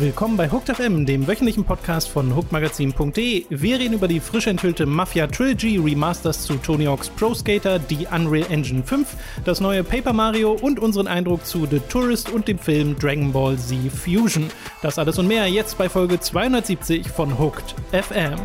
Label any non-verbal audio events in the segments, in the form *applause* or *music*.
Willkommen bei Hooked FM, dem wöchentlichen Podcast von hookmagazin.de. Wir reden über die frisch enthüllte Mafia Trilogy, Remasters zu Tony Hawk's Pro Skater, die Unreal Engine 5, das neue Paper Mario und unseren Eindruck zu The Tourist und dem Film Dragon Ball Z Fusion. Das alles und mehr jetzt bei Folge 270 von Hooked FM.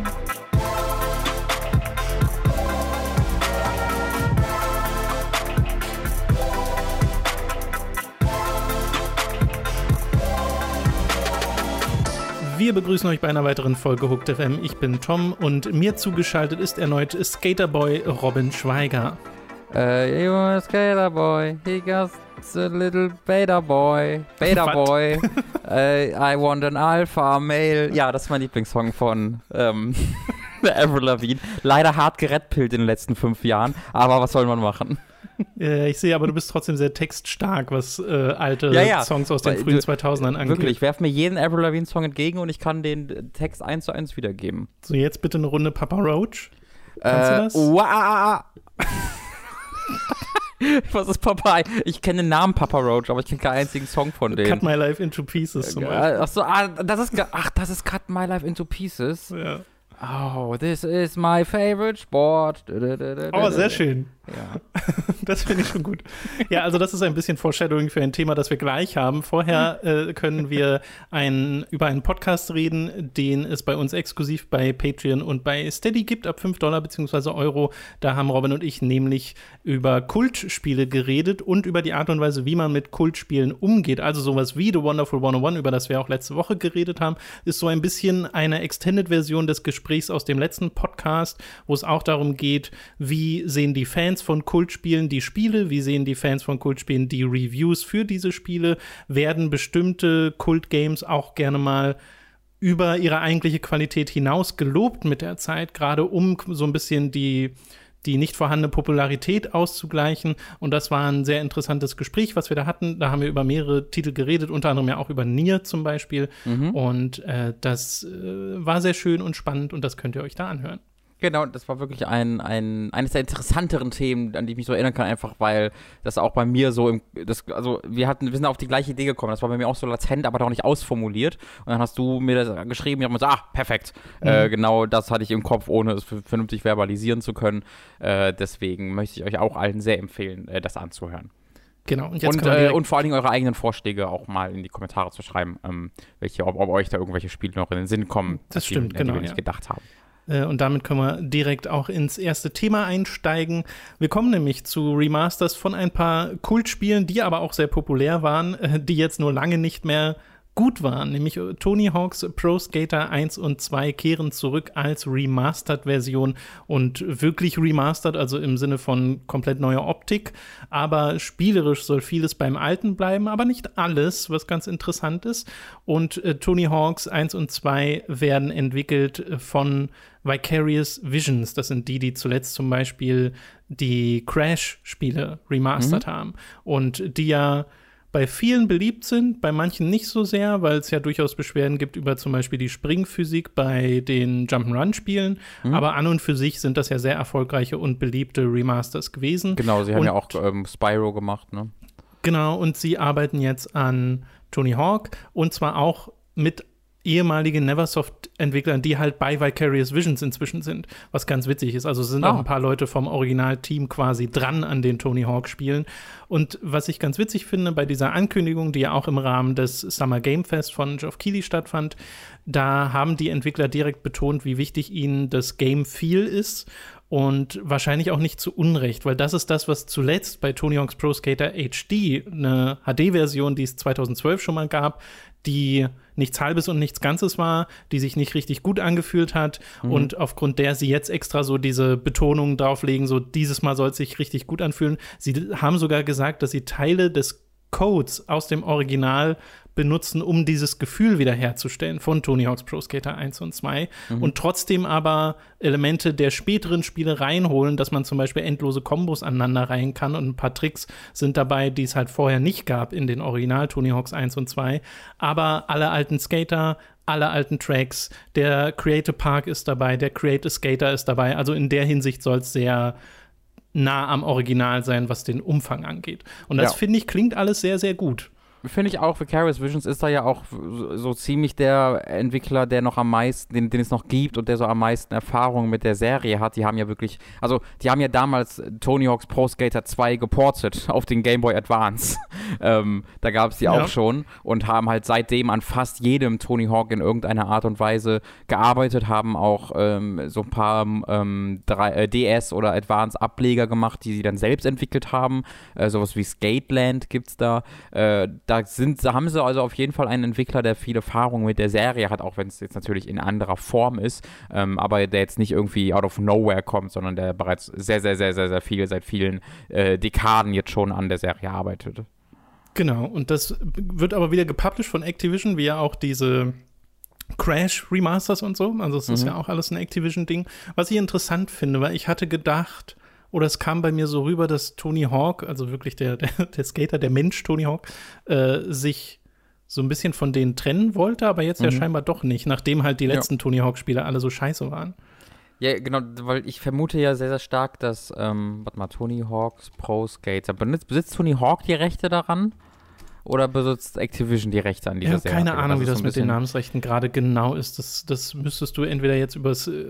Wir begrüßen euch bei einer weiteren Folge Hooked FM. Ich bin Tom und mir zugeschaltet ist erneut Skaterboy Robin Schweiger. Uh, you a skater boy, he got a little beta boy, beta boy. uh, *laughs* I want an alpha male. Ja, das ist mein Lieblingssong von ähm, *laughs* Avril Lavigne. Leider hart gerettpillt in den letzten fünf Jahren, aber was soll man machen? *laughs* Äh, ich sehe aber, du bist trotzdem sehr textstark, was äh, alte ja, ja. Songs aus den frühen 2000ern angeht. Wirklich, werf mir jeden Avril Lavigne-Song entgegen und ich kann den Text eins zu eins wiedergeben. So, jetzt bitte eine Runde Papa Roach. Kannst äh, du das? Wow. *laughs* Was ist Papa? Ich kenne den Namen Papa Roach, aber ich kenne keinen einzigen Song von denen. Cut My Life into Pieces zum Beispiel. Achso, ah, das ist, ach, das ist Cut My Life into Pieces. Ja. Oh, this is my favorite sport. Oh, sehr schön. Ja. *laughs* Das finde ich schon gut. Ja, also das ist ein bisschen Foreshadowing für ein Thema, das wir gleich haben. Vorher äh, können wir ein, über einen Podcast reden, den es bei uns exklusiv bei Patreon und bei Steady gibt, ab 5 Dollar bzw. Euro. Da haben Robin und ich nämlich über Kultspiele geredet und über die Art und Weise, wie man mit Kultspielen umgeht. Also sowas wie The Wonderful 101, über das wir auch letzte Woche geredet haben, ist so ein bisschen eine Extended-Version des Gesprächs aus dem letzten Podcast, wo es auch darum geht, wie sehen die Fans Fans von Kultspielen die Spiele? Wie sehen die Fans von Kultspielen die Reviews für diese Spiele? Werden bestimmte Kultgames auch gerne mal über ihre eigentliche Qualität hinaus gelobt mit der Zeit, gerade um so ein bisschen die die nicht vorhandene Popularität auszugleichen. Und das war ein sehr interessantes Gespräch, was wir da hatten. Da haben wir über mehrere Titel geredet, unter anderem ja auch über Nier zum Beispiel. Mhm. Und äh, das äh, war sehr schön und spannend und das könnt ihr euch da anhören. Genau, das war wirklich ein, ein, eines der interessanteren Themen, an die ich mich so erinnern kann, einfach weil das auch bei mir so im, das, also wir hatten, wir sind auf die gleiche Idee gekommen, das war bei mir auch so latent, aber doch nicht ausformuliert. Und dann hast du mir das geschrieben, ich habe mir so, ah, perfekt. Mhm. Äh, genau das hatte ich im Kopf, ohne es vernünftig verbalisieren zu können. Äh, deswegen möchte ich euch auch allen sehr empfehlen, äh, das anzuhören. Genau. Und, und, äh, und, vor allen Dingen eure eigenen Vorschläge auch mal in die Kommentare zu schreiben, ähm, welche, ob, ob, euch da irgendwelche Spiele noch in den Sinn kommen, das stimmt, die, genau, die wir ja. nicht gedacht haben. Äh, und damit können wir direkt auch ins erste Thema einsteigen. Wir kommen nämlich zu Remasters von ein paar Kultspielen, die aber auch sehr populär waren, äh, die jetzt nur lange nicht mehr gut waren, nämlich äh, Tony Hawks Pro Skater 1 und 2 kehren zurück als Remastered-Version und wirklich remastered, also im Sinne von komplett neuer Optik. Aber spielerisch soll vieles beim Alten bleiben, aber nicht alles, was ganz interessant ist. Und äh, Tony Hawks 1 und 2 werden entwickelt von Vicarious Visions. Das sind die, die zuletzt zum Beispiel die Crash-Spiele remastert mhm. haben und die ja bei vielen beliebt sind, bei manchen nicht so sehr, weil es ja durchaus Beschwerden gibt über zum Beispiel die Springphysik bei den Jump'n'Run-Spielen. Mhm. Aber an und für sich sind das ja sehr erfolgreiche und beliebte Remasters gewesen. Genau, sie haben und, ja auch ähm, Spyro gemacht, ne? Genau, und sie arbeiten jetzt an Tony Hawk und zwar auch mit ehemalige Neversoft-Entwickler, die halt bei Vicarious Visions inzwischen sind, was ganz witzig ist. Also sind oh. auch ein paar Leute vom Originalteam quasi dran an den Tony Hawk-Spielen. Und was ich ganz witzig finde bei dieser Ankündigung, die ja auch im Rahmen des Summer Game Fest von Geoff Keighley stattfand, da haben die Entwickler direkt betont, wie wichtig ihnen das Game Feel ist und wahrscheinlich auch nicht zu Unrecht, weil das ist das, was zuletzt bei Tony Hawk's Pro Skater HD, eine HD-Version, die es 2012 schon mal gab, die nichts Halbes und nichts Ganzes war, die sich nicht richtig gut angefühlt hat mhm. und aufgrund der sie jetzt extra so diese Betonung drauflegen, so dieses Mal soll es sich richtig gut anfühlen. Sie haben sogar gesagt, dass sie Teile des Codes aus dem Original benutzen, um dieses Gefühl wiederherzustellen von Tony Hawk's Pro Skater 1 und 2 mhm. und trotzdem aber Elemente der späteren Spiele reinholen, dass man zum Beispiel endlose Kombos aneinander rein kann und ein paar Tricks sind dabei, die es halt vorher nicht gab in den Original Tony Hawks 1 und 2. Aber alle alten Skater, alle alten Tracks, der Creative Park ist dabei, der Creative Skater ist dabei. Also in der Hinsicht soll es sehr nah am Original sein, was den Umfang angeht. Und das ja. finde ich klingt alles sehr, sehr gut. Finde ich auch, Vicarious Visions ist da ja auch so, ziemlich der Entwickler, der noch am meisten, den, den, es noch gibt und der so am meisten Erfahrung mit der Serie hat. Die haben ja wirklich, also die haben ja damals Tony Hawk's Pro Skater 2 geportet auf den Game Boy Advance. *laughs* ähm, da gab es die ja. auch schon und haben halt seitdem an fast jedem Tony Hawk in irgendeiner Art und Weise gearbeitet, haben auch ähm, so ein paar ähm, äh, DS oder Advance Ableger gemacht, die sie dann selbst entwickelt haben. Äh, sowas wie Skateland gibt es da. Äh, da sind, da haben sie also auf jeden Fall einen Entwickler, der viel Erfahrung mit der Serie hat, auch wenn es jetzt natürlich in anderer Form ist, ähm, aber der jetzt nicht irgendwie out of nowhere kommt, sondern der bereits sehr, sehr, sehr, sehr, sehr viel, seit vielen äh, Dekaden jetzt schon an der Serie arbeitet. Genau, und das wird aber wieder gepublished von Activision, wie ja auch diese Crash Remasters und so. Also es mhm. ist ja auch alles ein Activision-Ding. Was ich interessant finde, weil ich hatte gedacht, oder es kam bei mir so rüber, dass Tony Hawk, also wirklich der, der, der Skater, der Mensch Tony Hawk, äh, sich so ein bisschen von denen trennen wollte, aber jetzt mhm. ja scheinbar doch nicht, nachdem halt die letzten ja. Tony Hawk-Spiele alle so scheiße waren. Ja, genau, weil ich vermute ja sehr, sehr stark, dass, ähm, warte mal, Tony Hawks Pro Skater, besitzt Tony Hawk die Rechte daran? Oder besitzt Activision die Rechte an dieser ja, Serie? Keine Ahnung, wie das mit den Namensrechten gerade genau ist. Das, das müsstest du entweder jetzt übers äh,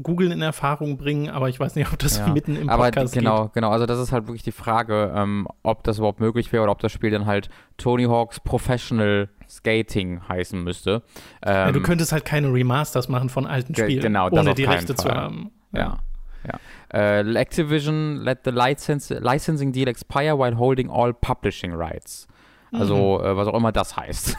Googlen in Erfahrung bringen, aber ich weiß nicht, ob das ja. mitten im Podcast aber genau, geht. Genau, also das ist halt wirklich die Frage, ähm, ob das überhaupt möglich wäre oder ob das Spiel dann halt Tony Hawks Professional Skating heißen müsste. Ähm, ja, du ähm, könntest halt keine Remasters machen von alten Spielen, genau, ohne die Rechte Fall. zu haben. ja. ja. Uh, Activision let the license, licensing deal expire while holding all publishing rights. Also, mhm. äh, was auch immer das heißt.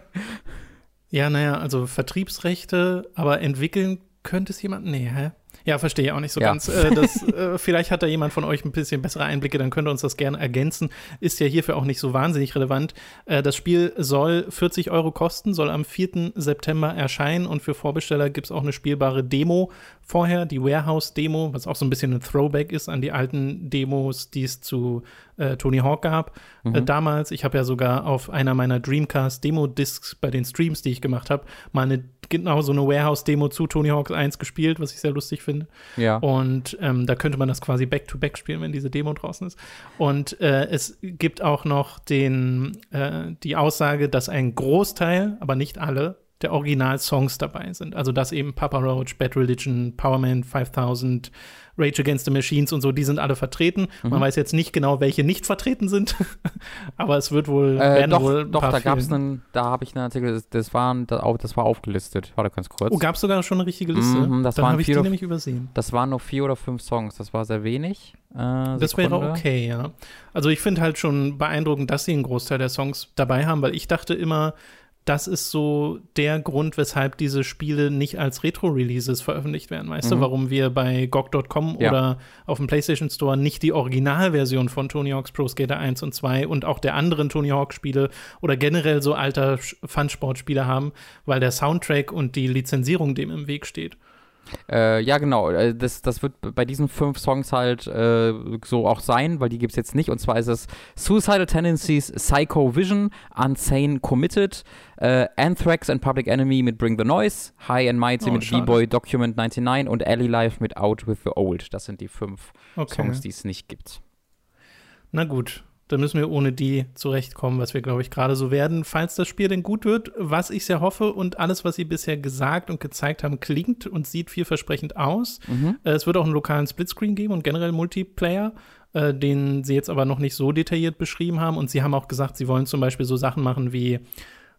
*laughs* ja, naja, also Vertriebsrechte, aber entwickeln könnte es jemand? Nee, hä? Ja, verstehe ich auch nicht so ja. ganz. Äh, das, äh, *laughs* vielleicht hat da jemand von euch ein bisschen bessere Einblicke, dann könnt ihr uns das gerne ergänzen. Ist ja hierfür auch nicht so wahnsinnig relevant. Äh, das Spiel soll 40 Euro kosten, soll am 4. September erscheinen und für Vorbesteller gibt es auch eine spielbare Demo vorher, die Warehouse-Demo, was auch so ein bisschen ein Throwback ist an die alten Demos, die es zu äh, Tony Hawk gab äh, mhm. damals. Ich habe ja sogar auf einer meiner Dreamcast-Demo-Discs bei den Streams, die ich gemacht habe, mal eine genau so eine Warehouse-Demo zu Tony Hawk 1 gespielt, was ich sehr lustig finde. Ja. Und ähm, da könnte man das quasi back-to-back -back spielen, wenn diese Demo draußen ist. Und äh, es gibt auch noch den, äh, die Aussage, dass ein Großteil, aber nicht alle, der Original-Songs dabei sind. Also dass eben Papa Roach, Bad Religion, Powerman 5000, Rage Against the Machines und so, die sind alle vertreten. Mhm. Man weiß jetzt nicht genau, welche nicht vertreten sind, *laughs* aber es wird wohl, äh, doch, wohl doch, da gab es einen, da habe ich einen Artikel, das, das, waren, das war aufgelistet. Warte ganz kurz. Oh, gab es sogar schon eine richtige Liste? Mhm, das Dann habe ich die nämlich übersehen. Das waren nur vier oder fünf Songs, das war sehr wenig. Äh, das wäre okay, ja. Also ich finde halt schon beeindruckend, dass sie einen Großteil der Songs dabei haben, weil ich dachte immer, das ist so der Grund, weshalb diese Spiele nicht als Retro-Releases veröffentlicht werden. Weißt mhm. du, warum wir bei GOG.com ja. oder auf dem PlayStation Store nicht die Originalversion von Tony Hawk's Pro Skater 1 und 2 und auch der anderen Tony Hawk-Spiele oder generell so alter Fun-Sport-Spiele haben, weil der Soundtrack und die Lizenzierung dem im Weg steht. Äh, ja, genau. Äh, das, das wird bei diesen fünf Songs halt äh, so auch sein, weil die gibt es jetzt nicht. Und zwar ist es Suicidal Tendencies, Psycho Vision, Unsane Committed, äh, Anthrax and Public Enemy mit Bring the Noise, High and Mighty oh, mit B-Boy Document 99 und Alley Life mit Out with the Old. Das sind die fünf okay. Songs, die es nicht gibt. Na gut, dann müssen wir ohne die zurechtkommen, was wir, glaube ich, gerade so werden. Falls das Spiel denn gut wird, was ich sehr hoffe und alles, was sie bisher gesagt und gezeigt haben, klingt und sieht vielversprechend aus. Mhm. Äh, es wird auch einen lokalen Splitscreen geben und generell Multiplayer, äh, den sie jetzt aber noch nicht so detailliert beschrieben haben. Und sie haben auch gesagt, sie wollen zum Beispiel so Sachen machen wie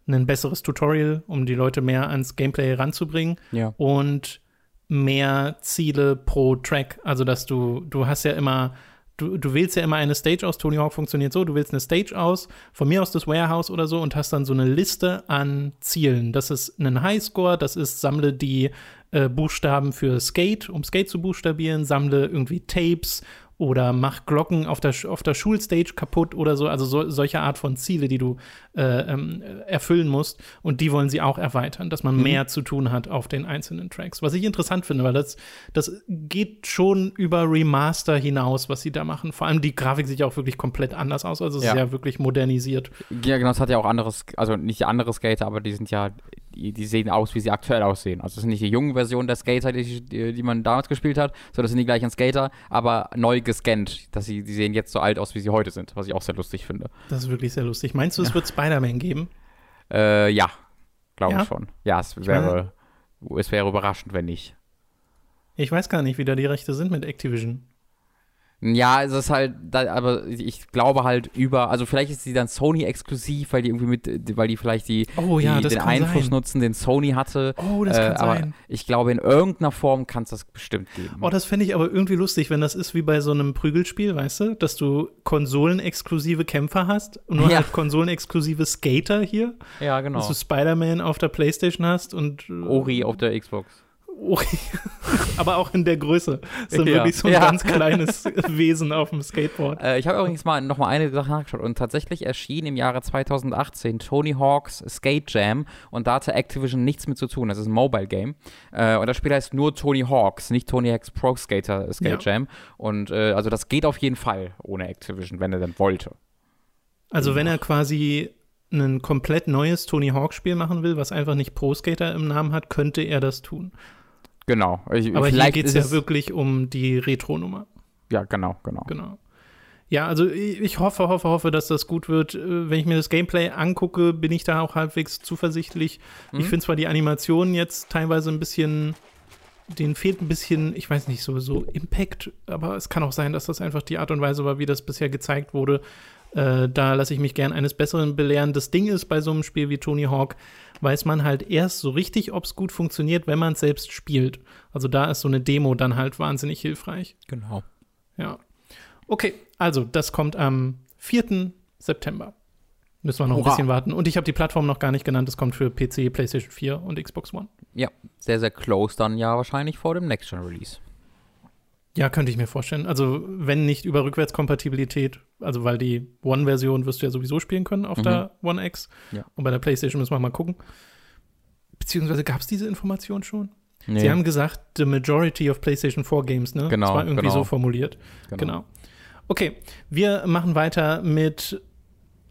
ein besseres Tutorial, um die Leute mehr ans Gameplay ranzubringen. Ja. Und mehr Ziele pro Track. Also, dass du, du hast ja immer du, du wählst ja immer eine Stage aus. Tony Hawk funktioniert so: du wählst eine Stage aus, von mir aus das Warehouse oder so, und hast dann so eine Liste an Zielen. Das ist ein Highscore, das ist, sammle die äh, Buchstaben für Skate, um Skate zu buchstabieren, sammle irgendwie Tapes oder mach Glocken auf der, auf der Schulstage kaputt oder so. Also so, solche Art von Ziele, die du äh, ähm, erfüllen musst. Und die wollen sie auch erweitern, dass man mhm. mehr zu tun hat auf den einzelnen Tracks. Was ich interessant finde, weil das, das geht schon über Remaster hinaus, was sie da machen. Vor allem die Grafik sieht ja auch wirklich komplett anders aus. Also es ja. ist ja wirklich modernisiert. Ja, genau, es hat ja auch anderes, also nicht andere Skater, aber die sind ja die, die, sehen aus, wie sie aktuell aussehen. Also das sind nicht die jungen Versionen der Skater, die, die, man damals gespielt hat, sondern das sind die gleichen Skater, aber neu gescannt. Dass sie, die sehen jetzt so alt aus, wie sie heute sind, was ich auch sehr lustig finde. Das ist wirklich sehr lustig. Meinst du, es ja. wird Spider-Man geben? Äh, ja, glaube ja? ich schon. Ja, es wäre, es wäre überraschend, wenn nicht. Ich weiß gar nicht, wie da die Rechte sind mit Activision. Ja, es ist halt, aber ich glaube halt über, also vielleicht ist sie dann Sony exklusiv, weil die irgendwie mit, weil die vielleicht die, oh, ja, die den Einfluss sein. nutzen, den Sony hatte. Oh, das äh, kann aber sein. Ich glaube, in irgendeiner Form kann es das bestimmt geben. Oh, das fände ich aber irgendwie lustig, wenn das ist wie bei so einem Prügelspiel, weißt du, dass du konsolenexklusive Kämpfer hast und nur ja. halt konsolenexklusive Skater hier. Ja, genau. Dass du Spider-Man auf der Playstation hast und Ori auf der Xbox. *laughs* aber auch in der Größe. So ja. wirklich so ein ja. ganz kleines *laughs* Wesen auf dem Skateboard. Äh, ich habe übrigens mal noch mal eine Sache nachgeschaut und tatsächlich erschien im Jahre 2018 Tony Hawk's Skate Jam und da hatte Activision nichts mit zu tun. Das ist ein Mobile Game äh, und das Spiel heißt nur Tony Hawk's, nicht Tony Hawk's Pro Skater Skate ja. Jam und äh, also das geht auf jeden Fall ohne Activision, wenn er denn wollte. Also wenn er quasi ein komplett neues Tony Hawk Spiel machen will, was einfach nicht Pro Skater im Namen hat, könnte er das tun. Genau. Ich, Aber hier geht es ja wirklich um die Retro-Nummer. Ja, genau, genau. Genau. Ja, also ich hoffe, hoffe, hoffe, dass das gut wird. Äh, wenn ich mir das Gameplay angucke, bin ich da auch halbwegs zuversichtlich. Mhm. Ich finde zwar die Animationen jetzt teilweise ein bisschen, denen fehlt ein bisschen, ich weiß nicht, so, so Impact, aber es kann auch sein, dass das einfach die Art und Weise war, wie das bisher gezeigt wurde. Äh, da lasse ich mich gern eines Besseren belehren. Das Ding ist bei so einem Spiel wie Tony Hawk, weiß man halt erst so richtig, ob es gut funktioniert, wenn man es selbst spielt. Also da ist so eine Demo dann halt wahnsinnig hilfreich. Genau. Ja. Okay, also das kommt am 4. September. Müssen wir noch Hurra. ein bisschen warten. Und ich habe die Plattform noch gar nicht genannt. Das kommt für PC, PlayStation 4 und Xbox One. Ja, sehr, sehr close dann ja wahrscheinlich vor dem Next Gen Release. Ja, könnte ich mir vorstellen. Also, wenn nicht über Rückwärtskompatibilität, also weil die One-Version wirst du ja sowieso spielen können auf mhm. der One X. Ja. Und bei der PlayStation müssen wir mal gucken. Beziehungsweise gab es diese Information schon? Nee. Sie haben gesagt, the majority of PlayStation 4 Games, ne? Genau. Das war irgendwie genau. so formuliert. Genau. genau. Okay, wir machen weiter mit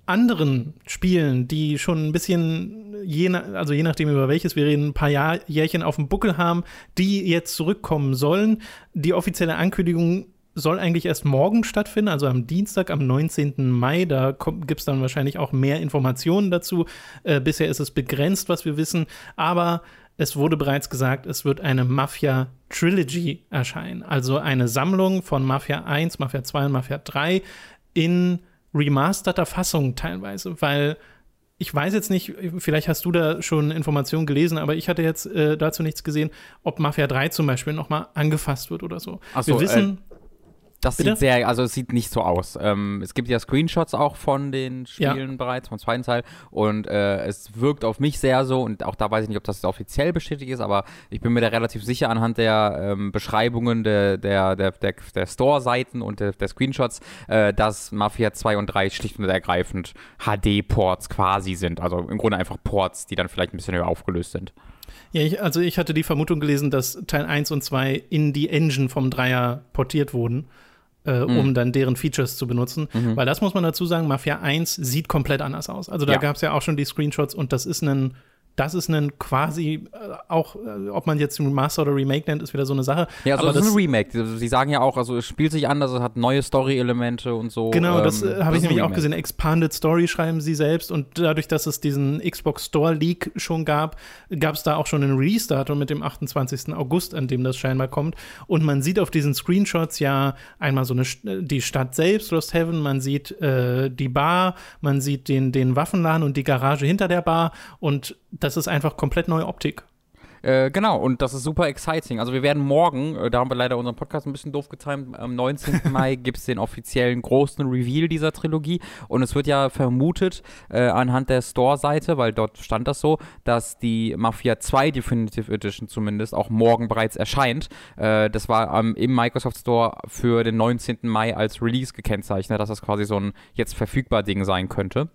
anderen Spielen, die schon ein bisschen, je, also je nachdem über welches wir reden, ein paar Jahr, Jährchen auf dem Buckel haben, die jetzt zurückkommen sollen. Die offizielle Ankündigung soll eigentlich erst morgen stattfinden, also am Dienstag, am 19. Mai. Da gibt es dann wahrscheinlich auch mehr Informationen dazu. Äh, bisher ist es begrenzt, was wir wissen, aber es wurde bereits gesagt, es wird eine Mafia Trilogy erscheinen, also eine Sammlung von Mafia 1, Mafia 2 und Mafia 3 in remasterter Fassung teilweise, weil ich weiß jetzt nicht, vielleicht hast du da schon Informationen gelesen, aber ich hatte jetzt äh, dazu nichts gesehen, ob Mafia 3 zum Beispiel nochmal angefasst wird oder so. Ach so Wir wissen, äh, das Bitte? sieht sehr, also es sieht nicht so aus. Ähm, es gibt ja Screenshots auch von den Spielen ja. bereits, vom zweiten Teil. Und äh, es wirkt auf mich sehr so, und auch da weiß ich nicht, ob das offiziell bestätigt ist, aber ich bin mir da relativ sicher anhand der ähm, Beschreibungen der, der, der, der, der Store-Seiten und der, der Screenshots, äh, dass Mafia 2 und 3 schlicht und ergreifend HD-Ports quasi sind. Also im Grunde einfach Ports, die dann vielleicht ein bisschen höher aufgelöst sind. Ja, ich, also ich hatte die Vermutung gelesen, dass Teil 1 und 2 in die Engine vom Dreier portiert wurden äh, mhm. um dann deren Features zu benutzen. Mhm. Weil das muss man dazu sagen, Mafia 1 sieht komplett anders aus. Also da ja. gab es ja auch schon die Screenshots und das ist ein das ist ein quasi äh, auch, äh, ob man jetzt Remaster oder Remake nennt, ist wieder so eine Sache. Ja, also das ist ein Remake. Sie sagen ja auch, also es spielt sich anders, es hat neue Story-Elemente und so. Genau, ähm, das äh, habe ich nämlich auch gesehen. Expanded Story schreiben sie selbst und dadurch, dass es diesen Xbox Store Leak schon gab, gab es da auch schon einen Release-Datum mit dem 28. August, an dem das scheinbar kommt. Und man sieht auf diesen Screenshots ja einmal so eine die Stadt selbst, Lost Heaven, man sieht äh, die Bar, man sieht den, den Waffenladen und die Garage hinter der Bar und das ist einfach komplett neue Optik. Äh, genau, und das ist super exciting. Also wir werden morgen, äh, da haben wir leider unseren Podcast ein bisschen doof getimt, am 19. *laughs* Mai gibt es den offiziellen großen Reveal dieser Trilogie und es wird ja vermutet äh, anhand der Store-Seite, weil dort stand das so, dass die Mafia 2 Definitive Edition zumindest auch morgen bereits erscheint. Äh, das war ähm, im Microsoft Store für den 19. Mai als Release gekennzeichnet, dass das quasi so ein jetzt verfügbar Ding sein könnte.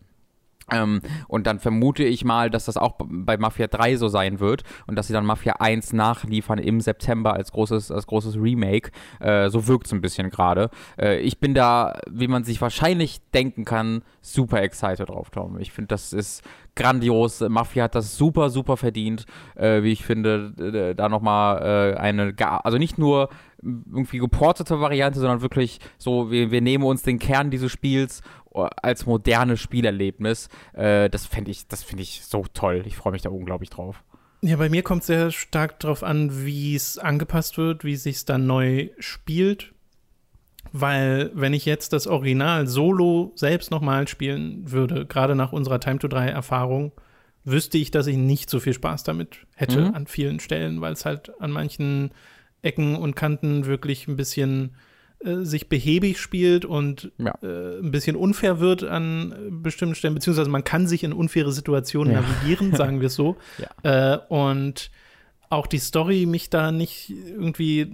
Ähm, und dann vermute ich mal, dass das auch bei Mafia 3 so sein wird und dass sie dann Mafia 1 nachliefern im September als großes, als großes Remake. Äh, so wirkt es ein bisschen gerade. Äh, ich bin da, wie man sich wahrscheinlich denken kann, super excited drauf, Tom. Ich finde, das ist grandios. Mafia hat das super, super verdient, äh, wie ich finde, da nochmal äh, eine, also nicht nur irgendwie geportete Variante, sondern wirklich so, wir, wir nehmen uns den Kern dieses Spiels äh, als modernes Spielerlebnis. Äh, das fände ich, das finde ich so toll. Ich freue mich da unglaublich drauf. Ja, bei mir kommt sehr stark darauf an, wie es angepasst wird, wie es sich dann neu spielt. Weil, wenn ich jetzt das Original solo selbst nochmal spielen würde, gerade nach unserer Time to 3 Erfahrung, wüsste ich, dass ich nicht so viel Spaß damit hätte mhm. an vielen Stellen, weil es halt an manchen Ecken und Kanten wirklich ein bisschen äh, sich behäbig spielt und ja. äh, ein bisschen unfair wird an äh, bestimmten Stellen, beziehungsweise man kann sich in unfaire Situationen ja. navigieren, sagen wir es so. *laughs* Ja. Äh, und auch die Story mich da nicht irgendwie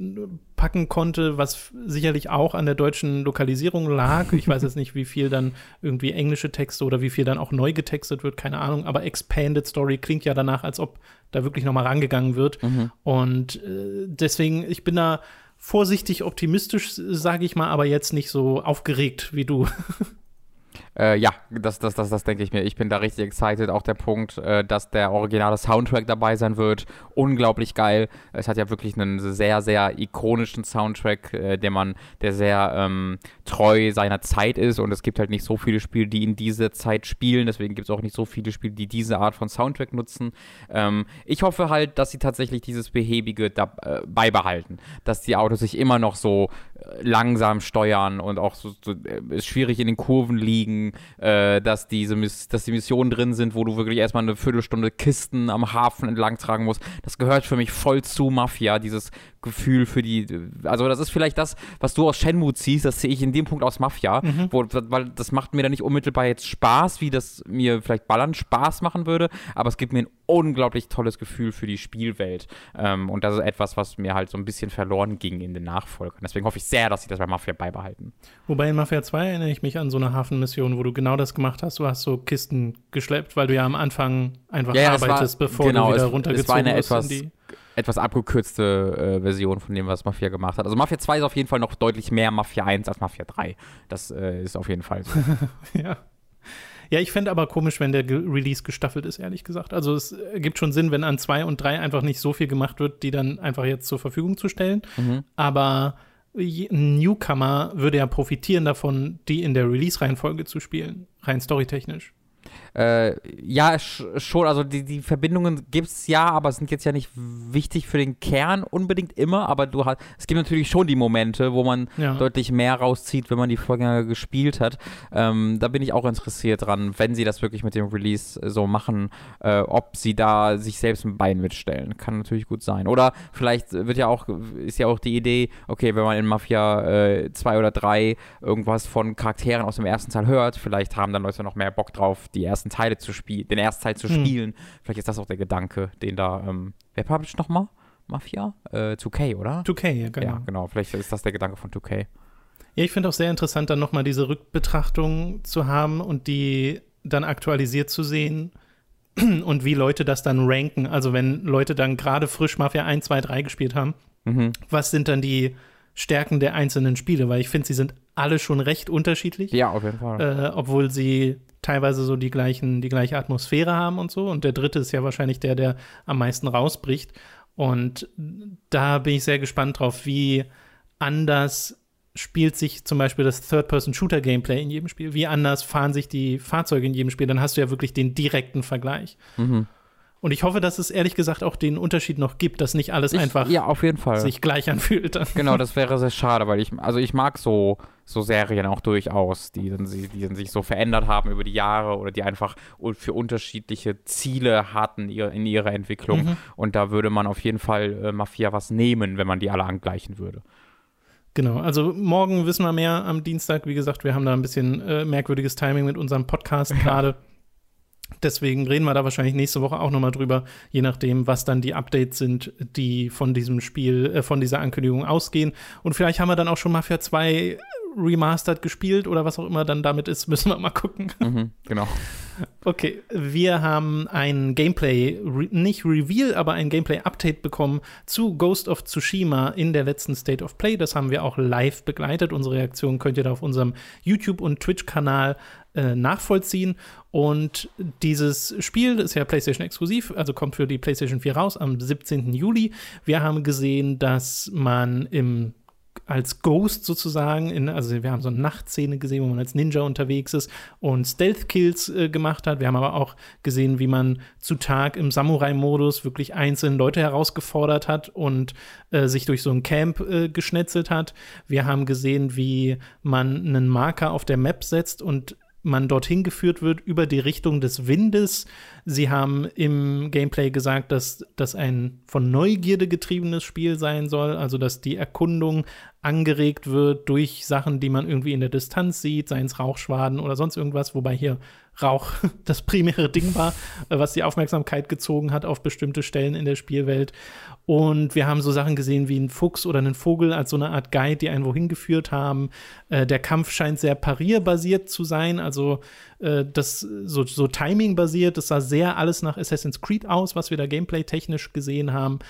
packen konnte, was sicherlich auch an der deutschen Lokalisierung lag. Ich weiß *laughs* jetzt nicht, wie viel dann irgendwie englische Texte oder wie viel dann auch neu getextet wird, keine Ahnung. Aber Expanded Story klingt ja danach, als ob da wirklich noch mal rangegangen wird. Mhm. Und äh, deswegen, ich bin da vorsichtig optimistisch, sage ich mal, aber jetzt nicht so aufgeregt wie du. *laughs* Äh, ja, das, das, das, das denke ich mir. Ich bin da richtig excited. Auch der Punkt, äh, dass der originale Soundtrack dabei sein wird. Unglaublich geil. Es hat ja wirklich einen sehr, sehr ikonischen Soundtrack, äh, der man, der sehr ähm, treu seiner Zeit ist. Und es gibt halt nicht so viele Spiele, die in diese Zeit spielen. Deswegen gibt es auch nicht so viele Spiele, die diese Art von Soundtrack nutzen. Ähm, ich hoffe halt, dass sie tatsächlich dieses Behäbige da, äh, beibehalten. Dass die Autos sich immer noch so äh, langsam steuern und auch so, so äh, schwierig in den Kurven liegen äh, dass, diese, dass die Missionen drin sind, wo du wirklich erstmal eine Viertelstunde Kisten am Hafen entlang tragen musst. Das gehört für mich voll zu Mafia, dieses Gefühl für die, also das ist vielleicht das, was du aus Shenmue ziehst, das sehe ich in dem Punkt aus Mafia, mhm. wo, weil das macht mir dann nicht unmittelbar jetzt Spaß, wie das mir vielleicht Ballern Spaß machen würde, aber es gibt mir ein unglaublich tolles Gefühl für die Spielwelt ähm, und das ist etwas, was mir halt so ein bisschen verloren ging in den Nachfolgern. Deswegen hoffe ich sehr, dass sie das bei Mafia beibehalten. Wobei in Mafia 2 erinnere ich mich an so eine Hafenmission, wo du genau das gemacht hast, du hast so Kisten geschleppt, weil du ja am Anfang einfach ja, arbeitest, war, bevor genau, du wieder runtergezogen es war eine etwas, etwas abgekürzte äh, Version von dem, was Mafia gemacht hat. Also Mafia 2 ist auf jeden Fall noch deutlich mehr Mafia 1 als Mafia 3. Das äh, ist auf jeden Fall so. *laughs* ja. Ja, ich fände aber komisch, wenn der Ge Release gestaffelt ist, ehrlich gesagt. Also es ergibt schon Sinn, wenn an 2 und 3 einfach nicht so viel gemacht wird, die dann einfach jetzt zur Verfügung zu stellen. Mhm. Aber ein Newcomer würde ja profitieren davon, die in der Release-Reihenfolge zu spielen, rein storytechnisch. Äh, ja, schon, also die, die Verbindungen gibt es ja, aber sind jetzt ja nicht wichtig für den Kern unbedingt immer, aber du hast, es gibt natürlich schon die Momente, wo man ja. deutlich mehr rauszieht, wenn man die Vorgänger gespielt hat. Ähm, da bin ich auch interessiert dran, wenn sie das wirklich mit dem Release so machen, äh, ob sie da sich selbst ein Bein mitstellen. Kann natürlich gut sein. Oder vielleicht wird ja auch, ist ja auch die Idee, okay, wenn man in Mafia 2 äh, oder 3 irgendwas von Charakteren aus dem ersten Teil hört, vielleicht haben dann Leute noch mehr Bock drauf, die ersten ersten Teile zu spielen, den ersten Teil zu hm. spielen. Vielleicht ist das auch der Gedanke, den da, ähm, wer published nochmal? Mafia? Äh, 2K, oder? 2K, ja, genau. Ja, genau. Vielleicht ist das der Gedanke von 2K. Ja, ich finde auch sehr interessant, dann nochmal diese Rückbetrachtung zu haben und die dann aktualisiert zu sehen *clears throat* und wie Leute das dann ranken. Also wenn Leute dann gerade frisch Mafia 1, 2, 3 gespielt haben, mhm. was sind dann die Stärken der einzelnen Spiele? Weil ich finde, sie sind alle schon recht unterschiedlich. Ja, auf jeden Fall. Äh, obwohl sie teilweise so die gleichen, die gleiche Atmosphäre haben und so. Und der dritte ist ja wahrscheinlich der, der am meisten rausbricht. Und da bin ich sehr gespannt drauf, wie anders spielt sich zum Beispiel das Third-Person-Shooter-Gameplay in jedem Spiel. Wie anders fahren sich die Fahrzeuge in jedem Spiel. Dann hast du ja wirklich den direkten Vergleich. Mhm. Und ich hoffe, dass es ehrlich gesagt auch den Unterschied noch gibt, dass nicht alles ich, einfach ja, auf jeden Fall. sich gleich anfühlt. *laughs* Genau, das wäre sehr schade, weil ich, also ich mag so, so Serien auch durchaus, die dann, die dann sich so verändert haben über die Jahre oder die einfach für unterschiedliche Ziele hatten in ihrer Entwicklung. Mhm. Und da würde man auf jeden Fall äh, Mafia was nehmen, wenn man die alle angleichen würde. Genau, also morgen wissen wir mehr am Dienstag. Wie gesagt, wir haben da ein bisschen äh, merkwürdiges Timing mit unserem Podcast gerade. Deswegen reden wir da wahrscheinlich nächste Woche auch nochmal drüber, je nachdem, was dann die Updates sind, die von diesem Spiel, äh, von dieser Ankündigung ausgehen. Und vielleicht haben wir dann auch schon Mafia 2 remastered gespielt oder was auch immer dann damit ist, *laughs* müssen wir mal gucken. Mhm, genau. Okay, wir haben ein Gameplay, re nicht Reveal, aber ein Gameplay-Update bekommen zu Ghost of Tsushima in der letzten State of Play. Das haben wir auch live begleitet. Unsere Reaktion könnt ihr da auf unserem YouTube- und Twitch-Kanal äh, nachvollziehen. Und dieses Spiel ist ja PlayStation exklusiv, also kommt für die PlayStation 4 raus am 17. Juli. Wir haben gesehen, dass man im als Ghost sozusagen, in, also wir haben so eine Nachtszene gesehen, wo man als Ninja unterwegs ist und Stealth-Kills äh, gemacht hat. Wir haben aber auch gesehen, wie man zu Tag im Samurai-Modus wirklich einzelne Leute herausgefordert hat und äh, sich durch so ein Camp äh, geschnetzelt hat. Wir haben gesehen, wie man einen Marker auf der Map setzt und man dorthin geführt wird über die Richtung des Windes. Sie haben im Gameplay gesagt, dass das ein von Neugierde getriebenes Spiel sein soll, also dass die Erkundung angeregt wird durch Sachen, die man irgendwie in der Distanz sieht, seien es Rauchschwaden oder sonst irgendwas, wobei hier Rauch *laughs* das primäre Ding war, was die Aufmerksamkeit gezogen hat auf bestimmte Stellen in der Spielwelt. Und wir haben so Sachen gesehen wie ein Fuchs oder einen Vogel als so eine Art Guide, die einen wohin geführt haben. Äh, der Kampf scheint sehr parierbasiert zu sein, also äh, das so, so Timing-basiert. Das sah sehr alles nach Assassin's Creed aus, was wir da gameplay-technisch gesehen haben.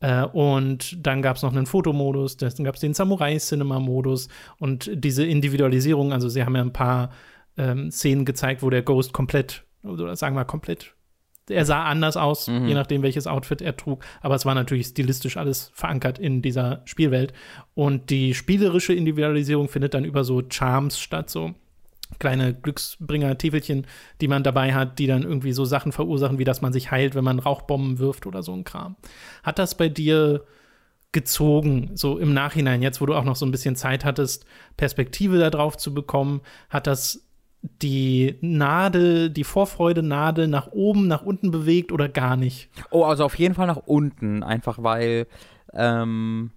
Äh, und dann gab es noch einen Fotomodus, dann gab es den Samurai-Cinema-Modus und diese Individualisierung. Also, sie haben ja ein paar ähm, Szenen gezeigt, wo der Ghost komplett, oder sagen wir komplett er sah anders aus, mhm. je nachdem, welches Outfit er trug. Aber es war natürlich stilistisch alles verankert in dieser Spielwelt. Und die spielerische Individualisierung findet dann über so Charms statt, so kleine Glücksbringer-Täfelchen, die man dabei hat, die dann irgendwie so Sachen verursachen, wie dass man sich heilt, wenn man Rauchbomben wirft oder so ein Kram. Hat das bei dir gezogen, so im Nachhinein, jetzt wo du auch noch so ein bisschen Zeit hattest, Perspektive darauf zu bekommen, hat das die Nadel, die Vorfreude-Nadel nach oben, nach unten bewegt oder gar nicht? Oh, also auf jeden Fall nach unten, einfach weil ähm,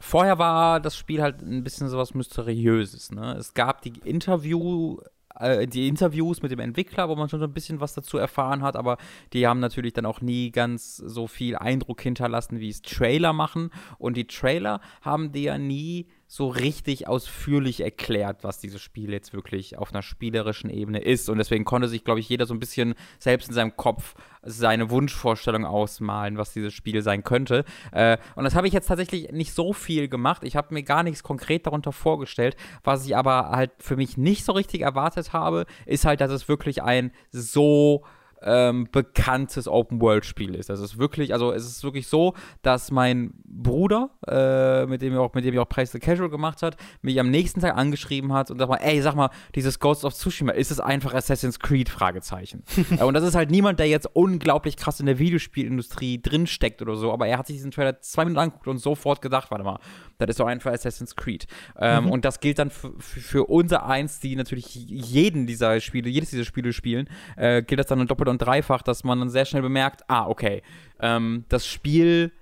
vorher war das Spiel halt ein bisschen sowas Mysteriöses. Ne? Es gab die Interview äh, die Interviews mit dem Entwickler, wo man schon so ein bisschen was dazu erfahren hat, aber die haben natürlich dann auch nie ganz so viel Eindruck hinterlassen, wie es Trailer machen. Und die Trailer haben dir ja nie so richtig ausführlich erklärt, was dieses Spiel jetzt wirklich auf einer spielerischen Ebene ist. Und deswegen konnte sich, glaube ich, jeder so ein bisschen selbst in seinem Kopf seine Wunschvorstellung ausmalen, was dieses Spiel sein könnte. Äh, und das habe ich jetzt tatsächlich nicht so viel gemacht. Ich habe mir gar nichts konkret darunter vorgestellt. Was ich aber halt für mich nicht so richtig erwartet habe, ist halt, dass es wirklich ein so ähm, bekanntes Open-World-Spiel ist. Das ist wirklich, also es ist wirklich so, dass mein Bruder, äh, mit dem ich auch, mit dem ich auch Price the Casual gemacht hat, mich am nächsten Tag angeschrieben hat und sag mal, ey, sag mal, dieses Ghost of Tsushima, ist es einfach Assassin's Creed? Fragezeichen. *laughs* äh, und das ist halt niemand, der jetzt unglaublich krass in der Videospielindustrie drinsteckt oder so, aber er hat sich diesen Trailer zwei Minuten angeguckt und sofort gedacht, warte mal, das ist doch einfach Assassin's Creed. Ähm, mhm. Und das gilt dann für unser Eins, die natürlich jeden dieser Spiele, jedes dieser Spiele spielen, äh, gilt das dann doppelt und dreifach, dass man dann sehr schnell bemerkt, ah, okay, ähm, das Spiel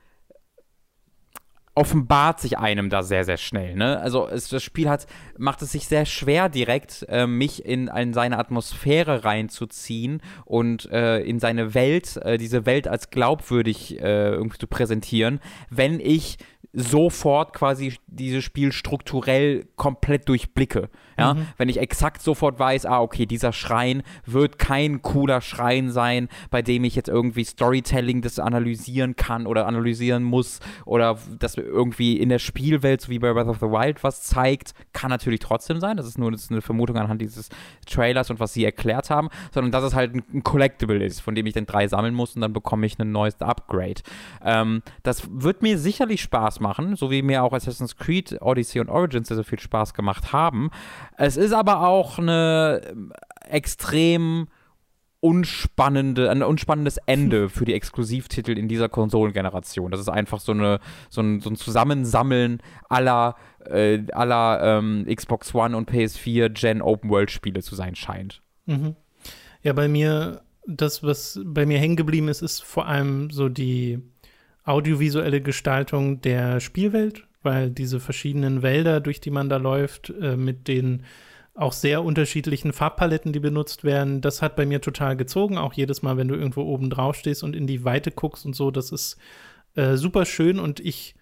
offenbart sich einem da sehr, sehr schnell. Ne? Also es, das Spiel hat, macht es sich sehr schwer, direkt äh, mich in, in seine Atmosphäre reinzuziehen und äh, in seine Welt, äh, diese Welt als glaubwürdig äh, irgendwie zu präsentieren, wenn ich sofort quasi dieses Spiel strukturell komplett durchblicke. Ja? Mhm. Wenn ich exakt sofort weiß, ah, okay, dieser Schrein wird kein cooler Schrein sein, bei dem ich jetzt irgendwie Storytelling das analysieren kann oder analysieren muss oder das irgendwie in der Spielwelt, so wie bei Breath of the Wild, was zeigt, kann natürlich trotzdem sein. Das ist nur eine Vermutung anhand dieses Trailers und was sie erklärt haben, sondern dass es halt ein, ein Collectible ist, von dem ich dann drei sammeln muss und dann bekomme ich ein neues Upgrade. Ähm, das wird mir sicherlich Spaß machen machen, so wie mir auch Assassin's Creed Odyssey und Origins sehr, sehr viel Spaß gemacht haben. Es ist aber auch eine ähm, extrem unspannende, ein unspannendes Ende für die Exklusivtitel in dieser Konsolengeneration. Das ist einfach so, eine, so, ein, so ein Zusammensammeln aller, äh, aller ähm, Xbox One und PS4 Gen Open World Spiele zu sein scheint. Mhm. Ja, bei mir, das, was bei mir hängen geblieben ist, ist vor allem so die audiovisuelle Gestaltung der Spielwelt, weil diese verschiedenen Wälder, durch die man da läuft, äh, mit den auch sehr unterschiedlichen Farbpaletten, die benutzt werden, das hat bei mir total gezogen. Auch jedes Mal, wenn du irgendwo oben drauf stehst und in die Weite guckst und so, das ist äh, super schön und ich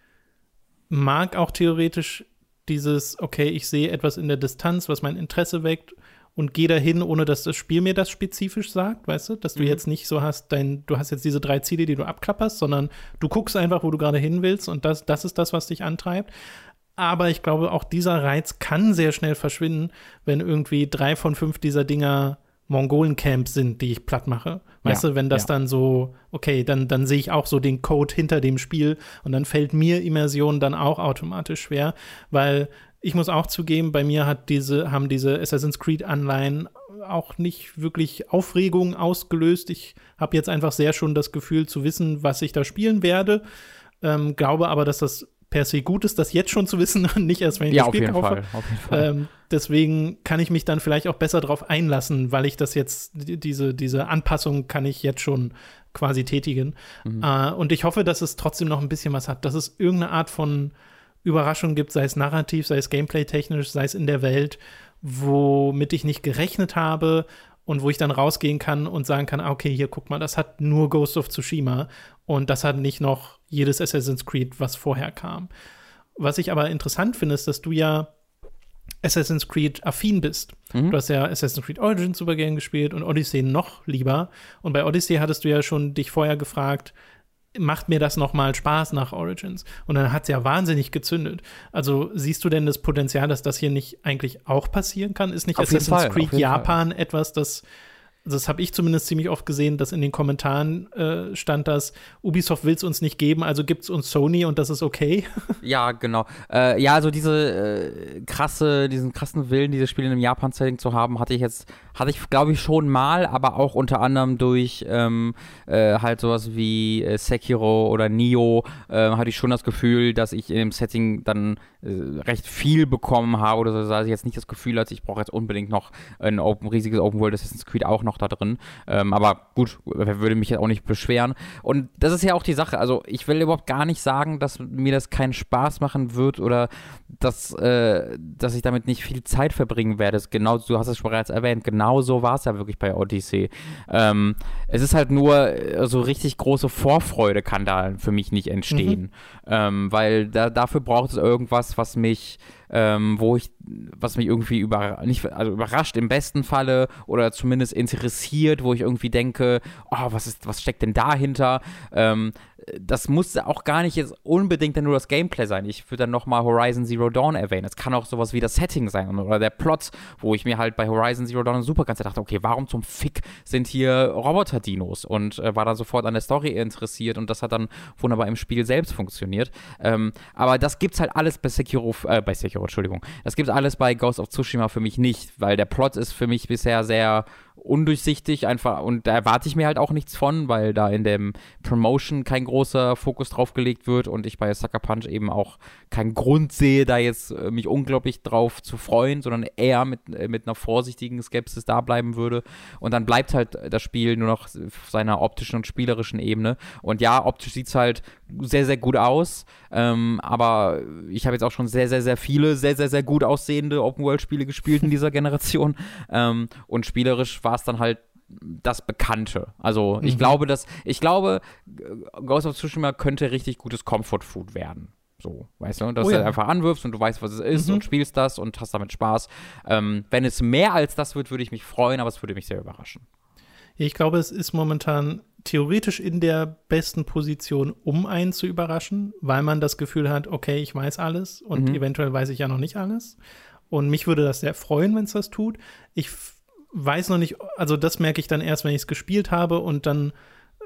mag auch theoretisch dieses, okay, ich sehe etwas in der Distanz, was mein Interesse weckt und gehe dahin, ohne dass das Spiel mir das spezifisch sagt, weißt du? Dass du mhm. jetzt nicht so hast, dein, du hast jetzt diese drei Ziele, die du abklapperst, sondern du guckst einfach, wo du gerade hin willst und das, das ist das, was dich antreibt. Aber ich glaube, auch dieser Reiz kann sehr schnell verschwinden, wenn irgendwie drei von fünf dieser Dinger Mongolen-Camps sind, die ich platt mache. Weißt ja, du, wenn das ja. dann so, okay, dann, dann sehe ich auch so den Code hinter dem Spiel und dann fällt mir Immersion dann auch automatisch schwer, weil ich muss auch zugeben, bei mir hat diese, haben diese Assassin's Creed-Anleihen auch nicht wirklich Aufregung ausgelöst. Ich habe jetzt einfach sehr schon das Gefühl zu wissen, was ich da spielen werde. Ähm, glaube aber, dass das per se gut ist, das jetzt schon zu wissen *laughs* und nicht erst, wenn ich ja, das Spiel kaufe. Fall, auf jeden Fall. Ähm, deswegen kann ich mich dann vielleicht auch besser darauf einlassen, weil ich das jetzt, diese, diese Anpassung kann ich jetzt schon quasi tätigen. Mhm. Äh, und ich hoffe, dass es trotzdem noch ein bisschen was hat, dass es irgendeine Art von Überraschung gibt, sei es narrativ, sei es gameplay-technisch, sei es in der Welt, womit ich nicht gerechnet habe und wo ich dann rausgehen kann und sagen kann, ah, okay, hier guck mal, das hat nur Ghost of Tsushima und das hat nicht noch jedes Assassin's Creed, was vorher kam. Was ich aber interessant finde, ist, dass du ja Assassin's Creed affin bist. Mhm. Du hast ja Assassin's Creed Origins super gern gespielt und Odyssey noch lieber. Und bei Odyssey hattest du ja schon dich vorher gefragt, macht mir das nochmal Spaß nach Origins? Und dann hat es ja wahnsinnig gezündet. Also siehst du denn das Potenzial, dass das hier nicht eigentlich auch passieren kann? Ist nicht Auf Assassin's Creed Japan Fall. etwas, das das habe ich zumindest ziemlich oft gesehen, dass in den Kommentaren äh, stand, dass Ubisoft will es uns nicht geben, also gibt es uns Sony und das ist okay. *laughs* Ja, genau. Äh, ja, also diese äh, krasse, diesen krassen Willen, diese Spiele im Japan-Setting zu haben, hatte ich jetzt, hatte ich glaube ich schon mal, aber auch unter anderem durch ähm, äh, halt sowas wie äh, Sekiro oder Nio, äh, hatte ich schon das Gefühl, dass ich in dem Setting dann recht viel bekommen habe oder so, dass ich jetzt nicht das Gefühl hatte, ich brauche jetzt unbedingt noch ein Open, riesiges Open World Assassin's Creed auch noch noch da drin. Ähm, aber gut, würde mich auch nicht beschweren. Und das ist ja auch die Sache. Also ich will überhaupt gar nicht sagen, dass mir das keinen Spaß machen wird oder dass, äh, dass ich damit nicht viel Zeit verbringen werde. Genau, du hast es bereits erwähnt, genau so war es ja wirklich bei Odyssey. Ähm, es ist halt nur äh, so richtig große Vorfreude kann da für mich nicht entstehen. Mhm. Ähm, weil da, dafür braucht es irgendwas, was mich ähm, wo ich, was mich irgendwie über, nicht, also überrascht im besten Falle oder zumindest interessiert, wo ich irgendwie denke, oh, was ist, was steckt denn dahinter? Ähm, das muss auch gar nicht jetzt unbedingt nur das Gameplay sein. Ich würde dann nochmal Horizon Zero Dawn erwähnen. Es kann auch sowas wie das Setting sein oder der Plot, wo ich mir halt bei Horizon Zero Dawn super ganz dachte, okay, warum zum Fick sind hier Roboter-Dinos? Und äh, war dann sofort an der Story interessiert und das hat dann wunderbar im Spiel selbst funktioniert. Ähm, aber das gibt's halt alles bei Sekiro, äh, bei Sekiro, Entschuldigung. Das gibt's alles bei Ghost of Tsushima für mich nicht, weil der Plot ist für mich bisher sehr undurchsichtig einfach und da erwarte ich mir halt auch nichts von, weil da in dem Promotion kein großer Fokus drauf gelegt wird und ich bei Sucker Punch eben auch keinen Grund sehe, da jetzt äh, mich unglaublich drauf zu freuen, sondern eher mit, äh, mit einer vorsichtigen Skepsis da bleiben würde. Und dann bleibt halt das Spiel nur noch auf seiner optischen und spielerischen Ebene. Und ja, optisch sieht es halt sehr, sehr gut aus, ähm, aber ich habe jetzt auch schon sehr, sehr, sehr viele sehr, sehr, sehr gut aussehende Open-World-Spiele gespielt in dieser *laughs* Generation ähm, und spielerisch war es dann halt das Bekannte. Also ich mhm. glaube, dass ich glaube, Ghost of Tsushima könnte richtig gutes Comfort Food werden. So, weißt du, dass oh ja. du einfach anwirfst und du weißt, was es ist mhm. und spielst das und hast damit Spaß. Ähm, wenn es mehr als das wird, würde ich mich freuen, aber es würde mich sehr überraschen. Ich glaube, es ist momentan theoretisch in der besten Position, um einen zu überraschen, weil man das Gefühl hat, okay, ich weiß alles und mhm. eventuell weiß ich ja noch nicht alles. Und mich würde das sehr freuen, wenn es das tut. Ich weiß noch nicht, also das merke ich dann erst, wenn ich es gespielt habe und dann,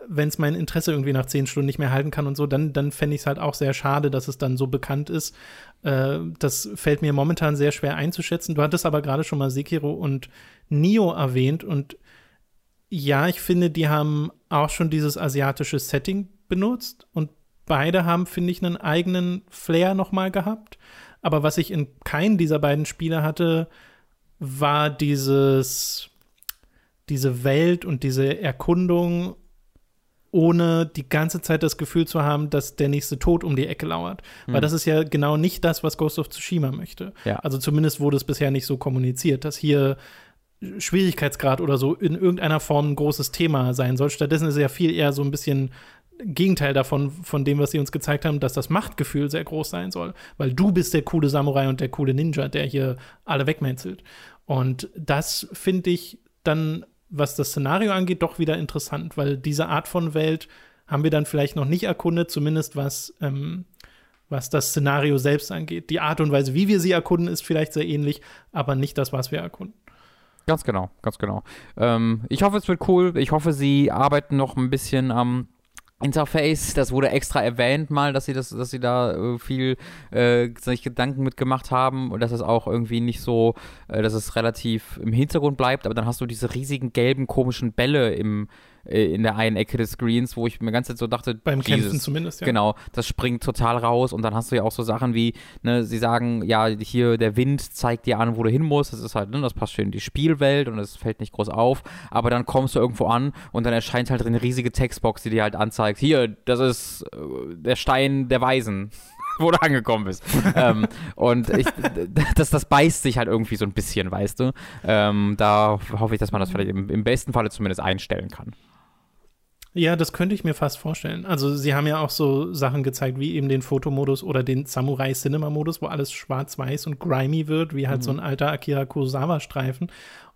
wenn es mein Interesse irgendwie nach zehn Stunden nicht mehr halten kann und so, dann, dann fände ich es halt auch sehr schade, dass es dann so bekannt ist. Äh, das fällt mir momentan sehr schwer einzuschätzen. Du hattest aber gerade schon mal Sekiro und Nio erwähnt und ja, ich finde, die haben auch schon dieses asiatische Setting benutzt und beide haben, finde ich, einen eigenen Flair nochmal gehabt. Aber was ich in keinem dieser beiden Spiele hatte, war dieses, diese Welt und diese Erkundung, ohne die ganze Zeit das Gefühl zu haben, dass der nächste Tod um die Ecke lauert. Mhm. Weil das ist ja genau nicht das, was Ghost of Tsushima möchte. Ja. Also zumindest wurde es bisher nicht so kommuniziert, dass hier Schwierigkeitsgrad oder so in irgendeiner Form ein großes Thema sein soll. Stattdessen ist es ja viel eher so ein bisschen Gegenteil davon, von dem, was sie uns gezeigt haben, dass das Machtgefühl sehr groß sein soll. Weil du bist der coole Samurai und der coole Ninja, der hier alle wegmetzelt. Und das finde ich dann, was das Szenario angeht, doch wieder interessant, weil diese Art von Welt haben wir dann vielleicht noch nicht erkundet, zumindest was, ähm, was das Szenario selbst angeht. Die Art und Weise, wie wir sie erkunden, ist vielleicht sehr ähnlich, aber nicht das, was wir erkunden. Ganz genau, ganz genau. Ähm, ich hoffe, es wird cool. Ich hoffe, sie arbeiten noch ein bisschen am Interface, das wurde extra erwähnt mal, dass sie das, dass sie da äh, viel äh, sich Gedanken mitgemacht haben und dass es auch irgendwie nicht so, äh, dass es relativ im Hintergrund bleibt, aber dann hast du diese riesigen gelben komischen Bälle im in der einen Ecke des Screens, wo ich mir ganz so dachte, beim Jesus, Kämpfen zumindest, ja. Genau, das springt total raus und dann hast du ja auch so Sachen wie, ne, sie sagen, ja, hier der Wind zeigt dir an, wo du hin musst, das ist halt, ne, das passt schön in die Spielwelt und es fällt nicht groß auf, aber dann kommst du irgendwo an und dann erscheint halt eine riesige Textbox, die dir halt anzeigt, hier, das ist äh, der Stein der Weisen *laughs* wo du angekommen bist. *laughs* ähm, und ich, das, das beißt sich halt irgendwie so ein bisschen, weißt du. Ähm, da hoffe ich, dass man das vielleicht im, im besten Falle zumindest einstellen kann. Ja, das könnte ich mir fast vorstellen. Also, sie haben ja auch so Sachen gezeigt, wie eben den Fotomodus oder den Samurai-Cinema-Modus, wo alles schwarz-weiß und grimy wird, wie halt mhm. so ein alter Akira Kurosawa-Streifen.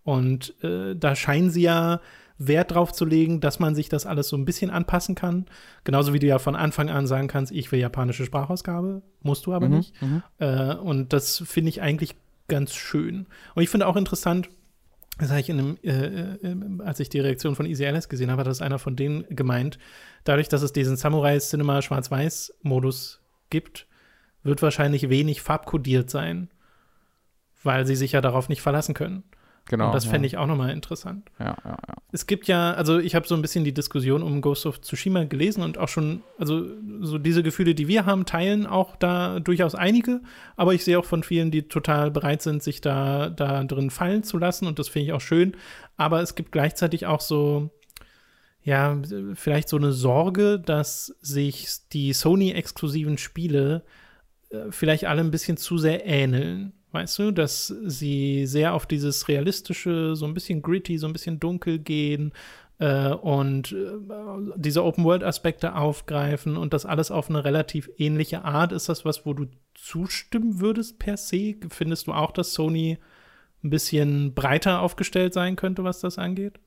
Und äh, da scheinen sie ja Wert drauf zu legen, dass man sich das alles so ein bisschen anpassen kann. Genauso wie du ja von Anfang an sagen kannst, ich will japanische Sprachausgabe, musst du aber mhm, nicht. Mhm. Äh, und das finde ich eigentlich ganz schön. Und ich finde auch interessant, das habe ich in einem, äh, äh, als ich die Reaktion von Easy Alice gesehen habe, hat das einer von denen gemeint, dadurch, dass es diesen Samurai Cinema Schwarz-Weiß-Modus gibt, wird wahrscheinlich wenig farbkodiert sein, weil sie sich ja darauf nicht verlassen können. Genau. Und das fände ich auch nochmal interessant. Ja, ja, ja. Es gibt ja, also ich habe so ein bisschen die Diskussion um Ghost of Tsushima gelesen und auch schon, also so diese Gefühle, die wir haben, teilen auch da durchaus einige. Aber ich sehe auch von vielen, die total bereit sind, sich da, da drin fallen zu lassen und das finde ich auch schön. Aber es gibt gleichzeitig auch so, ja, vielleicht so eine Sorge, dass sich die Sony-exklusiven Spiele äh, vielleicht alle ein bisschen zu sehr ähneln. Weißt du, dass sie sehr auf dieses realistische, so ein bisschen gritty, so ein bisschen dunkel gehen äh, und äh, diese Open-World-Aspekte aufgreifen und das alles auf eine relativ ähnliche Art. Ist das was, wo du zustimmen würdest per se? Findest du auch, dass Sony ein bisschen breiter aufgestellt sein könnte, was das angeht?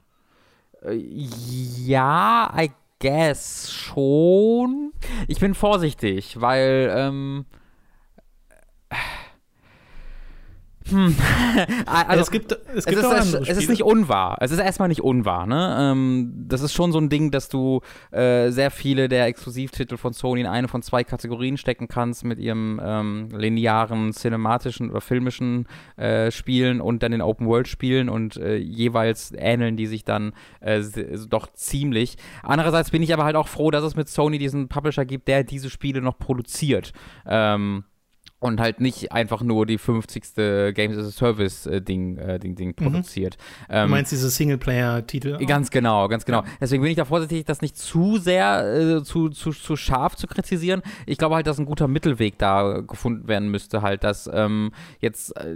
Äh, ja, I guess schon. Ich bin vorsichtig, weil ähm, hm. *laughs* also es gibt, es gibt es, ist, es ist nicht unwahr. Es ist erstmal nicht unwahr. Ne? Ähm, das ist schon so ein Ding, dass du äh, sehr viele der Exklusivtitel von Sony in eine von zwei Kategorien stecken kannst mit ihrem ähm, linearen, cinematischen oder filmischen äh, Spielen und dann den Open-World-Spielen und äh, jeweils ähneln die sich dann äh, doch ziemlich. Andererseits bin ich aber halt auch froh, dass es mit Sony diesen Publisher gibt, der diese Spiele noch produziert. Ähm, und halt nicht einfach nur die 50. Games as a Service äh, Ding, äh, Ding, Ding mhm. produziert. Ähm, du meinst diese Singleplayer-Titel? Ganz genau, ganz genau. Deswegen bin ich da vorsichtig, das nicht zu sehr äh, zu, zu, zu scharf zu kritisieren. Ich glaube halt, dass ein guter Mittelweg da gefunden werden müsste, halt, dass ähm, jetzt äh,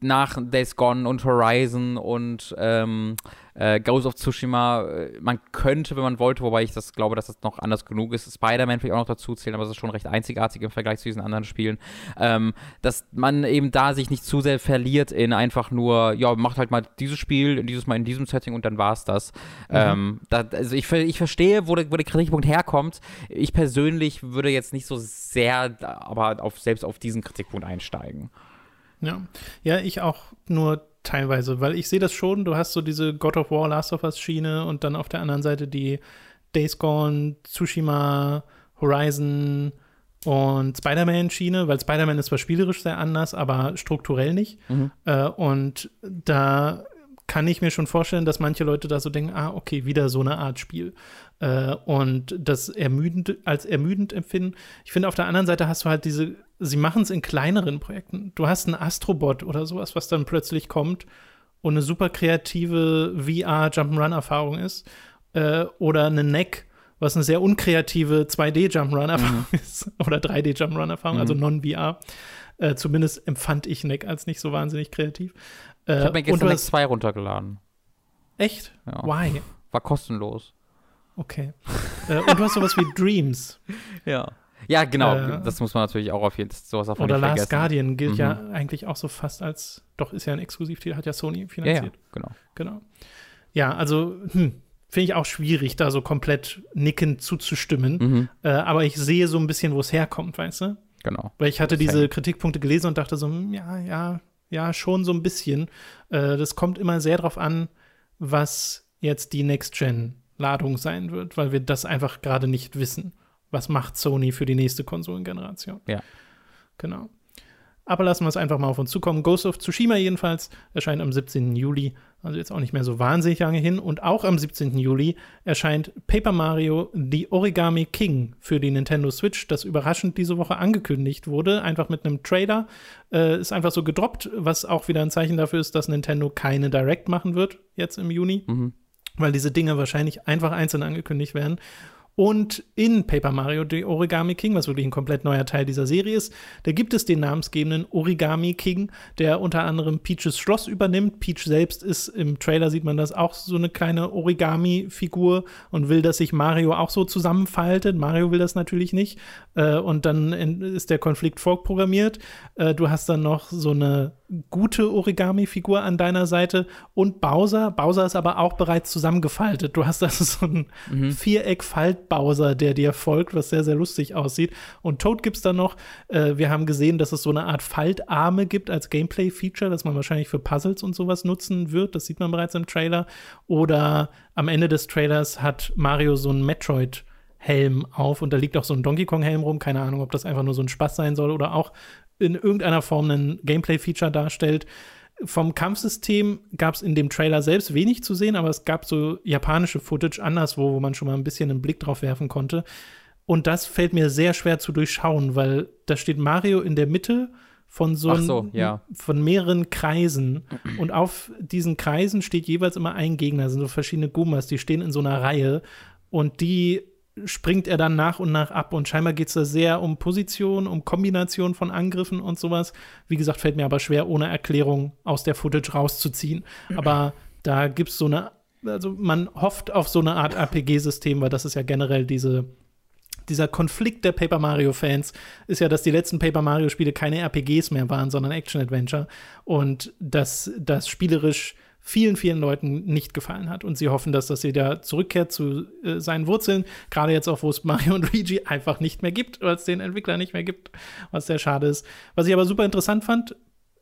nach Days Gone und Horizon und ähm, äh, Ghost of Tsushima, äh, man könnte, wenn man wollte, wobei ich das glaube, dass das noch anders genug ist, Spider-Man vielleicht auch noch dazu zählen, aber es ist schon recht einzigartig im Vergleich zu diesen anderen Spielen, ähm, dass man eben da sich nicht zu sehr verliert in einfach nur, ja, macht halt mal dieses Spiel, dieses Mal in diesem Setting und dann war es das. Mhm. Ähm, da, also ich, ich verstehe, wo der, wo der Kritikpunkt herkommt. Ich persönlich würde jetzt nicht so sehr, aber auf, selbst auf diesen Kritikpunkt einsteigen. Ja, ja, ich auch nur teilweise, weil ich sehe das schon, du hast so diese God of War, Last of Us Schiene und dann auf der anderen Seite die Days Gone, Tsushima, Horizon und Spider-Man Schiene, weil Spider-Man ist zwar spielerisch sehr anders, aber strukturell nicht. Mhm. Äh, und da kann ich mir schon vorstellen, dass manche Leute da so denken, ah, okay, wieder so eine Art Spiel. Äh, und das ermüdend, als ermüdend empfinden. Ich finde, auf der anderen Seite hast du halt diese, sie machen es in kleineren Projekten. Du hast einen Astrobot oder sowas, was dann plötzlich kommt und eine super kreative VR-Jump'n'Run-Erfahrung ist. Äh, oder eine Neck, was eine sehr unkreative 2D-Jump'n'Run-Erfahrung mhm. ist. *laughs* Oder 3D-Jump'n'Run-Erfahrung, also mhm. also non-VR. Äh, zumindest empfand ich Neck als nicht so wahnsinnig kreativ. Äh, ich habe mir gestern Neck 2 runtergeladen. Echt? Ja. Why? War kostenlos. Okay. äh, und du hast sowas wie Dreams. *laughs* Ja. Ja, genau. Äh, das muss man natürlich auch auf jeden Fall sowas davon Oder Last Guardian gilt mhm. ja eigentlich auch so fast als, doch ist ja ein Exklusivtitel, hat ja Sony finanziert. Ja, ja genau. Genau. Ja, also, hm, finde ich auch schwierig, da so komplett nickend zuzustimmen. Mhm. Äh, aber ich sehe so ein bisschen, wo es herkommt, weißt du? Genau. Weil ich hatte diese Kritikpunkte gelesen und dachte so, hm, ja, ja, ja, schon so ein bisschen. Äh, das kommt immer sehr drauf an, was jetzt die Next-Gen-Ladung sein wird, weil wir das einfach gerade nicht wissen. Was macht Sony für die nächste Konsolengeneration? Ja. Genau. Aber lassen wir es einfach mal auf uns zukommen. Ghost of Tsushima jedenfalls erscheint am 17. Juli, also jetzt auch nicht mehr so wahnsinnig lange hin. Und auch am 17. Juli erscheint Paper Mario The Origami King für die Nintendo Switch, das überraschend diese Woche angekündigt wurde, einfach mit einem Trailer. Äh, ist einfach so gedroppt, was auch wieder ein Zeichen dafür ist, dass Nintendo keine Direct machen wird, jetzt im Juni. Mhm. Weil diese Dinge wahrscheinlich einfach einzeln angekündigt werden. Und in Paper Mario The Origami King, was wirklich ein komplett neuer Teil dieser Serie ist, da gibt es den namensgebenden Origami King, der unter anderem Peaches Schloss übernimmt. Peach selbst ist im Trailer, sieht man das, auch so eine kleine Origami-Figur und will, dass sich Mario auch so zusammenfaltet. Mario will das natürlich nicht. Äh, und dann ist der Konflikt vorprogrammiert. Äh, du hast dann noch so eine gute Origami-Figur an deiner Seite und Bowser. Bowser ist aber auch bereits zusammengefaltet. Du hast also so ein mhm. Viereck-Falt-Bowser, der dir folgt, was sehr, sehr lustig aussieht. Und Toad gibt es dann noch. Äh, wir haben gesehen, dass es so eine Art Faltarme gibt als Gameplay-Feature, das man wahrscheinlich für Puzzles und sowas nutzen wird. Das sieht man bereits im Trailer. Oder am Ende des Trailers hat Mario so ein Metroid- Helm auf und da liegt auch so ein Donkey Kong Helm rum. Keine Ahnung, ob das einfach nur so ein Spaß sein soll oder auch in irgendeiner Form ein Gameplay-Feature darstellt. Vom Kampfsystem gab es in dem Trailer selbst wenig zu sehen, aber es gab so japanische Footage anderswo, wo man schon mal ein bisschen einen Blick drauf werfen konnte. Und das fällt mir sehr schwer zu durchschauen, weil da steht Mario in der Mitte von so, so ja. von mehreren Kreisen und auf diesen Kreisen steht jeweils immer ein Gegner, das sind so verschiedene Gumas, die stehen in so einer Reihe und die springt er dann nach und nach ab. Und scheinbar geht es da sehr um Position, um Kombination von Angriffen und sowas. Wie gesagt, fällt mir aber schwer, ohne Erklärung aus der Footage rauszuziehen. Aber da gibt es so eine, also man hofft auf so eine Art RPG-System, weil das ist ja generell diese, dieser Konflikt der Paper Mario-Fans ist ja, dass die letzten Paper Mario-Spiele keine RPGs mehr waren, sondern Action-Adventure. Und dass das spielerisch vielen, vielen Leuten nicht gefallen hat. Und sie hoffen, dass das wieder zurückkehrt zu äh, seinen Wurzeln. Gerade jetzt auch, wo es *laughs* Mario und Luigi einfach nicht mehr gibt, weil es den Entwickler nicht mehr gibt, was sehr schade ist. Was ich aber super interessant fand,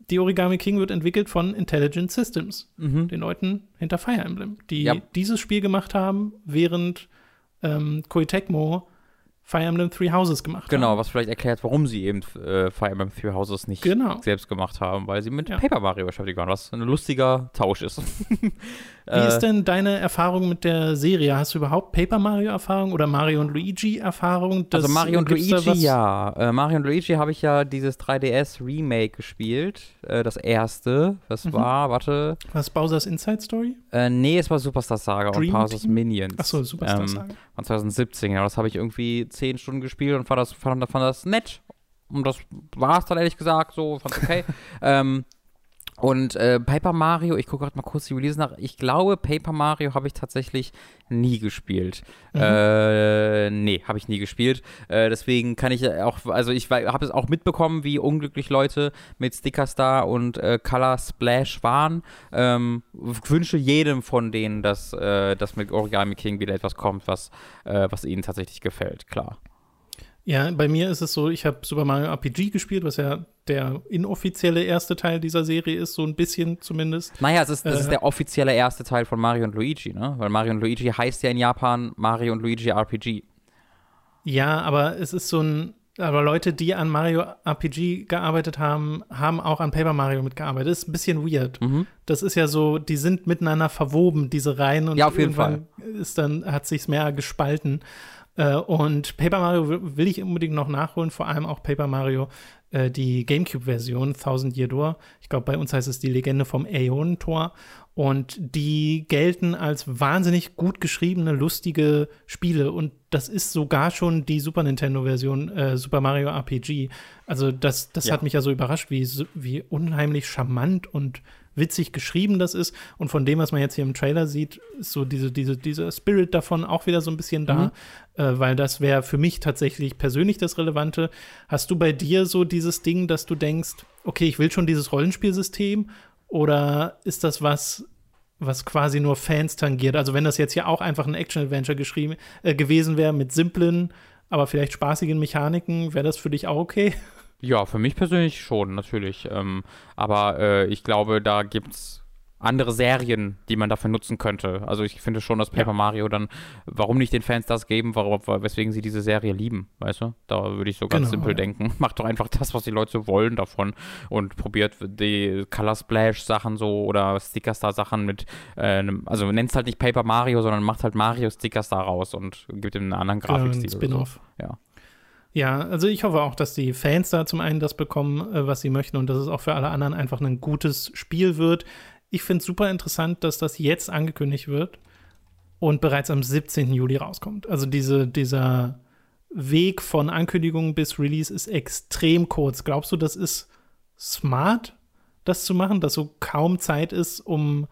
die Origami King wird entwickelt von Intelligent Systems, mhm. den Leuten hinter Fire Emblem, die ja. dieses Spiel gemacht haben, während ähm, Koei Tecmo Fire Emblem Three Houses gemacht genau, haben. Genau, was vielleicht erklärt, warum sie eben äh, Fire Emblem Three Houses nicht genau. selbst gemacht haben, weil sie mit ja. Paper Mario beschäftigt waren, was ein lustiger Tausch ist. *laughs* Wie ist äh, denn deine Erfahrung mit der Serie? Hast du überhaupt Paper Mario Erfahrung oder Mario und Luigi Erfahrung? Das, also Mario und Luigi, ja. Äh, Mario und Luigi habe ich ja dieses 3DS Remake gespielt, äh, das erste. Das mhm. war, warte. Was Bowser's Inside Story? Äh, nee, es war Superstar Saga Dream und Bowser's Minions. Achso, Superstar ähm, Saga. Von 2017, ja. Das habe ich irgendwie zehn Stunden gespielt und fand das, fand, fand das nett. Und das war es dann ehrlich gesagt so, fand okay. *laughs* ähm, und äh, Paper Mario, ich gucke gerade mal kurz die Release nach. Ich glaube, Paper Mario habe ich tatsächlich nie gespielt. Mhm. Äh, nee, habe ich nie gespielt. Äh, deswegen kann ich auch, also ich habe es auch mitbekommen, wie unglücklich Leute mit Sticker Star und äh, Color Splash waren. Ähm, wünsche jedem von denen, dass, äh, dass mit Origami King wieder etwas kommt, was, äh, was ihnen tatsächlich gefällt, klar. Ja, bei mir ist es so, ich habe Super Mario RPG gespielt, was ja der inoffizielle erste Teil dieser Serie ist, so ein bisschen zumindest. Naja, es ist, das äh, ist der offizielle erste Teil von Mario und Luigi, ne? Weil Mario und Luigi heißt ja in Japan Mario und Luigi RPG. Ja, aber es ist so ein, aber Leute, die an Mario RPG gearbeitet haben, haben auch an Paper Mario mitgearbeitet. Das ist ein bisschen weird. Mhm. Das ist ja so, die sind miteinander verwoben, diese Reihen. Und ja, auf jeden Fall. Ist dann, hat sich's mehr gespalten. Äh, und Paper Mario will ich unbedingt noch nachholen, vor allem auch Paper Mario, äh, die GameCube-Version, Thousand Year Door. Ich glaube, bei uns heißt es die Legende vom Aeon-Tor. Und die gelten als wahnsinnig gut geschriebene, lustige Spiele. Und das ist sogar schon die Super Nintendo-Version äh, Super Mario RPG. Also, das, das ja. hat mich ja so überrascht, wie, wie unheimlich charmant und witzig geschrieben das ist. Und von dem, was man jetzt hier im Trailer sieht, ist so diese, diese, dieser Spirit davon auch wieder so ein bisschen da, mhm. äh, weil das wäre für mich tatsächlich persönlich das Relevante. Hast du bei dir so dieses Ding, dass du denkst, okay, ich will schon dieses Rollenspielsystem oder ist das was, was quasi nur Fans tangiert? Also wenn das jetzt ja auch einfach ein Action-Adventure geschrieben äh, gewesen wäre mit simplen, aber vielleicht spaßigen Mechaniken, wäre das für dich auch okay? Ja, für mich persönlich schon, natürlich. Ähm, aber äh, ich glaube, da gibt es andere Serien, die man dafür nutzen könnte. Also ich finde schon, dass Paper ja. Mario dann, warum nicht den Fans das geben, warum, weswegen sie diese Serie lieben, weißt du? Da würde ich so ganz genau, simpel ja. denken. *laughs* Macht doch einfach das, was die Leute wollen davon und probiert die Color Splash Sachen so oder Sticker Star Sachen mit, äh, also nennt es halt nicht Paper Mario, sondern macht halt Mario Sticker Star raus und gibt ihm einen anderen genau, Grafikstil. Spin-off. So. Ja. Ja, also ich hoffe auch, dass die Fans da zum einen das bekommen, äh, was sie möchten und dass es auch für alle anderen einfach ein gutes Spiel wird. Ich finde es super interessant, dass das jetzt angekündigt wird und bereits am 17. Juli rauskommt. Also diese, dieser Weg von Ankündigung bis Release ist extrem kurz. Glaubst du, das ist smart, das zu machen, dass so kaum Zeit ist, um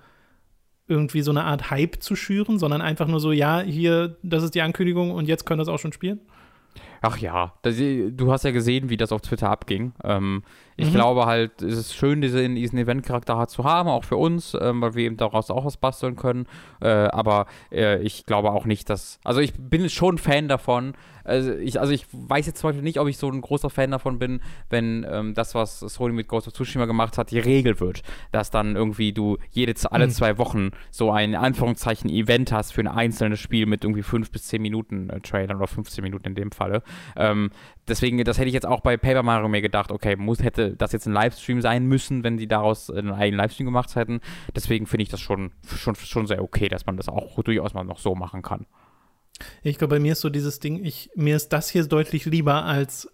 irgendwie so eine Art Hype zu schüren, sondern einfach nur so, ja, hier, das ist die Ankündigung und jetzt können das auch schon spielen? Ach ja, das, du hast ja gesehen, wie das auf Twitter abging. Ähm, ich mhm. glaube halt, es ist schön, diesen, diesen Event-Charakter zu haben, auch für uns, ähm, weil wir eben daraus auch was basteln können. Äh, aber äh, ich glaube auch nicht, dass. Also ich bin schon Fan davon, also ich, also ich weiß jetzt zum Beispiel nicht, ob ich so ein großer Fan davon bin, wenn ähm, das, was Sony mit Ghost of Tsushima gemacht hat, die Regel wird. Dass dann irgendwie du jede, alle mhm. zwei Wochen so ein Anführungszeichen Event hast für ein einzelnes Spiel mit irgendwie fünf bis zehn Minuten äh, Trailern oder 15 Minuten in dem Falle. Ähm, deswegen, das hätte ich jetzt auch bei Paper Mario mir gedacht, okay, muss, hätte das jetzt ein Livestream sein müssen, wenn die daraus einen eigenen Livestream gemacht hätten. Deswegen finde ich das schon, schon, schon sehr okay, dass man das auch durchaus mal noch so machen kann. Ich glaube, bei mir ist so dieses Ding, ich, mir ist das hier deutlich lieber als,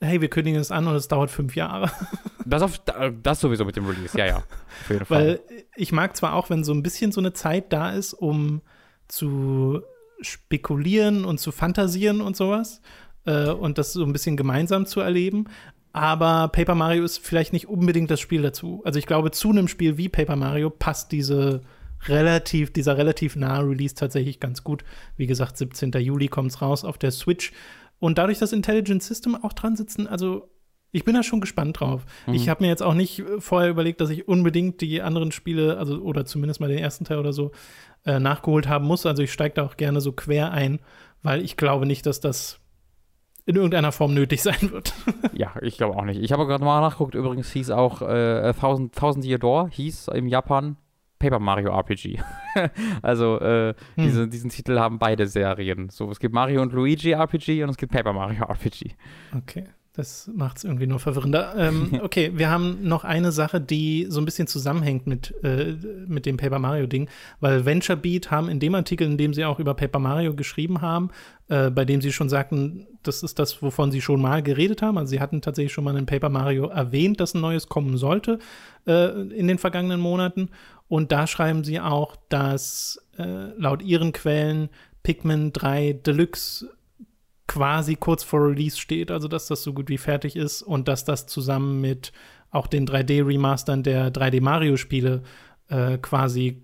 hey, wir kündigen es an und es dauert fünf Jahre. *laughs* Das, auf, das sowieso mit dem Release, ja, ja. Auf jeden Fall. Weil ich mag zwar auch, wenn so ein bisschen so eine Zeit da ist, um zu spekulieren und zu fantasieren und sowas äh, und das so ein bisschen gemeinsam zu erleben. Aber Paper Mario ist vielleicht nicht unbedingt das Spiel dazu. Also ich glaube, zu einem Spiel wie Paper Mario passt diese relativ, dieser relativ nahe Release tatsächlich ganz gut. Wie gesagt, 17. Juli kommt es raus auf der Switch. Und dadurch, dass Intelligent System auch dran sitzen, also ich bin da schon gespannt drauf. Mhm. Ich habe mir jetzt auch nicht vorher überlegt, dass ich unbedingt die anderen Spiele, also oder zumindest mal den ersten Teil oder so, äh, nachgeholt haben muss. Also ich steige da auch gerne so quer ein, weil ich glaube nicht, dass das in irgendeiner Form nötig sein wird. *laughs* ja, ich glaube auch nicht. Ich habe gerade mal nachgeguckt, übrigens hieß auch äh, Thousand, Thousand Year Door, hieß im Japan Paper Mario RPG. *laughs* also äh, hm. diese, diesen Titel haben beide Serien. So, es gibt Mario und Luigi RPG und es gibt Paper Mario RPG. Okay. Das macht es irgendwie nur verwirrender. Ähm, *laughs* okay, wir haben noch eine Sache, die so ein bisschen zusammenhängt mit, äh, mit dem Paper Mario-Ding, weil Venture Beat haben in dem Artikel, in dem sie auch über Paper Mario geschrieben haben, äh, bei dem sie schon sagten, das ist das, wovon sie schon mal geredet haben. Also sie hatten tatsächlich schon mal in Paper Mario erwähnt, dass ein neues kommen sollte äh, in den vergangenen Monaten. Und da schreiben sie auch, dass äh, laut ihren Quellen Pikmin 3 Deluxe quasi kurz vor Release steht, also dass das so gut wie fertig ist und dass das zusammen mit auch den 3D-Remastern der 3D-Mario-Spiele äh, quasi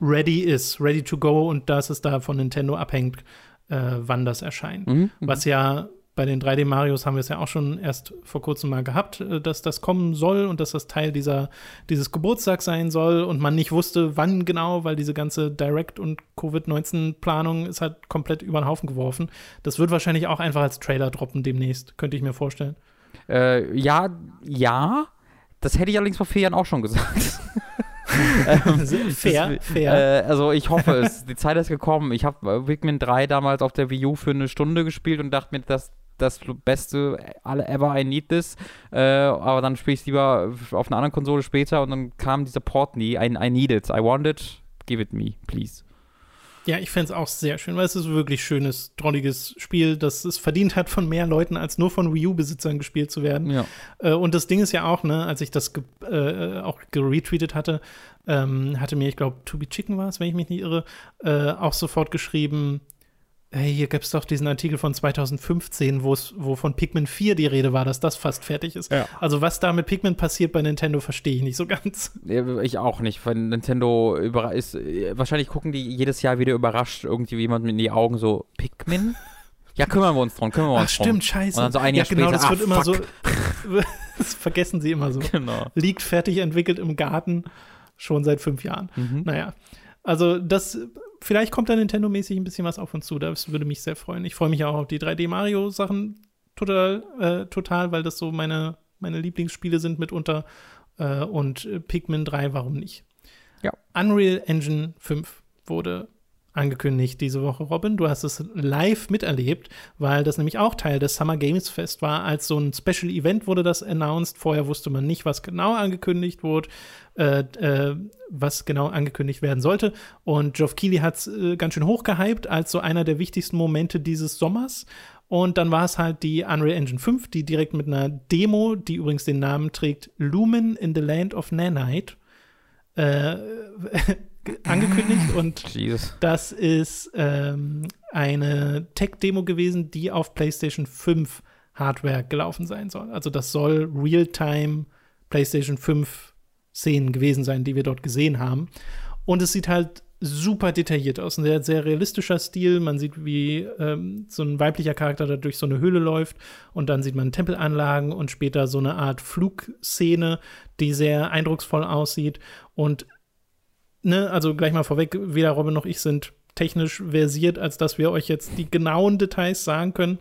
ready ist, ready to go und dass es da von Nintendo abhängt, äh, wann das erscheint. Mhm. Was ja bei den 3D-Marios haben wir es ja auch schon erst vor kurzem mal gehabt, äh, dass das kommen soll und dass das Teil dieser, dieses Geburtstags sein soll und man nicht wusste, wann genau, weil diese ganze Direct- und Covid-19-Planung ist halt komplett über den Haufen geworfen. Das wird wahrscheinlich auch einfach als Trailer droppen demnächst, könnte ich mir vorstellen. Äh, ja, ja. Das hätte ich allerdings vor vier Jahren auch schon gesagt. *laughs* ähm, fair, das, fair. Äh, also ich hoffe es. Die Zeit ist gekommen. Ich habe Pikmin 3 damals auf der Wii U für eine Stunde gespielt und dachte mir, das das Beste alle ever, I need this. Äh, aber dann spiele ich es lieber auf einer anderen Konsole später und dann kam dieser Port nie. I, I need it, I want it, give it me, please. Ja, ich fände es auch sehr schön, weil es ist ein wirklich schönes, drolliges Spiel, das es verdient hat, von mehr Leuten als nur von Wii U-Besitzern gespielt zu werden. Ja. Äh, und das Ding ist ja auch, ne, als ich das ge äh, auch geretweetet hatte, ähm, hatte mir, ich glaube, To Be Chicken war es, wenn ich mich nicht irre, äh, auch sofort geschrieben, Hey, hier gab es doch diesen Artikel von 2015, wo von Pikmin 4 die Rede war, dass das fast fertig ist. Ja. Also was da mit Pikmin passiert bei Nintendo, verstehe ich nicht so ganz. Ich auch nicht, weil Nintendo ist, wahrscheinlich gucken die jedes Jahr wieder überrascht irgendwie jemand in die Augen so, Pikmin? Ja, kümmern wir uns drum, kümmern wir uns Ach, stimmt, scheiße. Und dann so ein Jahr ja, genau, später, das wird ah, immer so, *laughs* das vergessen sie immer so. *laughs* Genau. Liegt fertig entwickelt im Garten, schon seit fünf Jahren. Mhm. Naja, also das vielleicht kommt da Nintendo-mäßig ein bisschen was auf uns zu. Das würde mich sehr freuen. Ich freue mich auch auf die 3D-Mario-Sachen total, äh, total, weil das so meine, meine Lieblingsspiele sind mitunter. Äh, und Pikmin 3, warum nicht? Ja. Unreal Engine 5 wurde angekündigt diese Woche, Robin. Du hast es live miterlebt, weil das nämlich auch Teil des Summer Games Fest war. Als so ein Special Event wurde das announced. Vorher wusste man nicht, was genau angekündigt wurde, äh, äh, was genau angekündigt werden sollte. Und Geoff Keighley hat es äh, ganz schön hochgehypt als so einer der wichtigsten Momente dieses Sommers. Und dann war es halt die Unreal Engine 5, die direkt mit einer Demo, die übrigens den Namen trägt, Lumen in the Land of Nanite, äh, *laughs* angekündigt *laughs* und Jesus. das ist ähm, eine Tech-Demo gewesen, die auf PlayStation 5 Hardware gelaufen sein soll. Also das soll Real-Time PlayStation 5 Szenen gewesen sein, die wir dort gesehen haben. Und es sieht halt super detailliert aus. Ein sehr, sehr realistischer Stil. Man sieht, wie ähm, so ein weiblicher Charakter da durch so eine Höhle läuft und dann sieht man Tempelanlagen und später so eine Art Flugszene, die sehr eindrucksvoll aussieht. Und ne, also gleich mal vorweg, weder Robin noch ich sind technisch versiert, als dass wir euch jetzt die genauen Details sagen können.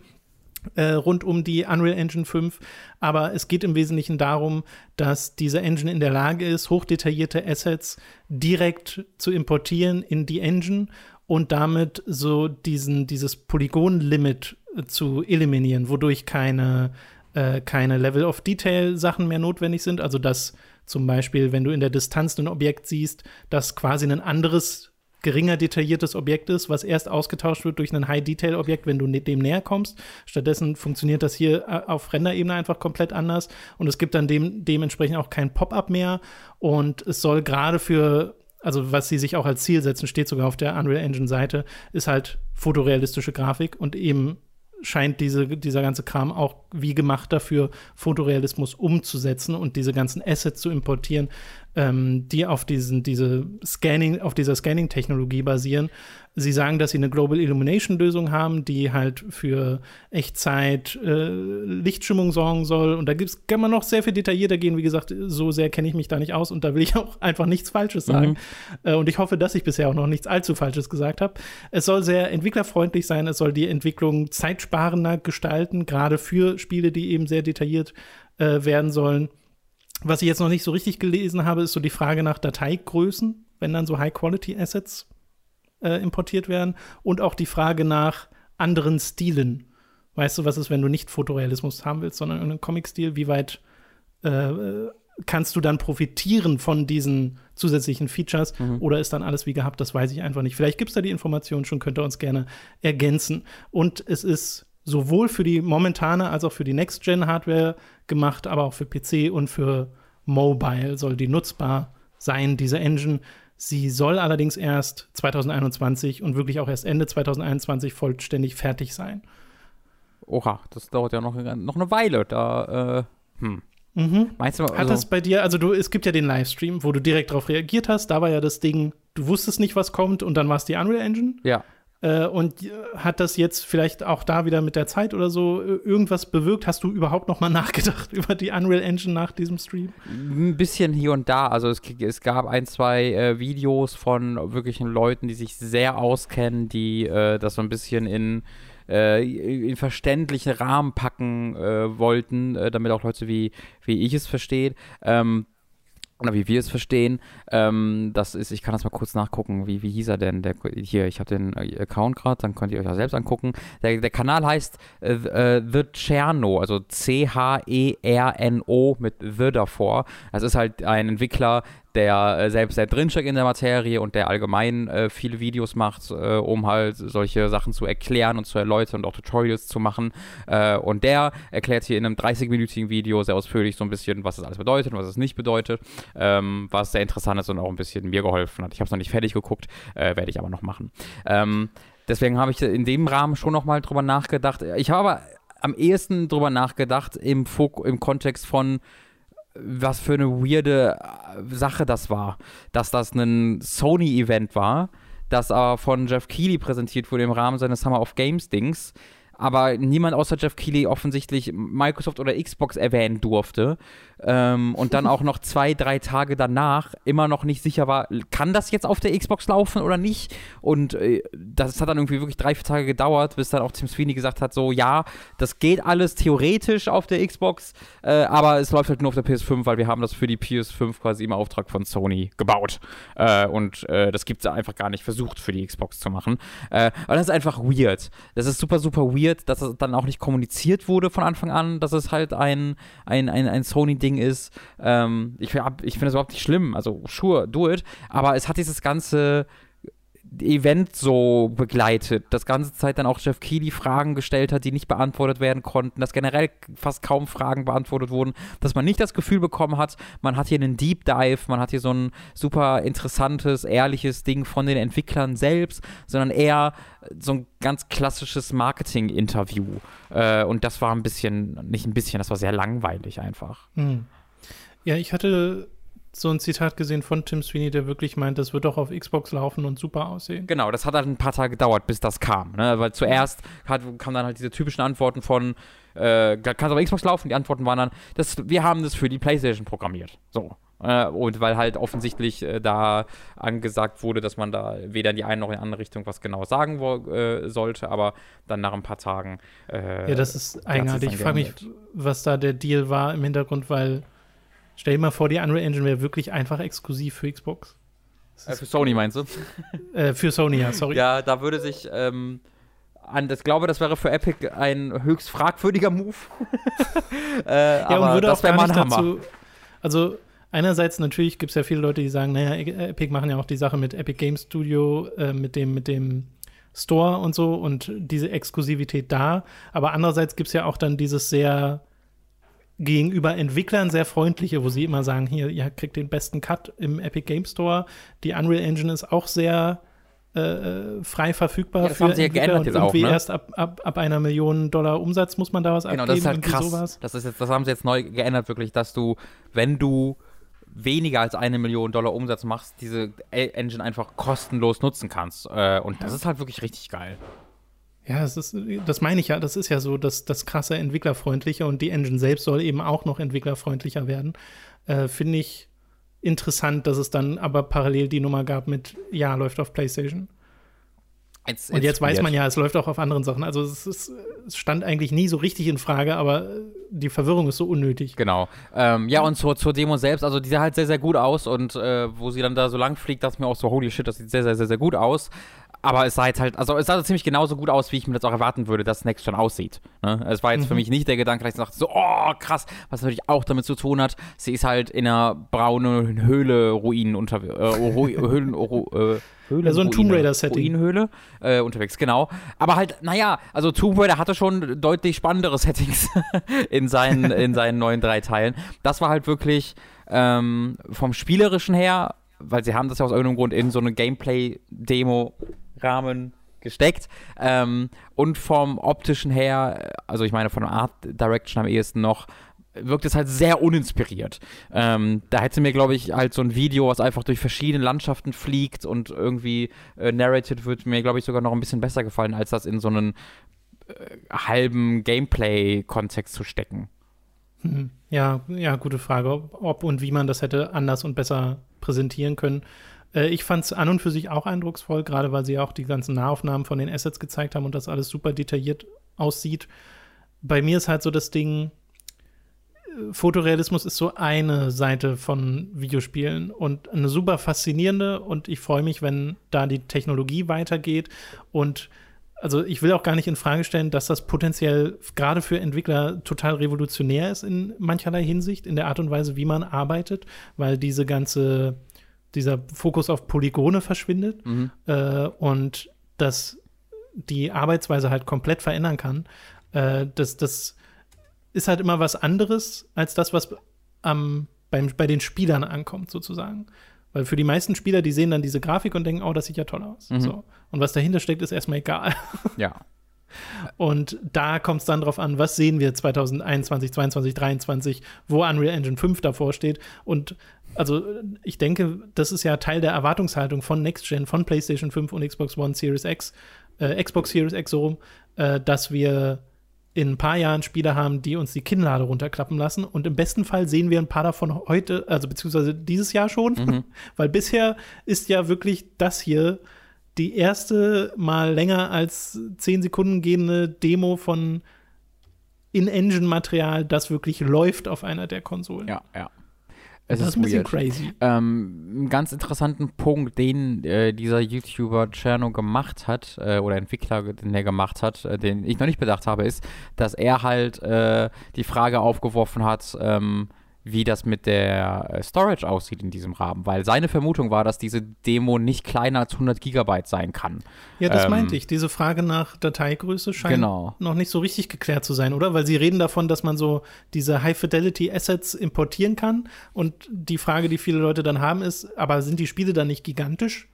Äh, rund um die Unreal Engine 5. Aber es geht im Wesentlichen darum, dass diese Engine in der Lage ist, hochdetaillierte Assets direkt zu importieren in die Engine und damit so diesen, dieses Polygon-Limit äh, zu eliminieren, wodurch keine, äh, keine Level of Detail-Sachen mehr notwendig sind. Also dass zum Beispiel, wenn du in der Distanz ein Objekt siehst, das quasi ein anderes geringer detailliertes Objekt ist, was erst ausgetauscht wird durch ein High-Detail-Objekt, wenn du ne-, dem näher kommst. Stattdessen funktioniert das hier äh, auf Renderebene einfach komplett anders und es gibt dann dem, dementsprechend auch kein Pop-up mehr und es soll gerade für also was sie sich auch als Ziel setzen, steht sogar auf der Unreal Engine Seite, ist halt fotorealistische Grafik und eben scheint diese, dieser ganze Kram auch wie gemacht dafür, Fotorealismus umzusetzen und diese ganzen Assets zu importieren, ähm, die auf diesen, diese Scanning, auf dieser Scanning-Technologie basieren. Sie sagen, dass sie eine Global Illumination-Lösung haben, die halt für Echtzeit äh, Lichtstimmung sorgen soll. Und da gibt's, kann man noch sehr viel detaillierter gehen. Wie gesagt, so sehr kenne ich mich da nicht aus und da will ich *laughs* auch einfach nichts Falsches sagen. Mhm. Äh, und ich hoffe, dass ich bisher auch noch nichts allzu Falsches gesagt habe. Es soll sehr entwicklerfreundlich sein. Es soll die Entwicklung zeitsparender gestalten, gerade für Spiele, die eben sehr detailliert äh, werden sollen. Was ich jetzt noch nicht so richtig gelesen habe, ist so die Frage nach Dateigrößen, wenn dann so High-Quality-Assets äh, importiert werden. Und auch die Frage nach anderen Stilen. Weißt du, was ist, wenn du nicht Fotorealismus haben willst, sondern einen Comic-Stil? Wie weit äh, kannst du dann profitieren von diesen zusätzlichen Features mhm. oder ist dann alles wie gehabt? Das weiß ich einfach nicht. Vielleicht gibt es da die Information schon, könnt ihr uns gerne ergänzen. Und es ist sowohl für die momentane als auch für die Next-Gen-Hardware gemacht, aber auch für PC und für Mobile soll die nutzbar sein, diese Engine. Sie soll allerdings erst 2021 und wirklich auch erst Ende 2021 vollständig fertig sein. Oha, das dauert ja noch, noch eine Weile. Da, äh, hm. Mhm. Meinst du, also Hat das bei dir, also du, es gibt ja den Livestream, wo du direkt darauf reagiert hast. Da war ja das Ding, du wusstest nicht, was kommt und dann war es die Unreal Engine. Ja. Äh, und äh, hat das jetzt vielleicht auch da wieder mit der Zeit oder so äh, irgendwas bewirkt? Hast du überhaupt noch mal *laughs* nachgedacht über die Unreal Engine nach diesem Stream? Ein bisschen hier und da. Also es, es gab ein, zwei äh, Videos von wirklichen Leuten, die sich sehr auskennen, die äh, das so ein bisschen in in verständlichen Rahmen packen äh, wollten, äh, damit auch Leute wie, wie ich es verstehen. Ähm, oder wie wir es verstehen. Ähm, das ist, ich kann das mal kurz nachgucken, wie, wie hieß er denn? Der, hier, ich habe den Account gerade, dann könnt ihr euch ja selbst angucken. Der, der Kanal heißt äh, äh The Cherno, also C-H-E-R-N-O mit The davor. Das ist halt ein Entwickler, der äh, selbst sehr drinsteckt in der Materie und der allgemein äh, viele Videos macht, äh, um halt solche Sachen zu erklären und zu erläutern und auch Tutorials zu machen. Äh, und der erklärt hier in einem 30-minütigen Video sehr ausführlich so ein bisschen, was das alles bedeutet und was es nicht bedeutet, ähm, was sehr interessant ist und auch ein bisschen mir geholfen hat. Ich habe es noch nicht fertig geguckt, äh, werde ich aber noch machen. Ähm, deswegen habe ich in dem Rahmen schon nochmal drüber nachgedacht. Ich habe aber am ehesten drüber nachgedacht im, Fok im Kontext von, was für eine weirde äh, Sache das war. Dass das ein Sony-Event war, das aber von Jeff Keighley präsentiert wurde im Rahmen seines Summer of Games-Dings aber niemand außer Jeff Keighley offensichtlich Microsoft oder Xbox erwähnen durfte. Ähm, und dann auch noch zwei, drei Tage danach immer noch nicht sicher war, kann das jetzt auf der Xbox laufen oder nicht? Und äh, das hat dann irgendwie wirklich drei, vier Tage gedauert, bis dann auch Tim Sweeney gesagt hat, so ja, das geht alles theoretisch auf der Xbox, äh, aber es läuft halt nur auf der PS5, weil wir haben das für die PS5 quasi im Auftrag von Sony gebaut. Äh, und äh, das gibt es einfach gar nicht versucht für die Xbox zu machen. Äh, aber das ist einfach weird. Das ist super, super weird weird, dass es dann auch nicht kommuniziert wurde von Anfang an, dass es halt ein, ein, ein, ein Sony-Ding ist. Ähm, ich ich finde es überhaupt nicht schlimm. Also, sure, do it. Aber es hat dieses ganze Event so begleitet, das ganze Zeit dann auch Jeff Keighley Fragen gestellt hat, die nicht beantwortet werden konnten, dass generell fast kaum Fragen beantwortet wurden, dass man nicht das Gefühl bekommen hat, man hat hier einen Deep Dive, man hat hier so ein super interessantes, ehrliches Ding von den Entwicklern selbst, sondern eher so ein ganz klassisches Marketing-Interview. Äh, und das war ein bisschen, nicht ein bisschen, das war sehr langweilig einfach. Hm. Ja, ich hatte so ein Zitat gesehen von Tim Sweeney, der wirklich meint, das wird doch auf Xbox laufen und super aussehen. Genau, das hat halt ein paar Tage gedauert, bis das kam. Ne? Weil zuerst hat, kamen dann halt diese typischen Antworten von, äh, kann es auf Xbox laufen? Die Antworten waren dann, das, wir haben das für die PlayStation programmiert. So. Äh, und weil halt offensichtlich äh, da angesagt wurde, dass man da weder in die eine noch in die andere Richtung was genau sagen äh, sollte, aber dann nach ein paar Tagen. Äh, ja, das ist eigenartig. Ich frage mich, was da der Deal war im Hintergrund, weil Stell dir mal vor, die Unreal Engine wäre wirklich einfach exklusiv für Xbox. Äh, für Sony meinst du? *laughs* äh, für Sony, ja, sorry. Ja, da würde sich ähm, an, ich glaube, das wäre für Epic ein höchst fragwürdiger Move. *laughs* äh, ja, aber und würde das wäre mal ein Hammer. Dazu, also einerseits natürlich gibt es ja viele Leute, die sagen, naja, e-, Epic machen ja auch die Sache mit Epic Game Studio, äh, mit dem, mit dem Store und so und diese Exklusivität da. Aber andererseits gibt es ja auch dann dieses sehr gegenüber Entwicklern sehr freundliche, wo sie immer sagen, hier, ihr kriegt den besten Cut im Epic Game Store. Die Unreal Engine ist auch sehr äh, äh frei verfügbar ja, das für haben sie ja geändert jetzt irgendwie auch, ne? erst ab, ab, ab einer Million Dollar Umsatz muss man da was genau, abgeben. Genau, das ist halt krass. Sowas. Das, ist jetzt, das haben sie jetzt neu geändert, wirklich, dass du, wenn du weniger als eine Million Dollar Umsatz machst, diese Engine einfach kostenlos nutzen kannst. Äh, und das ist halt wirklich richtig geil. Ja, das, ist, das meine ich ja. Das ist ja so das, das krasse Entwicklerfreundliche und die Engine selbst soll eben auch noch entwicklerfreundlicher werden. Äh, Finde ich interessant, dass es dann aber parallel die Nummer gab mit, ja, läuft auf PlayStation. It's, und jetzt weiß man ja, es läuft auch auf anderen Sachen. Also es, ist, es, stand eigentlich nie so richtig in Frage, aber die Verwirrung ist so unnötig. Genau. Ähm, ja, und zur, zur Demo selbst, also die sah halt sehr, sehr gut aus und äh, wo sie dann da so lang fliegt, dachte ich mir auch so, holy shit, das sieht sehr, sehr, sehr, sehr gut aus. Aber es sah jetzt halt, also es sah ziemlich genauso gut aus, wie ich mir das auch erwarten würde, dass Next schon aussieht. Ne? Es war jetzt mhm. für mich nicht der Gedanke, dass ich dachte so, oh krass, was natürlich auch damit zu tun hat, sie ist halt in einer braunen Höhle Ruinen unter, äh, *laughs* Höhlen, äh, Höhle. Ja, so ein Tomb Raider-Setting. Ruinenhöhle äh, unterwegs, genau. Aber halt, naja, also Tomb Raider hatte schon deutlich spannendere Settings *laughs* in, seinen, *laughs* in seinen neuen drei Teilen. Das war halt wirklich ähm, vom Spielerischen her, weil sie haben das ja aus irgendeinem Grund in so eine Gameplay-Demo Rahmen gesteckt. Ähm, und vom optischen her, also ich meine von Art Direction am ehesten noch, wirkt es halt sehr uninspiriert. Ähm, da hätte mir, glaube ich, halt so ein Video, was einfach durch verschiedene Landschaften fliegt und irgendwie äh, narrated wird, mir, glaube ich, sogar noch ein bisschen besser gefallen, als das in so einen äh, halben Gameplay-Kontext zu stecken. Hm. Ja, ja, gute Frage, ob und wie man das hätte anders und besser präsentieren können. Äh, ich fand es an und für sich auch eindrucksvoll, gerade weil sie auch die ganzen Nahaufnahmen von den Assets gezeigt haben und das alles super detailliert aussieht. Bei mir ist halt so das Ding, äh, Fotorealismus ist so eine Seite von Videospielen und eine super faszinierende und ich freue mich, wenn da die Technologie weitergeht und also ich will auch gar nicht in Frage stellen, dass das potenziell gerade für Entwickler total revolutionär ist in mancherlei Hinsicht, in der Art und Weise, wie man arbeitet, weil diese ganze dieser Fokus auf Polygone verschwindet mhm. äh, und dass die Arbeitsweise halt komplett verändern kann. Äh, das, das ist halt immer was anderes als das, was am, beim, bei den Spielern ankommt, sozusagen. Weil für die meisten Spieler, die sehen dann diese Grafik und denken, oh, das sieht ja toll aus. Mhm. So. Und was dahinter steckt, ist erstmal egal. Ja. *laughs* Und da kommt es dann drauf an, was sehen wir 2021, 2022, 2023, wo Unreal Engine 5 davor steht. Und also ich denke, das ist ja Teil der Erwartungshaltung von Next Gen, von PlayStation 5 und Xbox One Series X, äh, Xbox Series X so rum, äh, dass wir in ein paar Jahren Spiele haben, die uns die Kinnlade runterklappen lassen. Und im besten Fall sehen wir ein paar davon heute, also beziehungsweise dieses Jahr schon, mhm. *laughs* weil bisher ist ja wirklich das hier die erste mal länger als zehn Sekunden gehende Demo von In-Engine-Material, das wirklich läuft auf einer der Konsolen. Ja, ja. Es das ist, ein bisschen crazy. Ähm, einen ganz interessanten Punkt, den äh, dieser YouTuber Cherno gemacht hat, äh, oder Entwickler, den er gemacht hat, äh, den ich noch nicht bedacht habe, ist, dass er halt äh, die Frage aufgeworfen hat, ähm, wie das mit der äh, Storage aussieht in diesem Rahmen, weil seine Vermutung war, dass diese Demo nicht kleiner als 100 Gigabyte sein kann. Ja, das ähm, meinte ich. Diese Frage nach Dateigröße scheint genau. noch nicht so richtig geklärt zu sein, oder? Weil sie reden davon, dass man so diese High-Fidelity-Assets importieren kann und die Frage, die viele Leute dann haben, ist, aber sind die Spiele dann nicht gigantisch?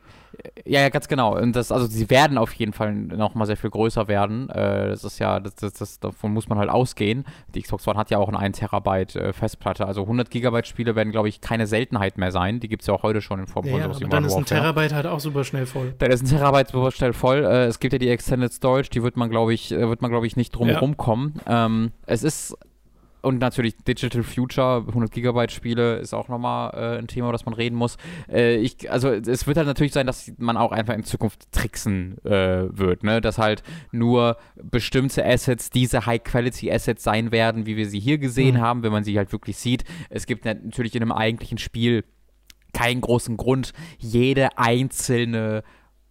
Ja, ja, ganz genau. Und das, also sie werden auf jeden Fall noch mal sehr viel größer werden. Äh, das ist ja, das, das, das, davon muss man halt ausgehen. Die Xbox One hat ja auch eine 1 Terabyte äh, Festplatte. Also 100 Gigabyte Spiele werden, glaube ich, keine Seltenheit mehr sein. Die gibt es ja auch heute schon in Form von ja, sowas wie Dann ist ein Terabyte halt auch super schnell voll. Dann ist ein Terabyte super schnell voll. Äh, es gibt ja die Extended Storage, die wird man, glaube ich, äh, wird man, glaube ich, nicht drum ja. kommen. Ähm, es ist und natürlich Digital Future, 100 Gigabyte Spiele ist auch nochmal äh, ein Thema, das man reden muss. Äh, ich, also es wird halt natürlich sein, dass man auch einfach in Zukunft tricksen äh, wird, ne? dass halt nur bestimmte Assets diese High-Quality-Assets sein werden, wie wir sie hier gesehen mhm. haben, wenn man sie halt wirklich sieht. Es gibt natürlich in einem eigentlichen Spiel keinen großen Grund, jede einzelne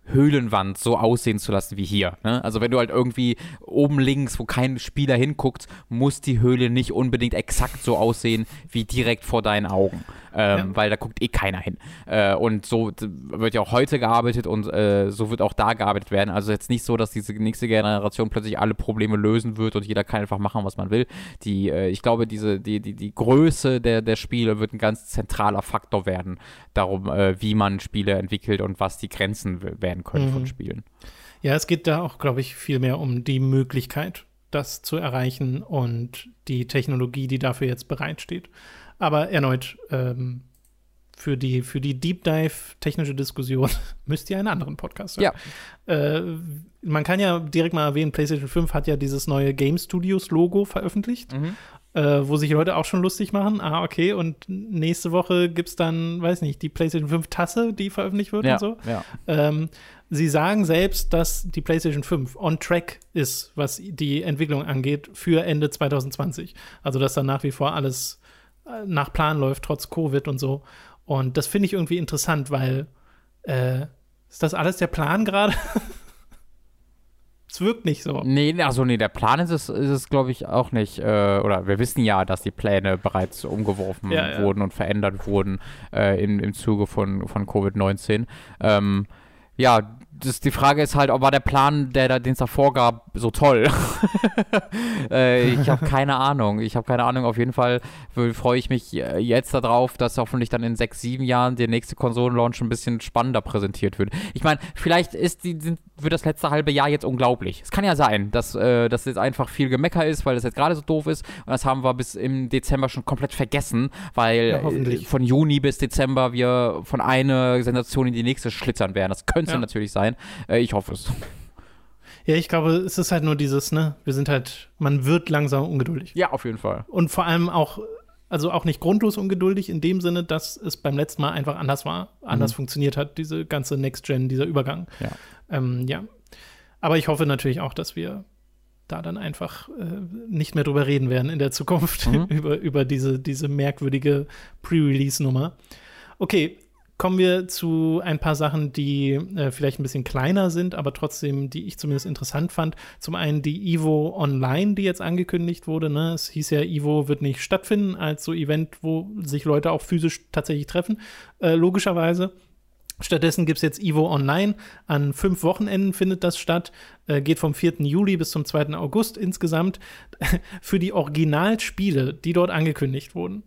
Höhlenwand so aussehen zu lassen wie hier. Ne? Also wenn du halt irgendwie oben links, wo kein Spieler hinguckt, muss die Höhle nicht unbedingt exakt so aussehen wie direkt vor deinen Augen ähm, ja. weil da guckt eh keiner hin. Äh, und so wird ja auch heute gearbeitet und äh, so wird auch da gearbeitet werden. Also jetzt nicht so, dass diese nächste Generation plötzlich alle Probleme lösen wird und jeder kann einfach machen, was man will. Die, äh, ich glaube, diese, die, die, die Größe der, der Spiele wird ein ganz zentraler Faktor werden, darum, äh, wie man Spiele entwickelt und was die Grenzen werden können mhm. von Spielen. Ja, es geht da auch, glaube ich, viel mehr um die Möglichkeit, das zu erreichen und die Technologie, die dafür jetzt bereitsteht. Aber erneut, ähm, für die, für die Deep Dive technische Diskussion *laughs* müsst ihr einen anderen Podcast hören. Ja. Äh, man kann ja direkt mal erwähnen, PlayStation 5 hat ja dieses neue Game Studios Logo veröffentlicht, mhm. Äh, wo sich Leute auch schon lustig machen. Ah, okay, und nächste Woche gibt es dann, weiß nicht, die PlayStation 5 Tasse, die veröffentlicht wird ja, und so. Ja. Ähm, sie sagen selbst, dass die PlayStation 5 on track ist, was die Entwicklung angeht, für Ende 2020. Also, dass dann nach wie vor alles nach Plan läuft, trotz Covid und so. Und das finde ich irgendwie interessant, weil äh, ist das alles der Plan gerade? *laughs* es wirkt nicht so. Nee, also nee, der Plan ist es, ist es glaube ich, auch nicht. Äh, oder wir wissen ja, dass die Pläne bereits umgeworfen ja, wurden ja. und verändert wurden äh, im, im Zuge von, von Covid-19. Ähm, ja, das, die Frage ist halt, ob war der Plan, der den es da vorgab, so toll. *laughs* äh, ich habe keine Ahnung. Ich habe keine Ahnung. Auf jeden Fall freue ich mich äh, jetzt darauf, dass hoffentlich dann in sechs, sieben Jahren der nächste Konsolenlaunch ein bisschen spannender präsentiert wird. Ich meine, vielleicht ist die, sind, wird das letzte halbe Jahr jetzt unglaublich. Es kann ja sein, dass äh, das jetzt einfach viel Gemecker ist, weil das jetzt gerade so doof ist. Und das haben wir bis im Dezember schon komplett vergessen, weil ja, äh, von Juni bis Dezember wir von einer Sensation in die nächste schlittern werden. Das könnte ja. natürlich sein sein. Äh, ich hoffe es. Ja, ich glaube, es ist halt nur dieses, ne, wir sind halt, man wird langsam ungeduldig. Ja, auf jeden Fall. Und vor allem auch, also auch nicht grundlos ungeduldig in dem Sinne, dass es beim letzten Mal einfach anders war, anders mhm. funktioniert hat, diese ganze Next Gen, dieser Übergang. Ja. Ähm, ja. Aber ich hoffe natürlich auch, dass wir da dann einfach äh, nicht mehr drüber reden werden in der Zukunft, mhm. *laughs* über, über diese, diese merkwürdige Pre-Release-Nummer. Okay, kommen wir zu ein paar Sachen, die äh, vielleicht ein bisschen kleiner sind, aber trotzdem, die ich zumindest interessant fand. Zum einen die Evo Online, die jetzt angekündigt wurde. Ne? Es hieß ja, Evo wird nicht stattfinden als so Event, wo sich Leute auch physisch tatsächlich treffen, äh, logischerweise. Stattdessen gibt es jetzt Evo Online. An fünf Wochenenden findet das statt. Äh, geht vom 4. Juli bis zum 2. August insgesamt. *laughs* Für die Originalspiele, die dort angekündigt wurden,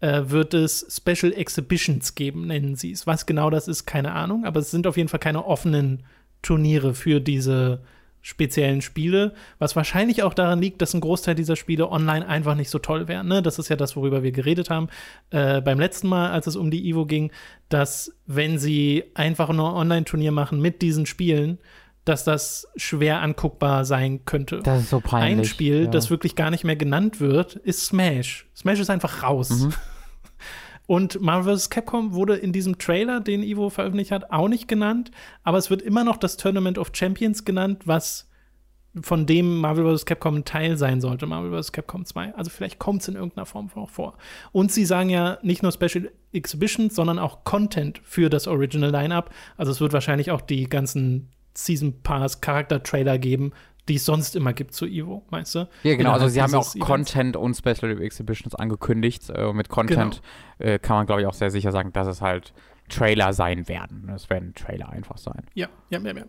äh, wird es Special Exhibitions geben, nennen sie es. Was genau das ist, keine Ahnung, aber es sind auf jeden Fall keine offenen Turniere für diese speziellen Spiele, was wahrscheinlich auch daran liegt, dass ein Großteil dieser Spiele online einfach nicht so toll wären. Ne? Das ist ja das, worüber wir geredet haben äh, beim letzten Mal, als es um die Evo ging, dass wenn sie einfach nur Online-Turnier machen mit diesen Spielen, dass das schwer anguckbar sein könnte. Das ist so peinlich. Ein Spiel, ja. das wirklich gar nicht mehr genannt wird, ist Smash. Smash ist einfach raus. Mhm. Und Marvel vs. Capcom wurde in diesem Trailer, den Ivo veröffentlicht hat, auch nicht genannt. Aber es wird immer noch das Tournament of Champions genannt, was von dem Marvel vs. Capcom ein Teil sein sollte, Marvel vs. Capcom 2. Also vielleicht kommt es in irgendeiner Form auch vor. Und sie sagen ja nicht nur Special Exhibitions, sondern auch Content für das Original Lineup. Also es wird wahrscheinlich auch die ganzen Season Pass Charakter Trailer geben, die es sonst immer gibt zu Evo, meinst du? Ja, genau. Also sie haben ja auch Events. Content und Special Exhibitions angekündigt. Äh, mit Content genau. äh, kann man, glaube ich, auch sehr sicher sagen, dass es halt Trailer sein werden. Es werden Trailer einfach sein. Ja, ja, ja, ja.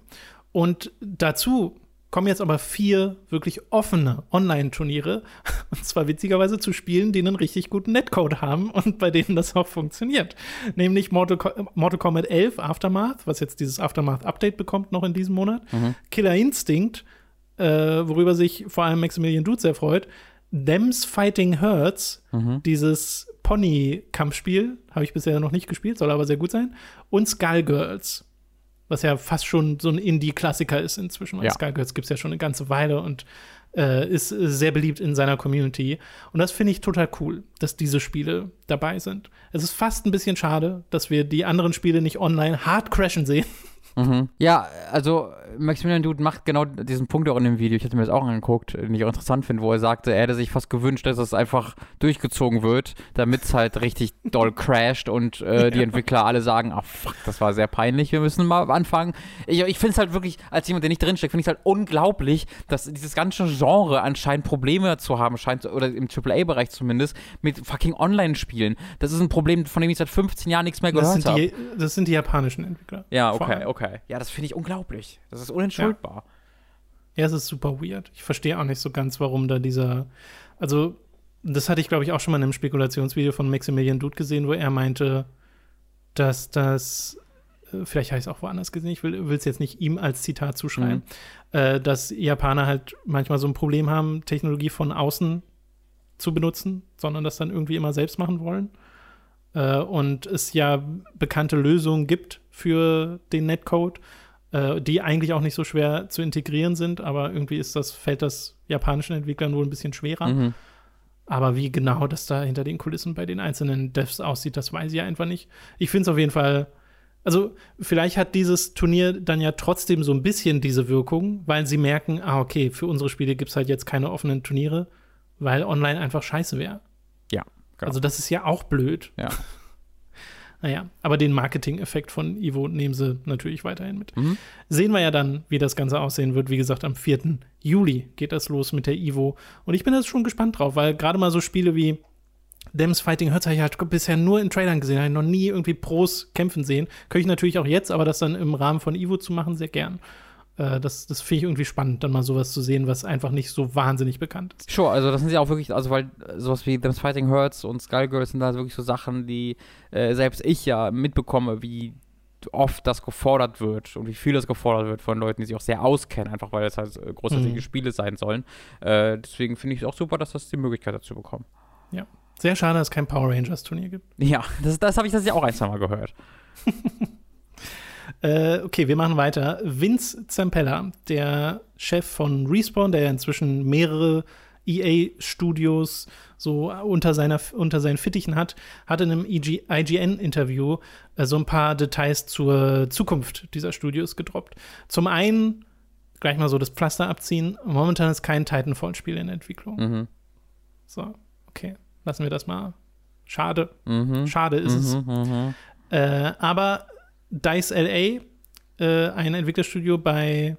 Und dazu kommen jetzt aber vier wirklich offene Online-Turniere, *laughs* und zwar witzigerweise zu Spielen, die einen richtig guten Netcode haben und bei denen das auch funktioniert. Nämlich Mortal, Mortal Kombat 11 Aftermath, was jetzt dieses Aftermath-Update bekommt noch in diesem Monat, mhm. Killer Instinct, äh, worüber sich vor allem Maximilian Dude sehr freut, Dems Fighting Hurts, mhm. dieses Pony-Kampfspiel, habe ich bisher noch nicht gespielt, soll aber sehr gut sein, und Skullgirls was ja fast schon so ein Indie-Klassiker ist inzwischen. Weil ja. Skullgirls gibt es ja schon eine ganze Weile und äh, ist sehr beliebt in seiner Community. Und das finde ich total cool, dass diese Spiele dabei sind. Es ist fast ein bisschen schade, dass wir die anderen Spiele nicht online hart crashen sehen. *laughs* Mhm. Ja, also Maximilian Dude macht genau diesen Punkt auch in dem Video. Ich hatte mir das auch angeguckt, den ich auch interessant finde, wo er sagte, er hätte sich fast gewünscht, dass es einfach durchgezogen wird, damit es halt richtig doll *laughs* crasht und äh, ja. die Entwickler alle sagen, ach fuck, das war sehr peinlich, wir müssen mal anfangen. Ich, ich finde es halt wirklich, als jemand, der nicht drinsteckt, finde ich es halt unglaublich, dass dieses ganze Genre anscheinend Probleme zu haben scheint, oder im AAA-Bereich zumindest, mit fucking Online-Spielen. Das ist ein Problem, von dem ich seit 15 Jahren nichts mehr gehört habe. Das sind die japanischen Entwickler. Ja, okay, okay. Ja, das finde ich unglaublich. Das das ist unentschuldbar. Ja. ja, es ist super weird. Ich verstehe auch nicht so ganz, warum da dieser. Also, das hatte ich, glaube ich, auch schon mal in einem Spekulationsvideo von Maximilian Dude gesehen, wo er meinte, dass das. Äh, vielleicht habe ich es auch woanders gesehen, ich will es jetzt nicht ihm als Zitat zuschreiben, mhm. äh, dass Japaner halt manchmal so ein Problem haben, Technologie von außen zu benutzen, sondern das dann irgendwie immer selbst machen wollen. Äh, und es ja bekannte Lösungen gibt für den Netcode äh, die eigentlich auch nicht so schwer zu integrieren sind, aber irgendwie ist das, fällt das japanischen Entwicklern wohl ein bisschen schwerer. Mhm. Aber wie genau das da hinter den Kulissen bei den einzelnen Devs aussieht, das weiß ich einfach nicht. Ich finde es auf jeden Fall. Also, vielleicht hat dieses Turnier dann ja trotzdem so ein bisschen diese Wirkung, weil sie merken, ah, okay, für unsere Spiele gibt es halt jetzt keine offenen Turniere, weil online einfach scheiße wäre. Ja. Genau. Also, das ist ja auch blöd. Ja. *laughs* Naja, aber den Marketing-Effekt von Ivo nehmen sie natürlich weiterhin mit. Mhm. Sehen wir ja dann, wie das Ganze aussehen wird. Wie gesagt, am 4. Juli geht das los mit der Ivo. Und ich bin da schon gespannt drauf, weil gerade mal so Spiele wie Dems Fighting Hurts habe ich halt bisher nur in Trailern gesehen, habe ich noch nie irgendwie Pros kämpfen sehen. Könnte ich natürlich auch jetzt, aber das dann im Rahmen von Ivo zu machen, sehr gern. Äh, das, das finde ich irgendwie spannend, dann mal sowas zu sehen, was einfach nicht so wahnsinnig bekannt ist. Sure, also das sind ja auch wirklich, also weil sowas wie Them's Fighting Hurts und Skullgirls sind da wirklich so Sachen, die äh, selbst ich ja mitbekomme, wie oft das gefordert wird und wie viel das gefordert wird von Leuten, die sich auch sehr auskennen, einfach weil es halt äh, großartige mhm. Spiele sein sollen. Äh, deswegen finde ich es auch super, dass das die Möglichkeit dazu bekommt. Ja. Sehr schade, dass es kein Power Rangers Turnier gibt. Ja, das, das habe ich das ja auch ein, zwei Mal gehört. *laughs* Äh, okay, wir machen weiter. Vince Zampella, der Chef von Respawn, der ja inzwischen mehrere EA-Studios so unter, seiner, unter seinen Fittichen hat, hat in einem IGN-Interview äh, so ein paar Details zur Zukunft dieser Studios gedroppt. Zum einen, gleich mal so das Pflaster abziehen, momentan ist kein Titanfall-Spiel in Entwicklung. Mhm. So, okay, lassen wir das mal. Schade. Mhm. Schade ist es. Mhm, mhm. Äh, aber DICE LA, äh, ein Entwicklerstudio bei,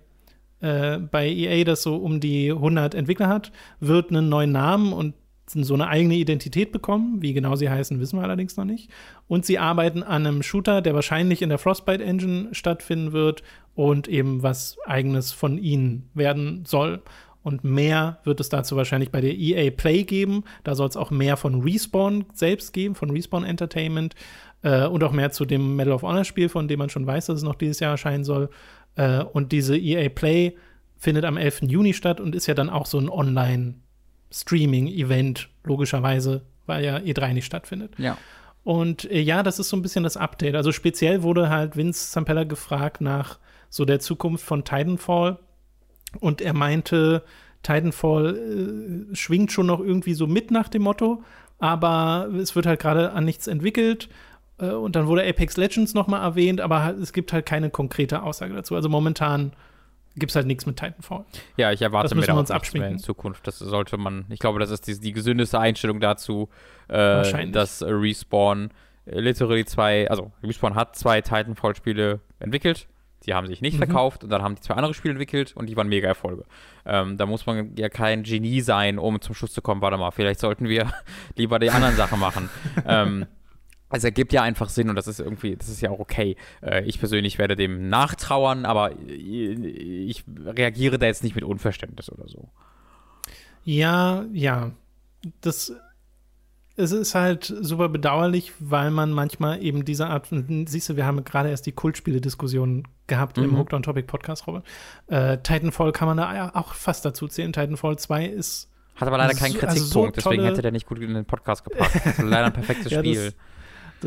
äh, bei EA, das so um die 100 Entwickler hat, wird einen neuen Namen und so eine eigene Identität bekommen. Wie genau sie heißen, wissen wir allerdings noch nicht. Und sie arbeiten an einem Shooter, der wahrscheinlich in der Frostbite Engine stattfinden wird und eben was eigenes von ihnen werden soll. Und mehr wird es dazu wahrscheinlich bei der EA Play geben. Da soll es auch mehr von Respawn selbst geben, von Respawn Entertainment. Äh, und auch mehr zu dem Medal of Honor Spiel, von dem man schon weiß, dass es noch dieses Jahr erscheinen soll. Äh, und diese EA Play findet am 11. Juni statt und ist ja dann auch so ein Online-Streaming-Event, logischerweise, weil ja E3 nicht stattfindet. Ja. Und äh, ja, das ist so ein bisschen das Update. Also speziell wurde halt Vince Zampella gefragt nach so der Zukunft von Titanfall. Und er meinte, Titanfall äh, schwingt schon noch irgendwie so mit nach dem Motto, aber es wird halt gerade an nichts entwickelt. Äh, und dann wurde Apex Legends noch mal erwähnt, aber halt, es gibt halt keine konkrete Aussage dazu. Also momentan gibt es halt nichts mit Titanfall. Ja, ich erwarte mir wir uns da auch nichts mehr abschminken. in Zukunft. Das sollte man, ich glaube, das ist die, die gesündeste Einstellung dazu, äh, Wahrscheinlich. dass äh, Respawn äh, literally zwei, also Respawn hat zwei Titanfall-Spiele entwickelt. Die haben sich nicht Mhm. verkauft und dann haben die zwei andere Spiele entwickelt und die waren mega Erfolge. Ähm, da muss man ja kein Genie sein, um zum Schluss zu kommen, warte mal, vielleicht sollten wir *laughs* lieber die anderen Sachen machen. ähm, es ergibt ja einfach Sinn und das ist irgendwie, das ist ja auch okay. Äh, ich persönlich werde dem nachtrauern, aber äh, ich reagiere da jetzt nicht mit Unverständnis oder so. Ja, ja. Das es ist halt super bedauerlich, weil man manchmal eben diese Art, siehst du, wir haben gerade erst die Kultspiele-Diskussion gehabt im Mhm. Hooked on Topic Podcast, Robert. Äh, Titanfall kann man da auch fast dazu zählen. Titanfall 2 ist Hat aber leider keinen So- also Kritikpunkt, so deswegen hätte der nicht gut in den Podcast gepackt. Das ist leider ein perfektes *laughs* Ja, Spiel. Das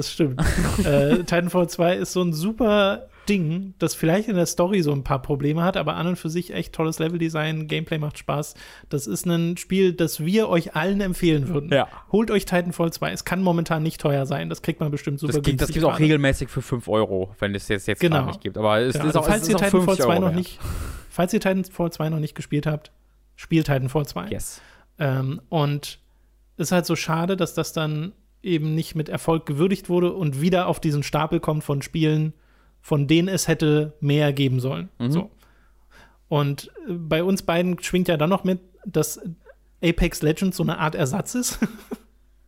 stimmt. *laughs* äh, Titanfall 2 ist so ein super Ding, das vielleicht in der Story so ein paar Probleme hat, aber an und für sich echt tolles Leveldesign, Gameplay macht Spaß. Das ist ein Spiel, das wir euch allen empfehlen würden. Ja. Holt euch Titanfall 2. Es kann momentan nicht teuer sein. Das kriegt man bestimmt super Das gibt das gibt's auch regelmäßig für 5 Euro, wenn es jetzt, jetzt Genau. gerade nicht gibt. Aber es Ja, ist also auch, falls es ihr ist Titanfall 50 2 Euro noch nicht, falls ihr Titanfall 2 noch nicht gespielt habt, spielt Titanfall 2. Yes. Ähm, und es ist halt so schade, dass das dann eben nicht mit Erfolg gewürdigt wurde und wieder auf diesen Stapel kommt von Spielen, von denen es hätte mehr geben sollen. Mhm. So. Und äh, bei uns beiden schwingt ja dann noch mit, dass Apex Legends so eine Art Ersatz ist, *laughs*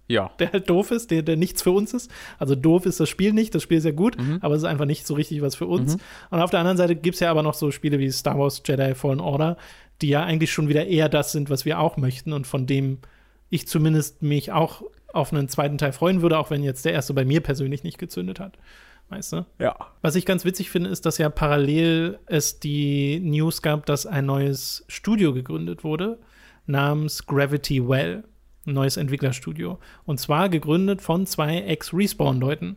Ja. der halt doof ist, der, der nichts für uns ist. Also doof ist das Spiel nicht, das Spiel ist ja gut, Mhm. aber es ist einfach nicht so richtig was für uns. Und auf der anderen Seite gibt es ja aber noch so Spiele wie Star Wars Jedi Fallen Order, die ja eigentlich schon wieder eher das sind, was wir auch möchten und von dem ich zumindest mich auch auf einen zweiten Teil freuen würde, auch wenn jetzt der erste bei mir persönlich nicht gezündet hat. Weißt du? Ja. Was ich ganz witzig finde, ist, dass ja parallel es die News gab, dass ein neues Studio gegründet wurde, namens Gravity Well. Ein neues Entwicklerstudio. Und zwar gegründet von zwei Ex-Respawn-Leuten,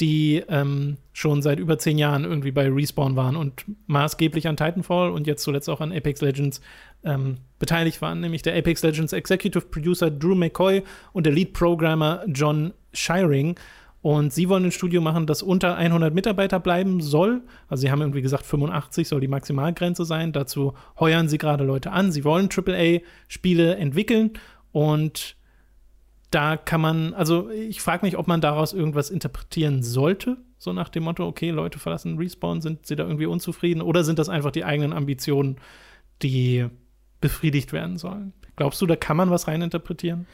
die ähm, schon seit über zehn Jahren irgendwie bei Respawn waren und maßgeblich an Titanfall und jetzt zuletzt auch an Apex Legends ähm, beteiligt waren, nämlich der Apex Legends Executive Producer Drew McCoy und der Lead Programmer John Shiring. Und sie wollen ein Studio machen, das unter 100 Mitarbeiter bleiben soll. Also sie haben irgendwie gesagt, 85 soll die Maximalgrenze sein. Dazu heuern sie gerade Leute an. Sie wollen AAA-Spiele entwickeln und da kann man, also ich frage mich, ob man daraus irgendwas interpretieren sollte. So nach dem Motto, okay, Leute verlassen Respawn, sind sie da irgendwie unzufrieden? Oder sind das einfach die eigenen Ambitionen, die befriedigt werden sollen? Glaubst du, da kann man was reininterpretieren?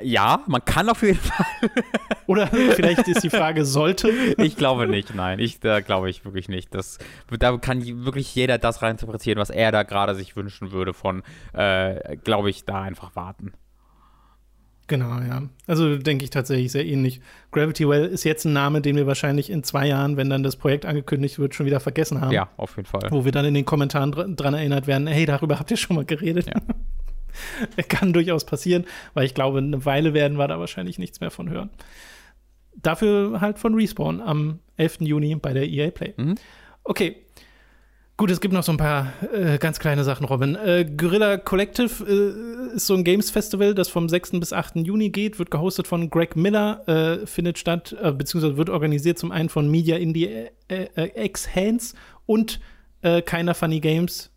Ja, man kann auf jeden Fall. *laughs* Oder vielleicht ist die Frage, sollte? Ich glaube nicht, nein. Ich, da glaube ich wirklich nicht. Das, da kann wirklich jeder das reininterpretieren, was er da gerade sich wünschen würde von, äh, glaube ich, da einfach warten. Genau, ja. Also denke ich tatsächlich sehr ähnlich. Gravity Well ist jetzt ein Name, den wir wahrscheinlich in zwei Jahren, wenn dann das Projekt angekündigt wird, schon wieder vergessen haben. Ja, auf jeden Fall. Wo wir dann in den Kommentaren dr dran erinnert werden, hey, darüber habt ihr schon mal geredet. Ja. *laughs* Kann durchaus passieren, weil ich glaube, eine Weile werden wir da wahrscheinlich nichts mehr von hören. Dafür halt von Respawn am 11. Juni bei der EA Play. Mhm. Okay. Gut, es gibt noch so ein paar äh, ganz kleine Sachen, Robin. Äh, Guerilla Collective äh, ist so ein Games Festival, das vom 6. bis 8. Juni geht, wird gehostet von Greg Miller, äh, findet statt, äh, beziehungsweise wird organisiert zum einen von Media Indie äh, X Hands und Keiner Funny Games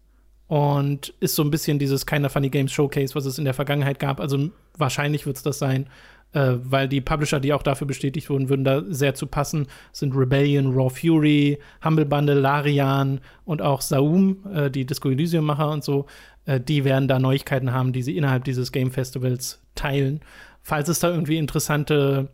und ist so ein bisschen dieses Keiner Funny Games Showcase, was es in der Vergangenheit gab. Also wahrscheinlich wird es das sein, äh, weil die Publisher, die auch dafür bestätigt wurden, würden da sehr zu passen. Sind Rebellion, Raw Fury, Humble Bundle, Larian und auch Saum, äh, die Disco Elysium-Macher und so. Äh, die werden da Neuigkeiten haben, die sie innerhalb dieses Game Festivals teilen. Falls es da irgendwie interessante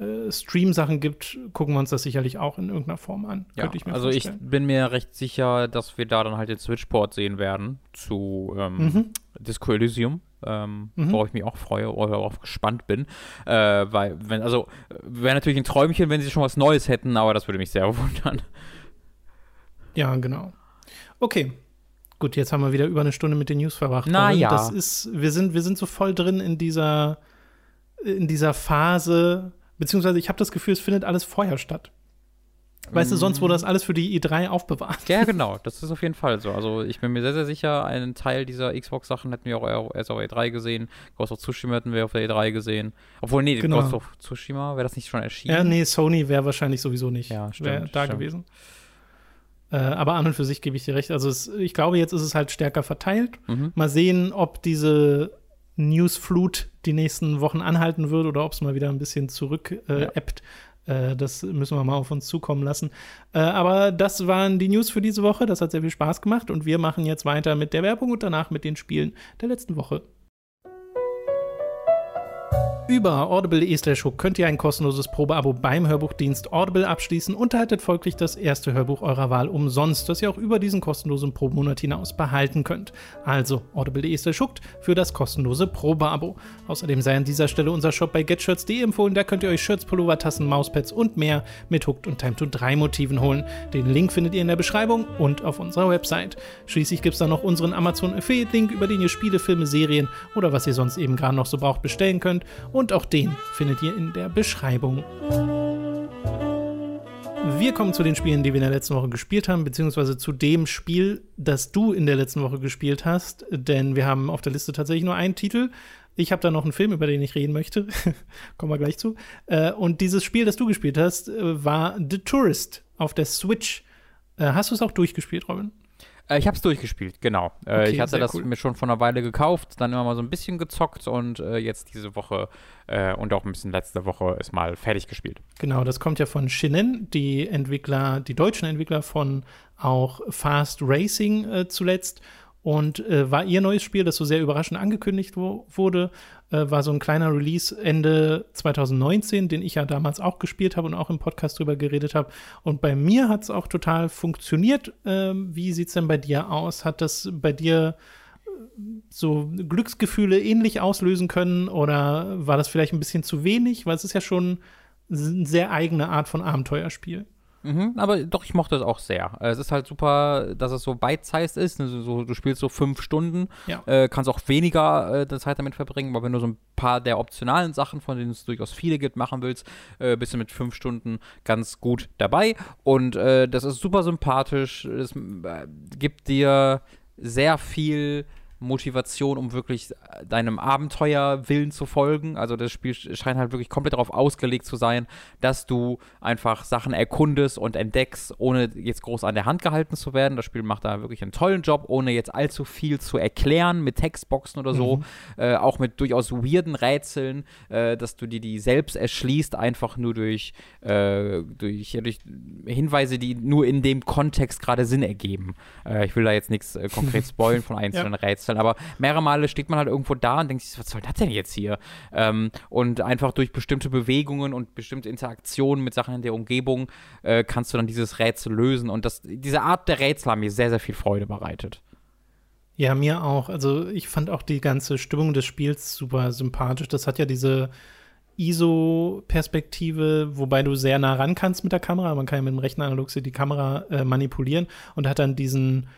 äh, Stream-Sachen gibt, gucken wir uns das sicherlich auch in irgendeiner Form an. Ja, ich also vorstellen. ich bin mir recht sicher, dass wir da dann halt den Switchport sehen werden zu ähm, mhm. Disco Elysium. Ähm, mhm. worauf ich mich auch freue oder darauf gespannt bin. Äh, weil, wenn, also, wäre natürlich ein Träumchen, wenn sie schon was Neues hätten, aber das würde mich sehr *laughs* wundern. Ja, genau. Okay. Gut, jetzt haben wir wieder über eine Stunde mit den News verbracht. Naja. Das ist, wir sind, wir sind so voll drin in dieser, in dieser Phase, Beziehungsweise ich habe das Gefühl, es findet alles vorher statt. Weißt mm. du, sonst wurde das alles für die E3 aufbewahrt. Ja, *laughs* genau, das ist auf jeden Fall so. Also ich bin mir sehr, sehr sicher, einen Teil dieser Xbox-Sachen hätten wir auch erst auf der E3 gesehen. Ghost of Tsushima hätten wir auf der E3 gesehen. Obwohl, nee, genau. Ghost of Tsushima, wäre das nicht schon erschienen? Ja, nee, Sony wäre wahrscheinlich sowieso nicht ja, stimmt, da stimmt. gewesen. Äh, aber an und für sich gebe ich dir recht. Also es, ich glaube, jetzt ist es halt stärker verteilt. Mhm. Mal sehen, ob diese Newsflut die nächsten Wochen anhalten wird oder ob es mal wieder ein bisschen zurück äh, ja. ebbt. Äh, das müssen wir mal auf uns zukommen lassen. Äh, aber das waren die News für diese Woche. Das hat sehr viel Spaß gemacht und wir machen jetzt weiter mit der Werbung und danach mit den Spielen der letzten Woche. Über audible.de slash könnt ihr ein kostenloses Probeabo beim Hörbuchdienst Audible abschließen und erhaltet folglich das erste Hörbuch eurer Wahl umsonst, das ihr auch über diesen kostenlosen Probemonat hinaus behalten könnt. Also audible.de slash für das kostenlose Probeabo. Außerdem sei an dieser Stelle unser Shop bei getshirts.de empfohlen, da könnt ihr euch Shirts, Pullover, Tassen, Mauspads und mehr mit Hooked und Time to 3 Motiven holen. Den Link findet ihr in der Beschreibung und auf unserer Website. Schließlich gibt es da noch unseren Amazon Affiliate Link, über den ihr Spiele, Filme, Serien oder was ihr sonst eben gerade noch so braucht bestellen könnt und auch den findet ihr in der Beschreibung. Wir kommen zu den Spielen, die wir in der letzten Woche gespielt haben, beziehungsweise zu dem Spiel, das du in der letzten Woche gespielt hast, denn wir haben auf der Liste tatsächlich nur einen Titel. Ich habe da noch einen Film, über den ich reden möchte. *laughs* Kommen wir gleich zu. Äh, und dieses Spiel, das du gespielt hast, äh, war The Tourist auf der Switch. Äh, hast du es auch durchgespielt, Robin? Äh, ich habe es durchgespielt, genau. Äh, okay, ich hatte das cool. mir schon vor einer Weile gekauft, dann immer mal so ein bisschen gezockt und äh, jetzt diese Woche äh, und auch ein bisschen letzte Woche ist mal fertig gespielt. Genau, das kommt ja von Shinen, die Entwickler, die deutschen Entwickler von auch Fast Racing äh, zuletzt und äh, war ihr neues Spiel, das so sehr überraschend angekündigt wo wurde, äh, war so ein kleiner Release Ende 2019, den ich ja damals auch gespielt habe und auch im Podcast drüber geredet habe. Und bei mir hat es auch total funktioniert. Ähm, wie sieht es denn bei dir aus? Hat das bei dir äh, so Glücksgefühle ähnlich auslösen können oder war das vielleicht ein bisschen zu wenig? Weil es ist ja schon eine sehr eigene Art von Abenteuerspiel. Mhm, aber doch, ich mochte es auch sehr. Es ist halt super, dass es so bite-sized ist. Also so, du spielst so fünf Stunden, ja. äh, kannst auch weniger äh, Zeit damit verbringen, aber wenn du so ein paar der optionalen Sachen, von denen es durchaus viele gibt, machen willst, äh, bist du mit fünf Stunden ganz gut dabei. Und äh, das ist super sympathisch. Es äh, gibt dir sehr viel Motivation, um wirklich äh, deinem Abenteuerwillen zu folgen. Also das Spiel scheint halt wirklich komplett darauf ausgelegt zu sein, dass du einfach Sachen erkundest und entdeckst, ohne jetzt groß an der Hand gehalten zu werden. Das Spiel macht da wirklich einen tollen Job, ohne jetzt allzu viel zu erklären mit Textboxen oder so. Mhm. Äh, auch mit durchaus weirden Rätseln, äh, dass du dir die selbst erschließt, einfach nur durch, äh, durch, durch, Hinweise, die nur in dem Kontext gerade Sinn ergeben. Äh, ich will da jetzt nichts äh, konkret *laughs* spoilen von einzelnen ja. Rätseln rätseln, aber mehrere Male steht man halt irgendwo da und denkt sich, was soll das denn jetzt hier? Ähm, und einfach durch bestimmte Bewegungen und bestimmte Interaktionen mit Sachen in der Umgebung äh, kannst du dann dieses Rätsel lösen. Und das, diese Art der Rätsel haben mir sehr, sehr viel Freude bereitet. Ja, mir auch. Also ich fand auch die ganze Stimmung des Spiels super sympathisch. Das hat ja diese ISO-Perspektive, wobei du sehr nah ran kannst mit der Kamera. Man kann ja mit dem rechten Analogstick die Kamera äh, manipulieren und hat dann diesen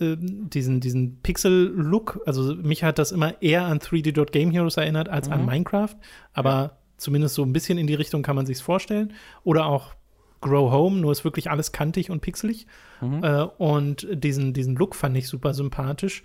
ähm, diesen, diesen Pixel-Look. Also mich hat das immer eher an 3D Game Heroes erinnert als mhm. an Minecraft. Aber ja. zumindest so ein bisschen in die Richtung kann man sich vorstellen. Oder auch Grow Home, nur ist wirklich alles kantig und pixelig. Mhm. Äh, und diesen, diesen Look fand ich super sympathisch.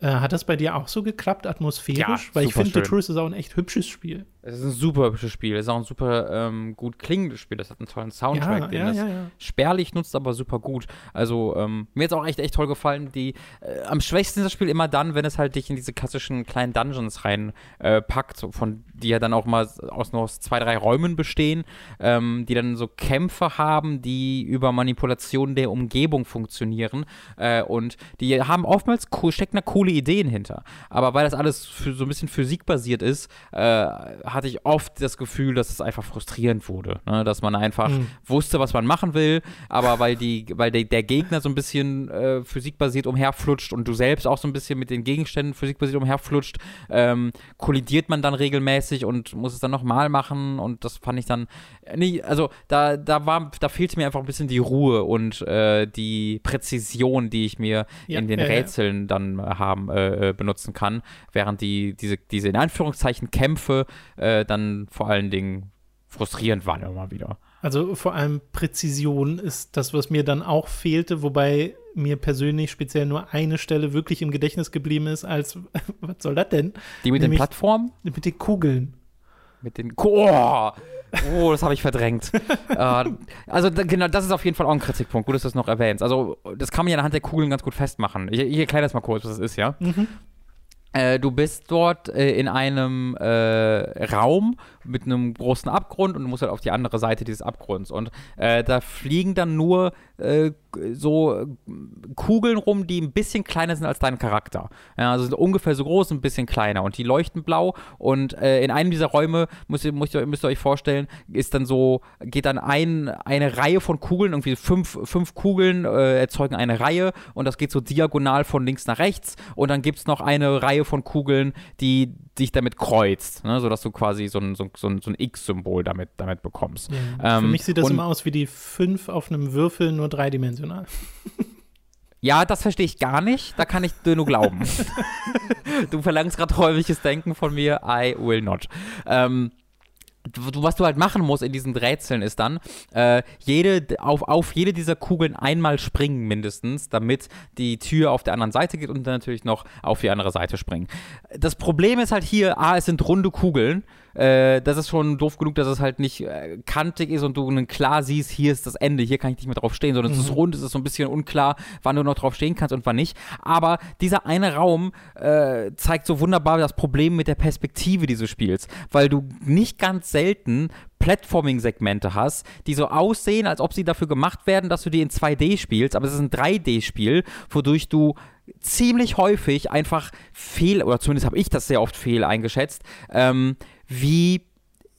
Äh, hat das bei dir auch so geklappt, atmosphärisch? Ja, Weil ich finde, The Tourist ist auch ein echt hübsches Spiel. Es ist ein super hübsches Spiel. Es ist auch ein super ähm, gut klingendes Spiel. Es hat einen tollen Soundtrack, ja, den ja, das ja, spärlich nutzt, aber super gut. Also ähm, mir es auch echt, echt toll gefallen. Die, äh, am schwächsten ist das Spiel immer dann, wenn es halt dich in diese klassischen kleinen Dungeons reinpackt, äh, von die ja dann auch mal aus nur aus zwei, drei Räumen bestehen, ähm, die dann so Kämpfe haben, die über Manipulation der Umgebung funktionieren. Äh, und die haben oftmals steckt eine coole coole Ideen hinter. Aber weil das alles für, so ein bisschen physikbasiert ist, äh, hatte ich oft das Gefühl, dass es einfach frustrierend wurde. Ne? Dass man einfach mhm. wusste, was man machen will, aber weil, die, weil die, der Gegner so ein bisschen äh, physikbasiert umherflutscht und du selbst auch so ein bisschen mit den Gegenständen physikbasiert umherflutscht, ähm, kollidiert man dann regelmäßig und muss es dann nochmal machen und das fand ich dann nie, also da, da war, da fehlte mir einfach ein bisschen die Ruhe und äh, die Präzision, die ich mir ja, in den ja, Rätseln ja. dann haben, äh, äh, benutzen kann, während die, diese, diese in Anführungszeichen Kämpfe äh, dann vor allen Dingen frustrierend waren immer wieder. Also vor allem Präzision ist das, was mir dann auch fehlte, wobei mir persönlich speziell nur eine Stelle wirklich im Gedächtnis geblieben ist, als, *laughs* was soll das denn? Die mit Nämlich, den Plattformen? Mit den Kugeln. Mit den, oh, oh das habe ich verdrängt. *laughs* äh, also genau, das ist auf jeden Fall auch ein Kritikpunkt. Gut, dass du das noch erwähnst. Also das kann man ja anhand der Kugeln ganz gut festmachen. Ich, ich erkläre das mal kurz, was das ist, ja? Mhm. Äh, du bist dort äh, in einem äh, Raum mit einem großen Abgrund und du musst halt auf die andere Seite dieses Abgrunds. Und äh, da fliegen dann nur äh, so Kugeln rum, die ein bisschen kleiner sind als dein Charakter. Ja, also sind ungefähr so groß, ein bisschen kleiner. Und die leuchten blau. Und äh, in einem dieser Räume, müsst ihr, müsst, ihr, müsst ihr euch vorstellen, ist dann so, geht dann ein, eine Reihe von Kugeln, irgendwie fünf, fünf Kugeln erzeugen eine Reihe. Und das geht so diagonal von links nach rechts. Und dann gibt es noch eine Reihe von Kugeln, die dich damit kreuzt, ne? sodass du quasi so ein, so, so ein, so ein X-Symbol damit, damit bekommst. Ja. Ähm, Für mich sieht das immer aus wie die 5 auf einem Würfel, nur dreidimensional. *laughs* Ja, das verstehe ich gar nicht. Da kann ich dir nur glauben. *laughs* du verlangst gerade häufiges Denken von mir. I will not. Ähm, was du halt machen musst in diesen Rätseln ist dann, äh, jede, auf, auf jede dieser Kugeln einmal springen mindestens, damit die Tür auf der anderen Seite geht und dann natürlich noch auf die andere Seite springen. Das Problem ist halt hier, A, es sind runde Kugeln äh, das ist schon doof genug, dass es halt nicht äh, kantig ist und du klar siehst, hier ist das Ende, hier kann ich nicht mehr drauf stehen, sondern mhm. es ist mhm. rund, es ist so ein bisschen unklar, wann du noch drauf stehen kannst und wann nicht. Aber dieser eine Raum äh, zeigt so wunderbar das Problem mit der Perspektive dieses Spiels, weil du nicht ganz selten Platforming-Segmente hast, die so aussehen, als ob sie dafür gemacht werden, dass du die in 2D spielst, aber es ist ein 3D-Spiel, wodurch du ziemlich häufig einfach fehl, oder zumindest habe ich das sehr oft fehl eingeschätzt, ähm, wie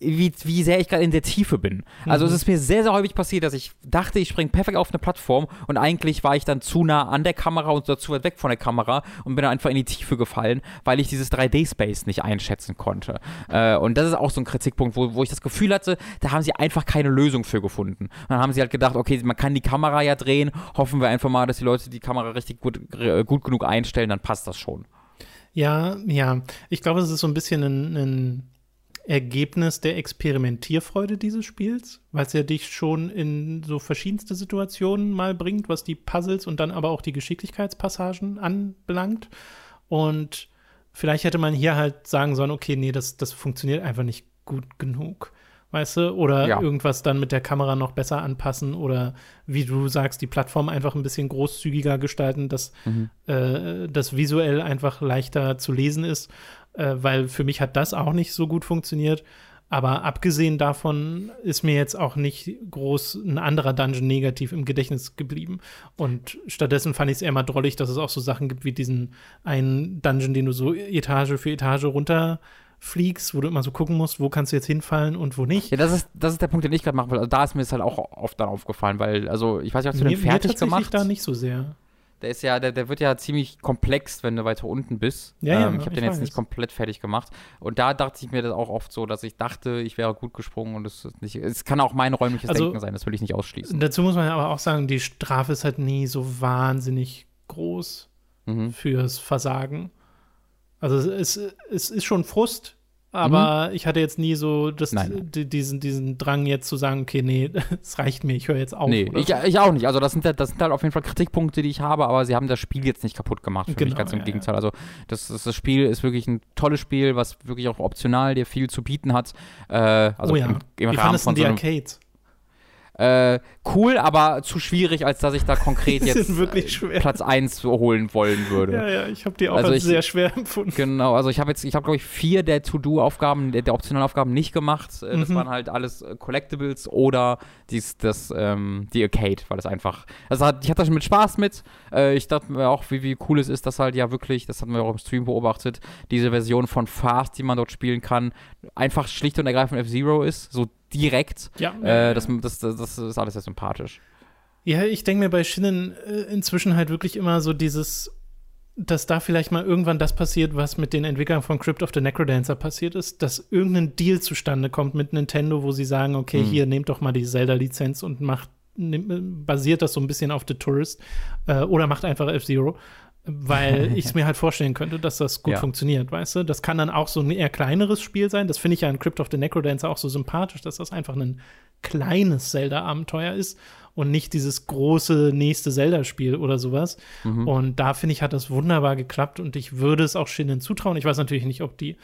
wie, wie sehr ich gerade in der Tiefe bin. Also mhm. es ist mir sehr, sehr häufig passiert, dass ich dachte, ich springe perfekt auf eine Plattform und eigentlich war ich dann zu nah an der Kamera und zu weit weg von der Kamera und bin dann einfach in die Tiefe gefallen, weil ich dieses 3D-Space nicht einschätzen konnte. Äh, und das ist auch so ein Kritikpunkt, wo, wo ich das Gefühl hatte, da haben sie einfach keine Lösung für gefunden. Und dann haben sie halt gedacht, okay, man kann die Kamera ja drehen, hoffen wir einfach mal, dass die Leute die Kamera richtig gut, gut genug einstellen, dann passt das schon. Ja, ja. Ich glaube, es ist so ein bisschen ein, ein Ergebnis der Experimentierfreude dieses Spiels, weil es ja dich schon in so verschiedenste Situationen mal bringt, was die Puzzles und dann aber auch die Geschicklichkeitspassagen anbelangt. Und vielleicht hätte man hier halt sagen sollen, okay, nee, das, das funktioniert einfach nicht gut genug. Weißt du? Oder ja. irgendwas dann mit der Kamera noch besser anpassen oder wie du sagst, die Plattform einfach ein bisschen großzügiger gestalten, dass mhm. äh, das visuell einfach leichter zu lesen ist äh, weil für mich hat das auch nicht so gut funktioniert. Aber abgesehen davon ist mir jetzt auch nicht groß ein anderer Dungeon negativ im Gedächtnis geblieben. Und stattdessen fand ich es eher mal drollig, dass es auch so Sachen gibt wie diesen einen Dungeon, den du so Etage für Etage runterfliegst, wo du immer so gucken musst, wo kannst du jetzt hinfallen und wo nicht. Ja, das ist, das ist der Punkt, den ich gerade machen will. Also da ist mir es halt auch oft dann aufgefallen, weil, also ich weiß nicht, hast du mir, den fertig mir gemacht? da nicht so sehr. Der ist ja, der, der wird ja ziemlich komplex, wenn du weiter unten bist. Ja, ja, ähm, ich habe den jetzt nicht komplett fertig gemacht. Und da dachte ich mir das auch oft so, dass ich dachte, ich wäre gut gesprungen und es nicht. Es kann auch mein räumliches also, Denken sein, das will ich nicht ausschließen. Dazu muss man aber auch sagen, die Strafe ist halt nie so wahnsinnig groß mhm. fürs Versagen. Also es, es ist schon Frust, aber mhm. ich hatte jetzt nie so das, diesen, diesen Drang jetzt zu sagen, okay, nee, *laughs* es reicht mir, ich höre jetzt auf. Nee, ich, ich, auch nicht. Also das sind, das sind halt auf jeden Fall Kritikpunkte, die ich habe, aber sie haben das Spiel jetzt nicht kaputt gemacht, für genau, mich ganz im ja, Gegenteil. Also das, das, das, Spiel ist wirklich ein tolles Spiel, was wirklich auch optional dir viel zu bieten hat. Äh, also oh ja. im, im Wie Rahmen von die so Arcades? Äh, cool, aber zu schwierig, als dass ich da konkret *laughs* jetzt äh, Platz 1 holen wollen würde. Ja, ja, ich habe die auch also ich, sehr schwer empfunden. Genau, also ich habe jetzt, ich habe glaube ich vier der To-Do-Aufgaben, der, der optionalen Aufgaben nicht gemacht. Äh, das mhm. waren halt alles äh, Collectibles oder dies, das, ähm, die Arcade, weil das einfach, also hat, ich hatte da schon mit Spaß mit. Äh, ich dachte mir auch, wie, wie cool es ist, dass halt ja wirklich, das hatten wir auch im Stream beobachtet, diese Version von Fast, die man dort spielen kann, einfach schlicht und ergreifend F-Zero ist, so direkt. Ja. Äh, das, das, das, das, ist alles sehr sympathisch. Ja, ich denke mir bei Shinnen äh, inzwischen halt wirklich immer so dieses, dass da vielleicht mal irgendwann das passiert, was mit den Entwicklern von Crypt of the Necrodancer passiert ist, dass irgendein Deal zustande kommt mit Nintendo, wo sie sagen, okay, mhm. hier nehmt doch mal die Zelda-Lizenz und macht, nehm, basiert das so ein bisschen auf The Tourist äh, oder macht einfach F-Zero weil *laughs* ich es mir halt vorstellen könnte, dass das gut ja. funktioniert, weißt du? Das kann dann auch so ein eher kleineres Spiel sein. Das finde ich ja in Crypt of the Necrodancer auch so sympathisch, dass das einfach ein kleines Zelda-Abenteuer ist und nicht dieses große nächste Zelda-Spiel oder sowas. Mhm. Und da finde ich, hat das wunderbar geklappt und ich würde es auch Shinnen zutrauen. Ich weiß natürlich nicht, ob die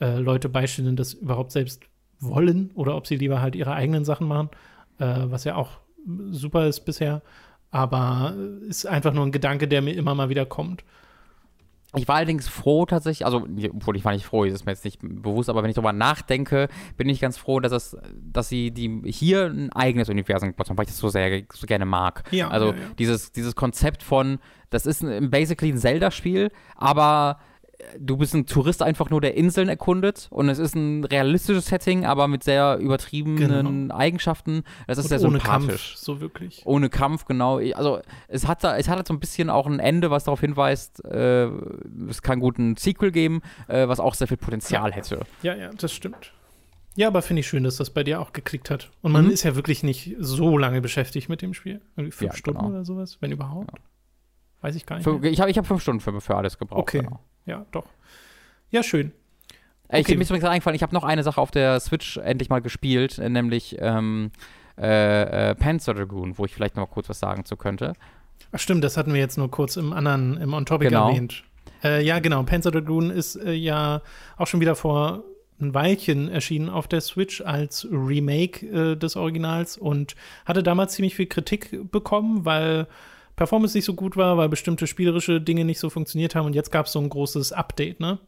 äh, Leute bei Shinnen das überhaupt selbst wollen oder ob sie lieber halt ihre eigenen Sachen machen, äh, was ja auch super ist bisher. Aber ist einfach nur ein Gedanke, der mir immer mal wieder kommt. Ich war allerdings froh tatsächlich, also, obwohl ich war nicht froh, das ist mir jetzt nicht bewusst, aber wenn ich darüber nachdenke, bin ich ganz froh, dass, es, dass sie die, hier ein eigenes Universum gebaut haben, weil ich das so sehr so gerne mag. Ja, also ja, ja. Dieses, dieses Konzept von, das ist ein, basically ein Zelda-Spiel, aber du bist ein Tourist einfach nur, der Inseln erkundet und es ist ein realistisches Setting, aber mit sehr übertriebenen genau. Eigenschaften. Das ist und sehr ohne sympathisch. Kampf, so wirklich. Ohne Kampf, genau. Also es hat da, es hat halt so ein bisschen auch ein Ende, was darauf hinweist, äh, es kann gut ein Sequel geben, äh, was auch sehr viel Potenzial ja. hätte. Ja, ja, das stimmt. Ja, aber finde ich schön, dass das bei dir auch geklickt hat. Und man mhm. ist ja wirklich nicht so lange beschäftigt mit dem Spiel. Irgendwie fünf ja, Stunden genau. oder sowas, wenn überhaupt. Ja. Weiß ich gar nicht. Für, ich habe ich hab fünf Stunden für, für alles gebraucht. Okay. Genau ja, doch. Ja, schön. Okay. Ich, mir ist übrigens eingefallen, ich habe noch eine Sache auf der Switch endlich mal gespielt, nämlich ähm, äh, äh, Panzer Dragoon, wo ich vielleicht noch mal kurz was sagen zu könnte. Ach stimmt, das hatten wir jetzt nur kurz im anderen, im On-Topic genau. erwähnt. Äh, ja, genau, Panzer Dragoon ist äh, ja auch schon wieder vor ein Weilchen erschienen auf der Switch als Remake äh, des Originals und hatte damals ziemlich viel Kritik bekommen, weil Performance nicht so gut war, weil bestimmte spielerische Dinge nicht so funktioniert haben und jetzt gab es so ein großes Update, ne?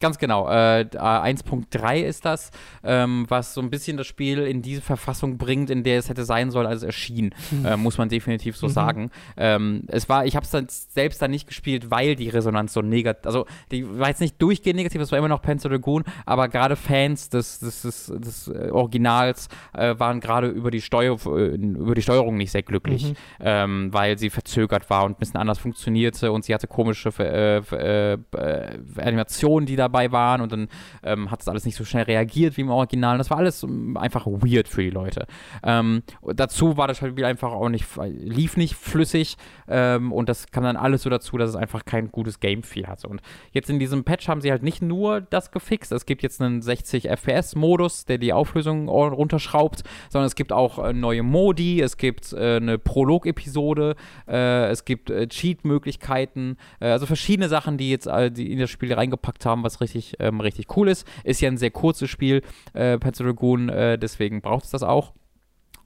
Ganz genau. Äh, 1.3 ist das, ähm, was so ein bisschen das Spiel in diese Verfassung bringt, in der es hätte sein sollen, als es erschien. *laughs* Mhm. Äh, muss man definitiv so mhm. sagen. Ähm, es war, ich habe es dann selbst dann nicht gespielt, weil die Resonanz so negativ, also die war jetzt nicht durchgehend negativ, es war immer noch Panzer Dragoon, aber gerade Fans des, des, des, des äh, Originals äh, waren gerade über die Steuer, äh, über die Steuerung nicht sehr glücklich, mhm. ähm, weil sie verzögert war und ein bisschen anders funktionierte und sie hatte komische äh, Animationen, die da dabei waren und dann ähm, hat es alles nicht so schnell reagiert wie im Original. Das war alles ähm, einfach weird für die Leute. Ähm, dazu war das Spiel einfach auch nicht, lief nicht flüssig ähm, und das kam dann alles so dazu, dass es einfach kein gutes Game-Feel hatte. Und jetzt in diesem Patch haben sie halt nicht nur das gefixt, es gibt jetzt einen 60 FPS-Modus, der die Auflösung runterschraubt, sondern es gibt auch äh, neue Modi, es gibt äh, eine Prolog-Episode, äh, es gibt äh, Cheat-Möglichkeiten, äh, also verschiedene Sachen, die jetzt äh, die in das Spiel reingepackt haben, was richtig, ähm, richtig cool ist. Ist ja ein sehr kurzes Spiel, äh, Panzer Dragoon, äh, deswegen braucht es das auch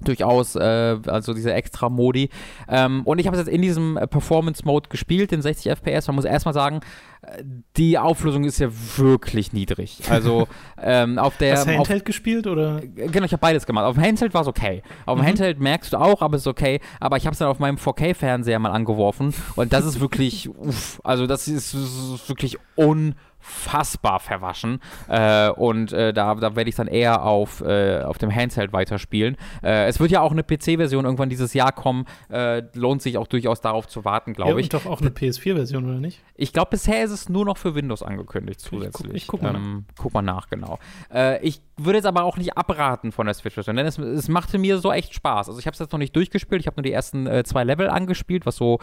durchaus, äh, also diese extra Modi. Ähm, und ich habe es jetzt in diesem Performance-Mode gespielt, in 60 FPS. Man muss erstmal sagen, äh, die Auflösung ist ja wirklich niedrig. Also *laughs* ähm, auf der. Hast du Handheld auf, gespielt oder? Genau, ich habe beides gemacht. Auf dem Handheld war es okay. Auf dem mhm. Handheld merkst du auch, aber es ist okay. Aber ich habe es dann auf meinem 4K-Fernseher mal angeworfen und das ist wirklich, *laughs* uff, also das ist, ist wirklich unfassbar unfassbar verwaschen. Äh, und äh, da, da werde ich dann eher auf, äh, auf dem Handheld weiterspielen. Äh, es wird ja auch eine PC-Version irgendwann dieses Jahr kommen. Äh, lohnt sich auch durchaus darauf zu warten, glaube ja, ich. Doch auch eine PS4-Version, oder nicht? Ich glaube, bisher ist es nur noch für Windows angekündigt zusätzlich. Ich guck, ich guck mal, ähm, guck mal nach, genau. Äh, ich würde jetzt aber auch nicht abraten von der Switch-Version, denn es, es, machte mir so echt Spaß. Also ich habe es jetzt noch nicht durchgespielt, ich habe nur die ersten äh, zwei Level angespielt, was so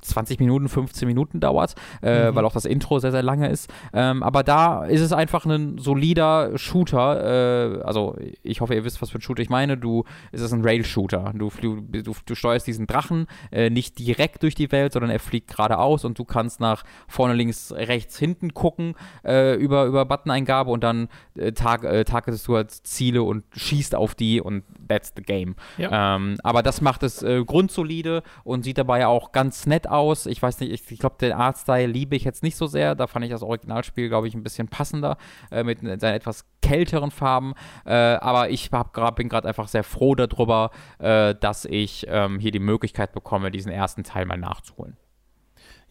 20 Minuten, 15 Minuten dauert, äh, mhm. weil auch das Intro sehr, sehr lange ist. Ähm, aber da ist es einfach ein solider Shooter. Äh, also ich hoffe, ihr wisst, was für ein Shooter ich meine. Du, es ist ein Rail-Shooter. Du, du, du, steuerst diesen Drachen äh, nicht direkt durch die Welt, sondern er fliegt geradeaus und du kannst nach vorne, links, rechts, hinten gucken äh, über, über Button-Eingabe und dann äh, tag, targetest du halt Ziele und schießt auf die und that's the game. Ja. Ähm, aber das macht es äh, grundsolide und sieht dabei auch ganz nett aus. Ich weiß nicht, ich, ich glaube, den Artstyle liebe ich jetzt nicht so sehr. Da fand ich das Originalspiel, glaube ich, ein bisschen passender äh, mit seinen etwas kälteren Farben. Äh, aber ich grad, bin gerade einfach sehr froh darüber, äh, dass ich ähm, hier die Möglichkeit bekomme, diesen ersten Teil mal nachzuholen.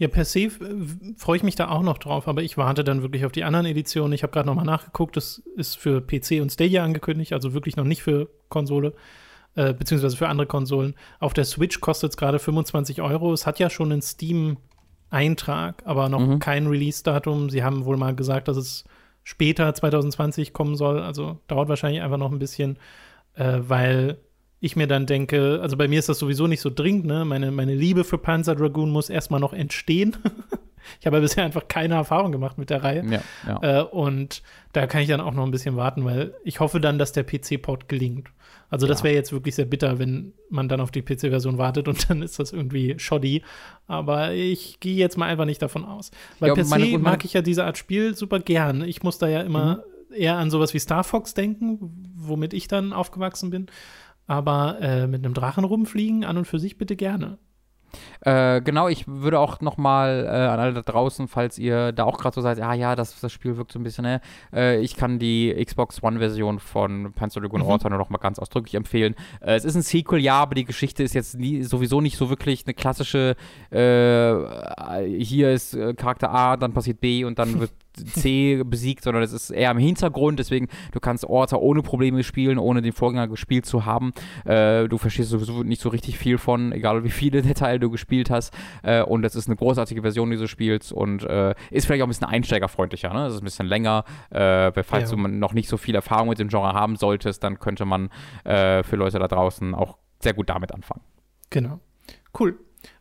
Ja, per se äh, freue ich mich da auch noch drauf, aber ich warte dann wirklich auf die anderen Editionen. Ich habe gerade noch mal nachgeguckt, das ist für PC und Stadia angekündigt, also wirklich noch nicht für Konsole, äh, beziehungsweise für andere Konsolen. Auf der Switch kostet es gerade 25 Euro. Es hat ja schon einen Steam-Eintrag, aber noch mhm. kein Release-Datum. Sie haben wohl mal gesagt, dass es später 2020 kommen soll, also dauert wahrscheinlich einfach noch ein bisschen, äh, weil ich mir dann denke, also bei mir ist das sowieso nicht so dringend, ne? Meine, meine Liebe für Panzer Dragoon muss erstmal noch entstehen. *laughs* ich habe ja bisher einfach keine Erfahrung gemacht mit der Reihe. Ja, ja. Äh, und da kann ich dann auch noch ein bisschen warten, weil ich hoffe dann, dass der PC-Port gelingt. Also das wäre jetzt wirklich sehr bitter, wenn man dann auf die PC-Version wartet und *laughs* dann ist das irgendwie shoddy. Aber ich gehe jetzt mal einfach nicht davon aus. Weil ja, PC meine, meine, mag ich ja diese Art Spiel super gern. Ich muss da ja immer mhm. eher an sowas wie Star Fox denken, womit ich dann aufgewachsen bin. Aber äh, mit einem Drachen rumfliegen, an und für sich bitte gerne. Äh, genau, ich würde auch nochmal äh, an alle da draußen, falls ihr da auch gerade so seid, ah ja, das, das Spiel wirkt so ein bisschen, ne? Äh, ich kann die Xbox One-Version von Panzer Dragoon mhm. Orta nur nochmal ganz ausdrücklich empfehlen. Äh, es ist ein Sequel, ja, aber die Geschichte ist jetzt nie, sowieso nicht so wirklich eine klassische, äh, hier ist äh, Charakter A, dann passiert B und dann *laughs* wird C besiegt, sondern es ist eher im Hintergrund. Deswegen, du kannst Orta ohne Probleme spielen, ohne den Vorgänger gespielt zu haben. Äh, du verstehst sowieso nicht so richtig viel von, egal wie viele *laughs* Details du gespielt hast. Äh, und es ist eine großartige Version dieses Spiels und äh, ist vielleicht auch ein bisschen einsteigerfreundlicher. Ne? Es ist ein bisschen länger. Äh, falls ja. du noch nicht so viel Erfahrung mit dem Genre haben solltest, dann könnte man äh, für Leute da draußen auch sehr gut damit anfangen. Genau. Cool.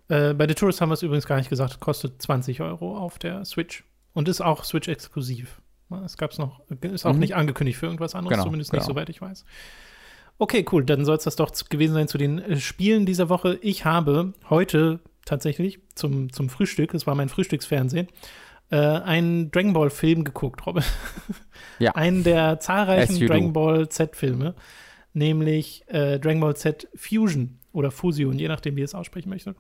Äh, bei The Tourist haben wir es übrigens gar nicht gesagt, kostet 20 Euro auf der Switch. Und ist auch Switch-exklusiv. Es gab es noch, ist auch mhm. nicht angekündigt für irgendwas anderes, genau, zumindest nicht, genau. soweit ich weiß. Okay, cool. Dann soll es das doch gewesen sein zu den äh, Spielen dieser Woche. Ich habe heute tatsächlich zum, zum Frühstück, das war mein Frühstücksfernsehen, äh, einen Dragon Ball Film geguckt, Robin. Ja. *laughs* einen der zahlreichen Dragon Ball Z-Filme, nämlich äh, Dragon Ball Z Fusion oder Fusion, je nachdem, wie ihr es aussprechen möchtet.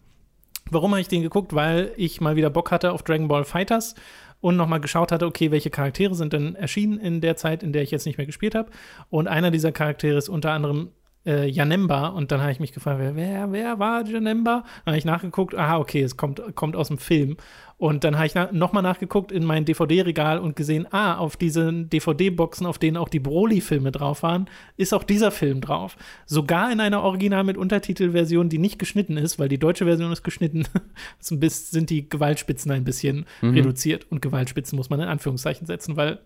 Warum habe ich den geguckt? Weil ich mal wieder Bock hatte auf Dragon Ball Fighters und nochmal geschaut hatte, okay, welche Charaktere sind denn erschienen in der Zeit, in der ich jetzt nicht mehr gespielt habe. Und einer dieser Charaktere ist unter anderem äh, Janemba und dann habe ich mich gefragt, wer, wer war Janemba? Dann habe ich nachgeguckt, aha, okay, es kommt, kommt aus dem Film. Und dann habe ich na, nochmal nachgeguckt in mein DVD-Regal und gesehen, ah, auf diesen DVD-Boxen, auf denen auch die Broly-Filme drauf waren, ist auch dieser Film drauf. Sogar in einer Original mit Untertitelversion, die nicht geschnitten ist, weil die deutsche Version ist geschnitten, *laughs* sind die Gewaltspitzen ein bisschen mhm. reduziert. Und Gewaltspitzen muss man in Anführungszeichen setzen, weil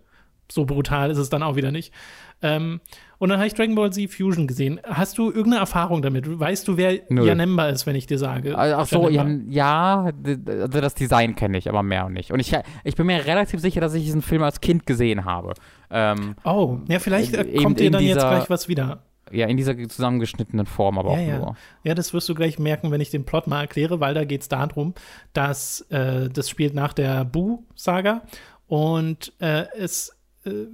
so brutal ist es dann auch wieder nicht. Ähm, und dann habe ich Dragon Ball Z Fusion gesehen. Hast du irgendeine Erfahrung damit? Weißt du, wer Nö. Janemba ist, wenn ich dir sage? Ach so, Jan, ja, also das Design kenne ich, aber mehr nicht. Und ich, ich bin mir relativ sicher, dass ich diesen Film als Kind gesehen habe. Ähm, oh, ja, vielleicht äh, kommt dir dann dieser, jetzt gleich was wieder. Ja, in dieser zusammengeschnittenen Form, aber ja, auch ja. nur. Ja, das wirst du gleich merken, wenn ich den Plot mal erkläre, weil da geht es darum, dass äh, das spielt nach der Buu-Saga und äh, es äh,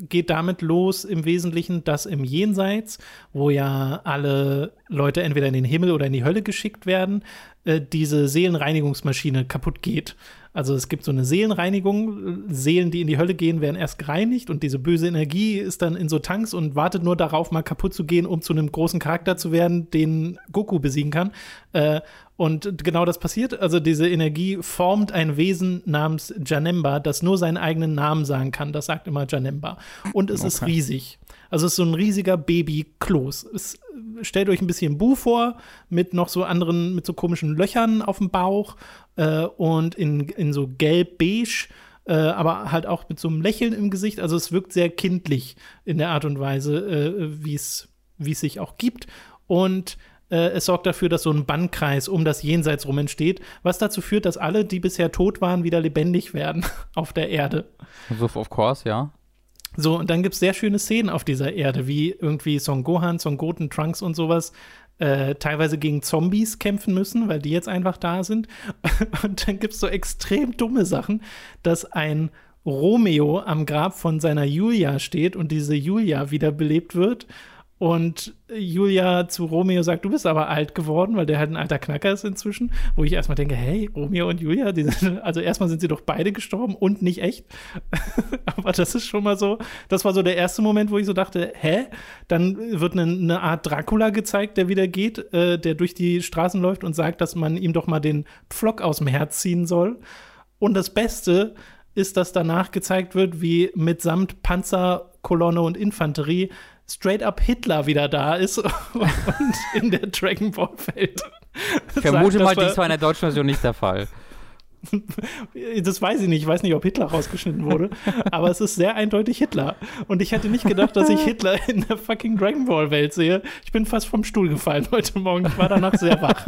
geht damit los im Wesentlichen, dass im Jenseits, wo ja alle Leute entweder in den Himmel oder in die Hölle geschickt werden, äh, diese Seelenreinigungsmaschine kaputt geht. Also es gibt so eine Seelenreinigung. Seelen, die in die Hölle gehen, werden erst gereinigt und diese böse Energie ist dann in so Tanks und wartet nur darauf, mal kaputt zu gehen, um zu einem großen Charakter zu werden, den Goku besiegen kann. Äh, und genau das passiert. Also diese Energie formt ein Wesen namens Janemba, das nur seinen eigenen Namen sagen kann. Das sagt immer Janemba. Und es okay. ist riesig. Also es ist so ein riesiger Baby-Kloß. Stellt euch ein bisschen Bu vor, mit noch so anderen, mit so komischen Löchern auf dem Bauch äh, und in, in so gelb-beige. Äh, aber halt auch mit so einem Lächeln im Gesicht. Also es wirkt sehr kindlich in der Art und Weise, äh, wie es sich auch gibt. Und äh, es sorgt dafür, dass so ein Bannkreis um das Jenseits rum entsteht, was dazu führt, dass alle, die bisher tot waren, wieder lebendig werden *laughs* auf der Erde. So, of course, ja. So, und dann gibt es sehr schöne Szenen auf dieser Erde, wie irgendwie Son Gohan, Son Goten, Trunks und sowas äh, teilweise gegen Zombies kämpfen müssen, weil die jetzt einfach da sind. *laughs* Und dann gibt es so extrem dumme Sachen, dass ein Romeo am Grab von seiner Julia steht und diese Julia wiederbelebt wird und Julia zu Romeo sagt, du bist aber alt geworden, weil der halt ein alter Knacker ist inzwischen. Wo ich erstmal denke, hey, Romeo und Julia, sind, *laughs* also erstmal sind sie doch beide gestorben und nicht echt. *laughs* aber das ist schon mal so, das war so der erste Moment, wo ich so dachte, hä? Dann wird eine, eine Art Dracula gezeigt, der wieder geht, äh, der durch die Straßen läuft und sagt, dass man ihm doch mal den Pflock aus dem Herz ziehen soll. Und das Beste ist, dass danach gezeigt wird, wie mitsamt Panzerkolonne und Infanterie straight up Hitler wieder da ist *laughs* und in der Dragon Ball Welt. Ich vermute mal, dies war in der deutschen Version nicht der Fall. *laughs* Das weiß ich nicht. Ich weiß nicht, ob Hitler rausgeschnitten wurde. *laughs* aber es ist sehr eindeutig Hitler. Und ich hätte nicht gedacht, dass ich Hitler in der fucking Dragon Ball Welt sehe. Ich bin fast vom Stuhl gefallen heute Morgen. Ich war danach sehr wach.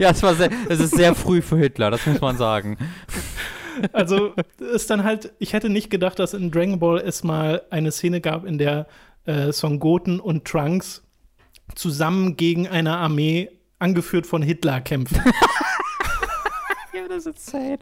ja, es, war sehr, es ist sehr früh für Hitler, das muss man sagen. Also, ist dann halt, ich hätte nicht gedacht, dass in Dragon Ball es mal eine Szene gab, in der äh, Son Goten und Trunks zusammen gegen eine Armee, angeführt von Hitler, kämpfen. *laughs* ja, das ist insane.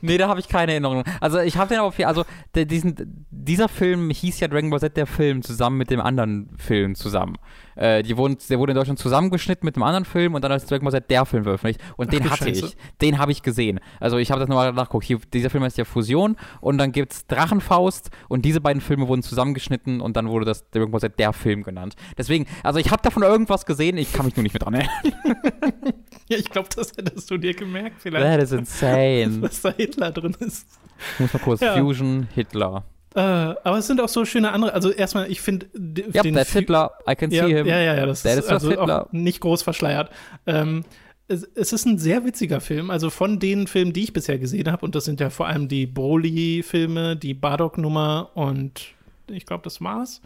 Nee, da habe ich keine Erinnerung. Also ich habe den auf also der, diesen, dieser Film hieß ja Dragon Ball Z der Film zusammen mit dem anderen Film zusammen. Äh, die wurden, der wurde in Deutschland zusammengeschnitten mit einem anderen Film und dann als Dragon Ball Z der Film veröffentlicht. Und Ach, den hatte Scheiße. ich. Den habe ich gesehen. Also ich habe das nochmal nachgeguckt. Hier, dieser Film heißt ja Fusion und dann gibt es Drachenfaust und diese beiden Filme wurden zusammengeschnitten und dann wurde das Dragon Ball Z der Film genannt. Deswegen, also ich habe davon irgendwas gesehen, ich kann mich nur nicht mehr dran erinnern. *laughs* ja, ich glaube, das hättest du dir gemerkt vielleicht. That is insane. *laughs* Was da Hitler drin ist. Ich muss mal kurz ja. Fusion, Hitler. Äh, aber es sind auch so schöne andere. Also erstmal, ich finde ja, den that's Hitler. I can ja, see him. Ja, ja, ja. Das that ist also Hitler. auch nicht groß verschleiert. Ähm, es, es, ist ein sehr witziger Film. Also von den Filmen, die ich bisher gesehen habe, und das sind ja vor allem die Broly-Filme, die Bardock-Nummer und ich glaube, das war's,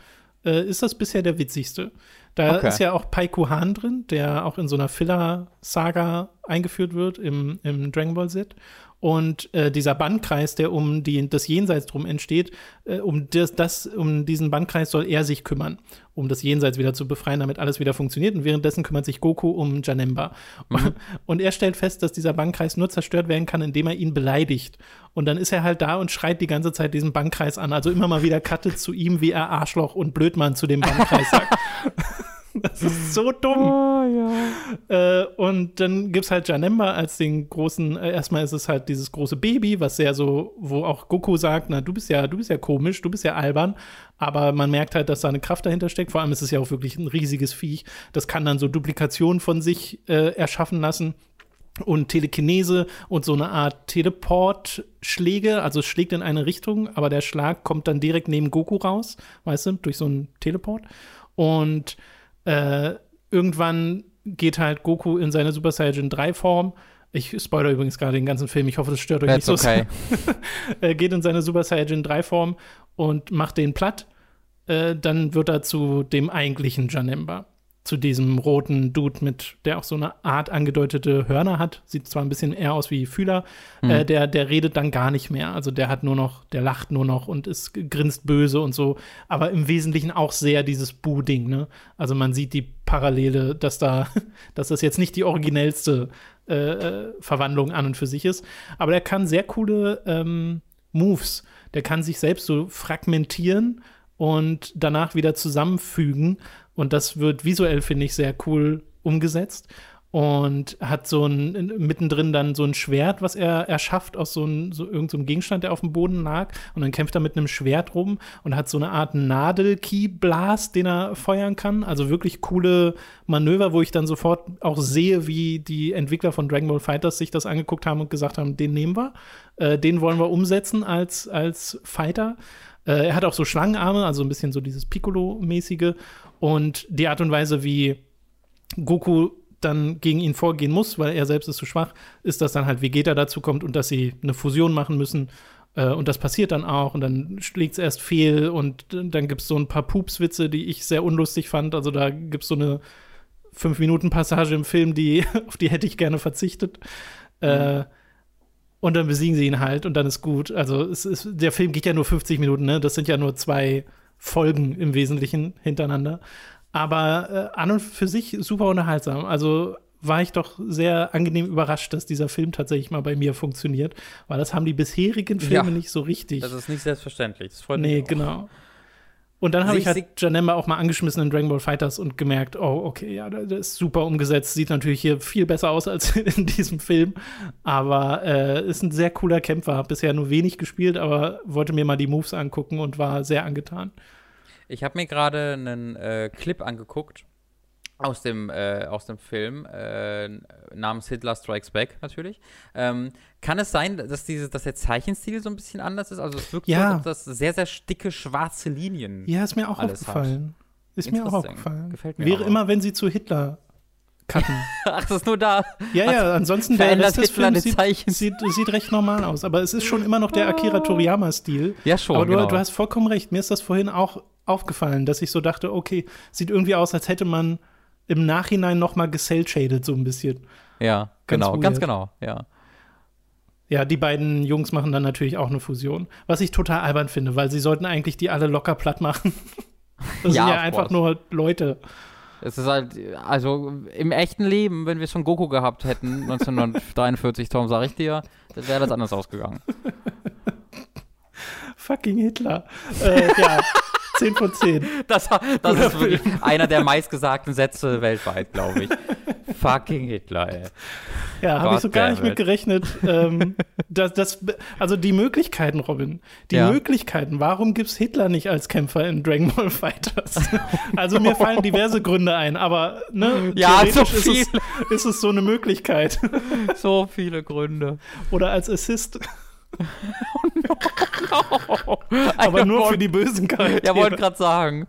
äh, ist das bisher der witzigste. Da okay. ist ja auch Pai Kuhan drin, der auch in so einer Filler-Saga eingeführt wird im, im Dragon Ball Z. Und äh, dieser Bandkreis, der um die, das Jenseits drum entsteht, äh, um, das, das, um diesen Bandkreis soll er sich kümmern, um das Jenseits wieder zu befreien, damit alles wieder funktioniert. Und währenddessen kümmert sich Goku um Janemba. Mhm. *laughs* Und er stellt fest, dass dieser Bandkreis nur zerstört werden kann, indem er ihn beleidigt. Und dann ist er halt da und schreit die ganze Zeit diesen Bandkreis an. Also immer mal wieder cuttet zu ihm, wie er Arschloch und Blödmann zu dem Bandkreis sagt. *laughs* *laughs* Das ist so dumm. Oh, ja. äh, und dann gibt es halt Janemba als den großen, äh, erstmal ist es halt dieses große Baby, was sehr so, wo auch Goku sagt, na, du bist ja, du bist ja komisch, du bist ja albern, aber man merkt halt, dass da eine Kraft dahinter steckt. Vor allem ist es ja auch wirklich ein riesiges Viech. Das kann dann so Duplikationen von sich äh, erschaffen lassen und Telekinese und so eine Art Teleport-Schläge, also es schlägt in eine Richtung, aber der Schlag kommt dann direkt neben Goku raus, weißt du, durch so einen Teleport. Und äh, irgendwann geht halt Goku in seine Super Saiyan 3 Form. Ich spoilere übrigens gerade den ganzen Film. Ich hoffe, das stört euch That's nicht so okay. *laughs* er geht in seine Super Saiyan 3 Form und macht den platt. Äh, dann wird er zu dem eigentlichen Janemba zu diesem roten Dude mit, der auch so eine Art angedeutete Hörner hat. Sieht zwar ein bisschen eher aus wie Fühler. Mhm. Äh, der, der redet dann gar nicht mehr. Also der hat nur noch, der lacht nur noch und ist grinst böse und so. Aber im Wesentlichen auch sehr dieses Bu-Ding, ne? Also man sieht die Parallele, dass da, *laughs* dass das jetzt nicht die originellste äh, äh, Verwandlung an und für sich ist. Aber der kann sehr coole ähm, Moves. Der kann sich selbst so fragmentieren und danach wieder zusammenfügen. Und das wird visuell, finde ich, sehr cool umgesetzt. Und hat so ein, mittendrin dann so ein Schwert, was er erschafft aus so, ein, so irgendeinem so Gegenstand, der auf dem Boden lag. Und dann kämpft er mit einem Schwert rum und hat so eine Art Nadel-Key-Blast, den er feuern kann. Also wirklich coole Manöver, wo ich dann sofort auch sehe, wie die Entwickler von Dragon Ball Fighters sich das angeguckt haben und gesagt haben, den nehmen wir. Äh, den wollen wir umsetzen als, als Fighter. Äh, er hat auch so Schlangenarme, also ein bisschen so dieses Piccolo-mäßige. Und die Art und Weise, wie Goku dann gegen ihn vorgehen muss, weil er selbst ist zu schwach, ist, dass dann halt Vegeta dazu kommt und dass sie eine Fusion machen müssen. Äh, und das passiert dann auch und dann schlägt es erst fehl und dann gibt es so ein paar Pupswitze, die ich sehr unlustig fand. Also da gibt es so eine fünf Minuten Passage im Film, die *laughs* auf die hätte ich gerne verzichtet. Mhm. Und dann besiegen sie ihn halt und dann ist gut. Also es ist, der Film geht ja nur 50 Minuten, ne? Das sind ja nur zwei Folgen im Wesentlichen hintereinander. Aber äh, an und für sich super unterhaltsam. Also war ich doch sehr angenehm überrascht, dass dieser Film tatsächlich mal bei mir funktioniert, weil das haben die bisherigen Filme ja, nicht so richtig. Das ist nicht selbstverständlich. Das freut nee, mich. Nee, genau. Und dann habe ich halt Janemba auch mal angeschmissen in Dragon Ball Fighters und gemerkt, oh, okay, ja, das ist super umgesetzt. Sieht natürlich hier viel besser aus als *laughs* in diesem Film. Aber äh, ist ein sehr cooler Kämpfer. Hab bisher nur wenig gespielt, aber wollte mir mal die Moves angucken und war sehr angetan. Ich habe mir gerade einen äh, Clip angeguckt aus dem, äh, aus dem Film äh, namens Hitler Strikes Back natürlich. Ähm, kann es sein, dass, diese, dass der Zeichenstil so ein bisschen anders ist? Also es wirkt ja. so, dass das sehr, sehr dicke schwarze Linien Ja, ist mir auch aufgefallen. Hat. Ist mir auch aufgefallen. Gefällt mir Wäre auch. immer, wenn sie zu Hitler cutten. *laughs* Ach, das ist nur da. Ja, ja, *laughs* ansonsten der Rest des Films sieht, sieht, sieht, recht normal aus. Aber es ist schon immer noch der Akira Toriyama-Stil. Ja, schon. Aber du, genau. du hast vollkommen recht. Mir ist das vorhin auch aufgefallen, dass ich so dachte, okay, sieht irgendwie aus, als hätte man im Nachhinein noch mal gesell-shaded so ein bisschen. Ja, ganz genau, weird. ganz genau, ja. Ja, die beiden Jungs machen dann natürlich auch eine Fusion. Was ich total albern finde, weil sie sollten eigentlich die alle locker platt machen. *laughs* Das ja, sind ja einfach course. nur Leute. Es ist halt, also im echten Leben, wenn wir schon Goku gehabt hätten, *laughs* 1943, Tom, sag ich dir, das wäre das anders ausgegangen. *laughs* Fucking Hitler. Äh, ja. *laughs* 10 von 10. Das, das ist wirklich einer der meistgesagten Sätze weltweit, glaube ich. Fucking Hitler, ey. Ja, habe ich so gar nicht mit gerechnet. ähm, *laughs* das, das, also die Möglichkeiten, Robin, die ja. Möglichkeiten, warum gibt es Hitler nicht als Kämpfer in Dragon Ball Fighters? *laughs* also mir fallen diverse Gründe ein, aber ne, ja, so ist, es, ist es so eine Möglichkeit. so viele Gründe. Oder als Assist. Oh no. Aber *laughs* nur für die bösen Charaktere. Ja, wollte gerade sagen.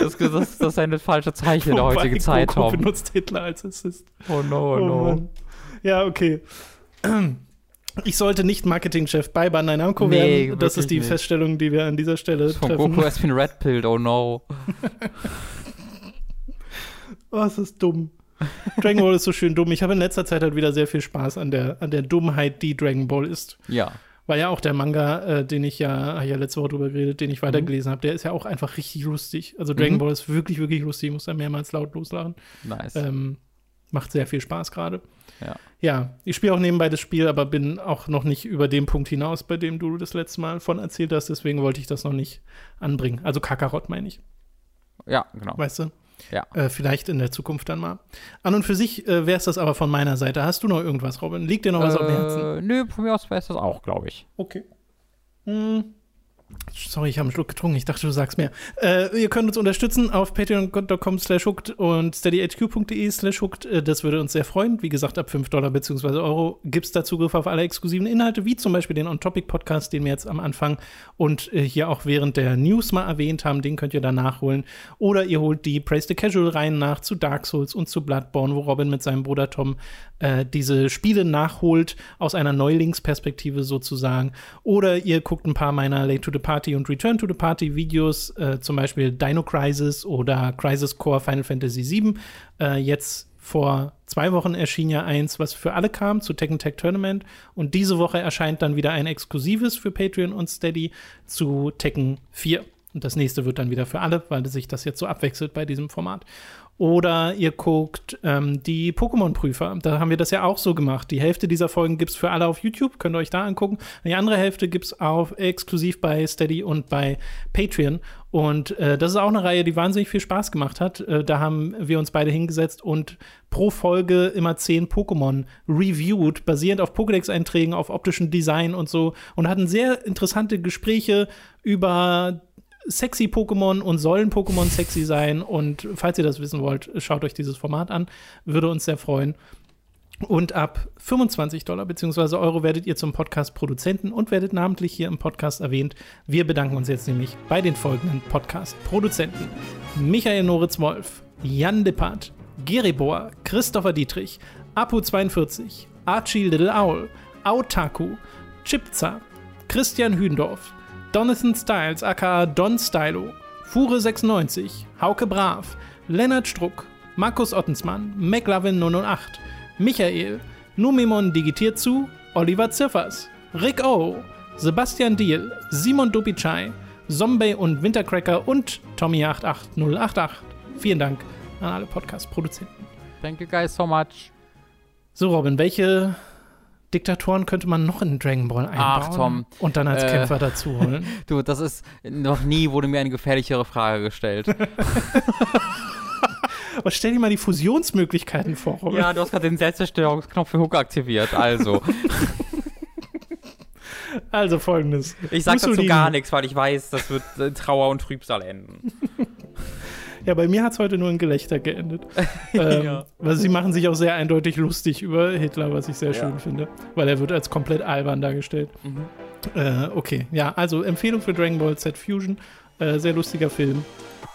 Das, das, das ist ein falsches Zeichen in der heutigen Zeit, Tom. benutzt Hitler als Assist. Oh no, oh, no. Mann. Ja, okay. Ich sollte nicht Marketingchef bei Bandai Namco nee, werden. Das ist die nicht. Feststellung, die wir an dieser Stelle Von treffen. Goku has been red pilled, oh no. *laughs* oh, es ist dumm. Dragon Ball ist so schön dumm. Ich habe in letzter Zeit halt wieder sehr viel Spaß an der, an der Dummheit, die Dragon Ball ist. Ja war ja auch der Manga, äh, den ich ja, ja letzte Woche drüber geredet, den ich weitergelesen mhm. habe, der ist ja auch einfach richtig lustig. Also Dragon mhm. Ball ist wirklich, wirklich lustig. Ich muss da mehrmals laut loslachen. Nice. Ähm, macht sehr viel Spaß gerade. Ja. ja, ich spiele auch nebenbei das Spiel, aber bin auch noch nicht über den Punkt hinaus, bei dem du das letzte Mal von erzählt hast. Deswegen wollte ich das noch nicht anbringen. Also Kakarot meine ich. Ja, genau. Weißt du? Ja. Äh, vielleicht in der Zukunft dann mal. An und für sich äh, wäre es das aber von meiner Seite. Hast du noch irgendwas, Robin? Liegt dir noch was äh, auf dem Herzen? Nö, von mir aus wäre es das auch, glaube ich. Okay. Hm. Sorry, ich habe einen Schluck getrunken. Ich dachte, du sagst mehr. Äh, ihr könnt uns unterstützen auf patreon.com slash hooked und steadyhq.de slash hooked. Äh, das würde uns sehr freuen. Wie gesagt, ab 5 Dollar bzw. Euro gibt es da Zugriff auf alle exklusiven Inhalte, wie zum Beispiel den On-Topic-Podcast, den wir jetzt am Anfang und äh, hier auch während der News mal erwähnt haben. Den könnt ihr da nachholen. Oder ihr holt die Praise the Casual-Reihen nach zu Dark Souls und zu Bloodborne, wo Robin mit seinem Bruder Tom äh, diese Spiele nachholt, aus einer Neulingsperspektive sozusagen. Oder ihr guckt ein paar meiner Late to the Party und Return to the Party Videos, äh, zum Beispiel Dino Crisis oder Crisis Core Final Fantasy VII. Äh, jetzt vor zwei Wochen erschien ja eins, was für alle kam, zu Tekken Tag Tournament. Und diese Woche erscheint dann wieder ein exklusives für Patreon und Steady zu Tekken 4. Und das nächste wird dann wieder für alle, weil sich das jetzt so abwechselt bei diesem Format. Oder ihr guckt ähm, die Pokémon-Prüfer. Da haben wir das ja auch so gemacht. Die Hälfte dieser Folgen gibt es für alle auf YouTube, könnt ihr euch da angucken. Die andere Hälfte gibt es auch exklusiv bei Steady und bei Patreon. Und äh, das ist auch eine Reihe, die wahnsinnig viel Spaß gemacht hat. Äh, da haben wir uns beide hingesetzt und pro Folge immer zehn Pokémon reviewed, basierend auf Pokédex-Einträgen, auf optischen Design und so. Und hatten sehr interessante Gespräche über sexy Pokémon und sollen Pokémon sexy sein. Und falls ihr das wissen wollt, schaut euch dieses Format an. Würde uns sehr freuen. Und ab 25 Dollar bzw. Euro werdet ihr zum Podcast-Produzenten und werdet namentlich hier im Podcast erwähnt. Wir bedanken uns jetzt nämlich bei den folgenden Podcast-Produzenten: Michael Noritz-Wolf, Jan Lippert, Geribor, Christopher Dietrich, Apu42, Archie Little Owl, Autaku, Chipza, Christian Hündorf, Donathan Styles aka Don Stylo, Fure96, Hauke Brav, Lennart Struck, Markus Ottensmann, McLovin008, Michael, Numimon digitiert zu, Oliver Ziffers, Rick O., Sebastian Diel, Simon Dupichai, Zombie und Wintercracker und Tommy88088. Vielen Dank an alle Podcast-Produzenten. Thank you guys so much. So, Robin, welche Diktatoren könnte man noch in Dragon Ball einbauen Ach, Tom. und dann als Äh. Kämpfer dazu holen? *laughs* Du, das ist, noch nie wurde mir eine gefährlichere Frage gestellt. *laughs* Aber stell dir mal die Fusionsmöglichkeiten vor, Robin. ja, du hast gerade den Selbstzerstörungsknopf für Hook aktiviert, also. *laughs* Also folgendes. Ich sag dazu Mussolini. gar nichts, weil ich weiß, das wird in Trauer und Trübsal enden. Ja, bei mir hat es heute nur in Gelächter geendet. *laughs* ähm, Ja. Weil sie machen sich auch sehr eindeutig lustig über Hitler, was ich sehr Ja. schön finde. Weil er wird als komplett albern dargestellt. Äh, okay, ja, also Empfehlung für Dragon Ball Z Fusion. Äh, sehr lustiger Film.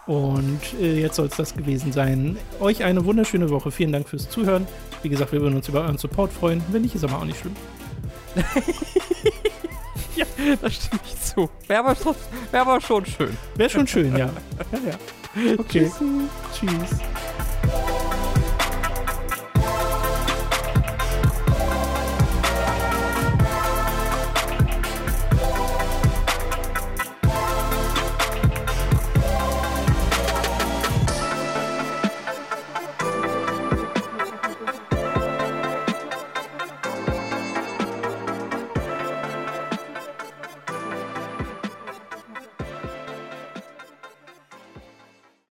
Und äh, jetzt soll es das gewesen sein. Euch eine wunderschöne Woche. Vielen Dank fürs Zuhören. Wie gesagt, wir würden uns über euren Support freuen. Wenn nicht, ist aber auch nicht schlimm. *laughs* Das stimmt nicht zu. Wäre aber, schon- wär aber schon schön. Wäre schon schön, ja. *laughs* ja, ja. Okay. Tschüss.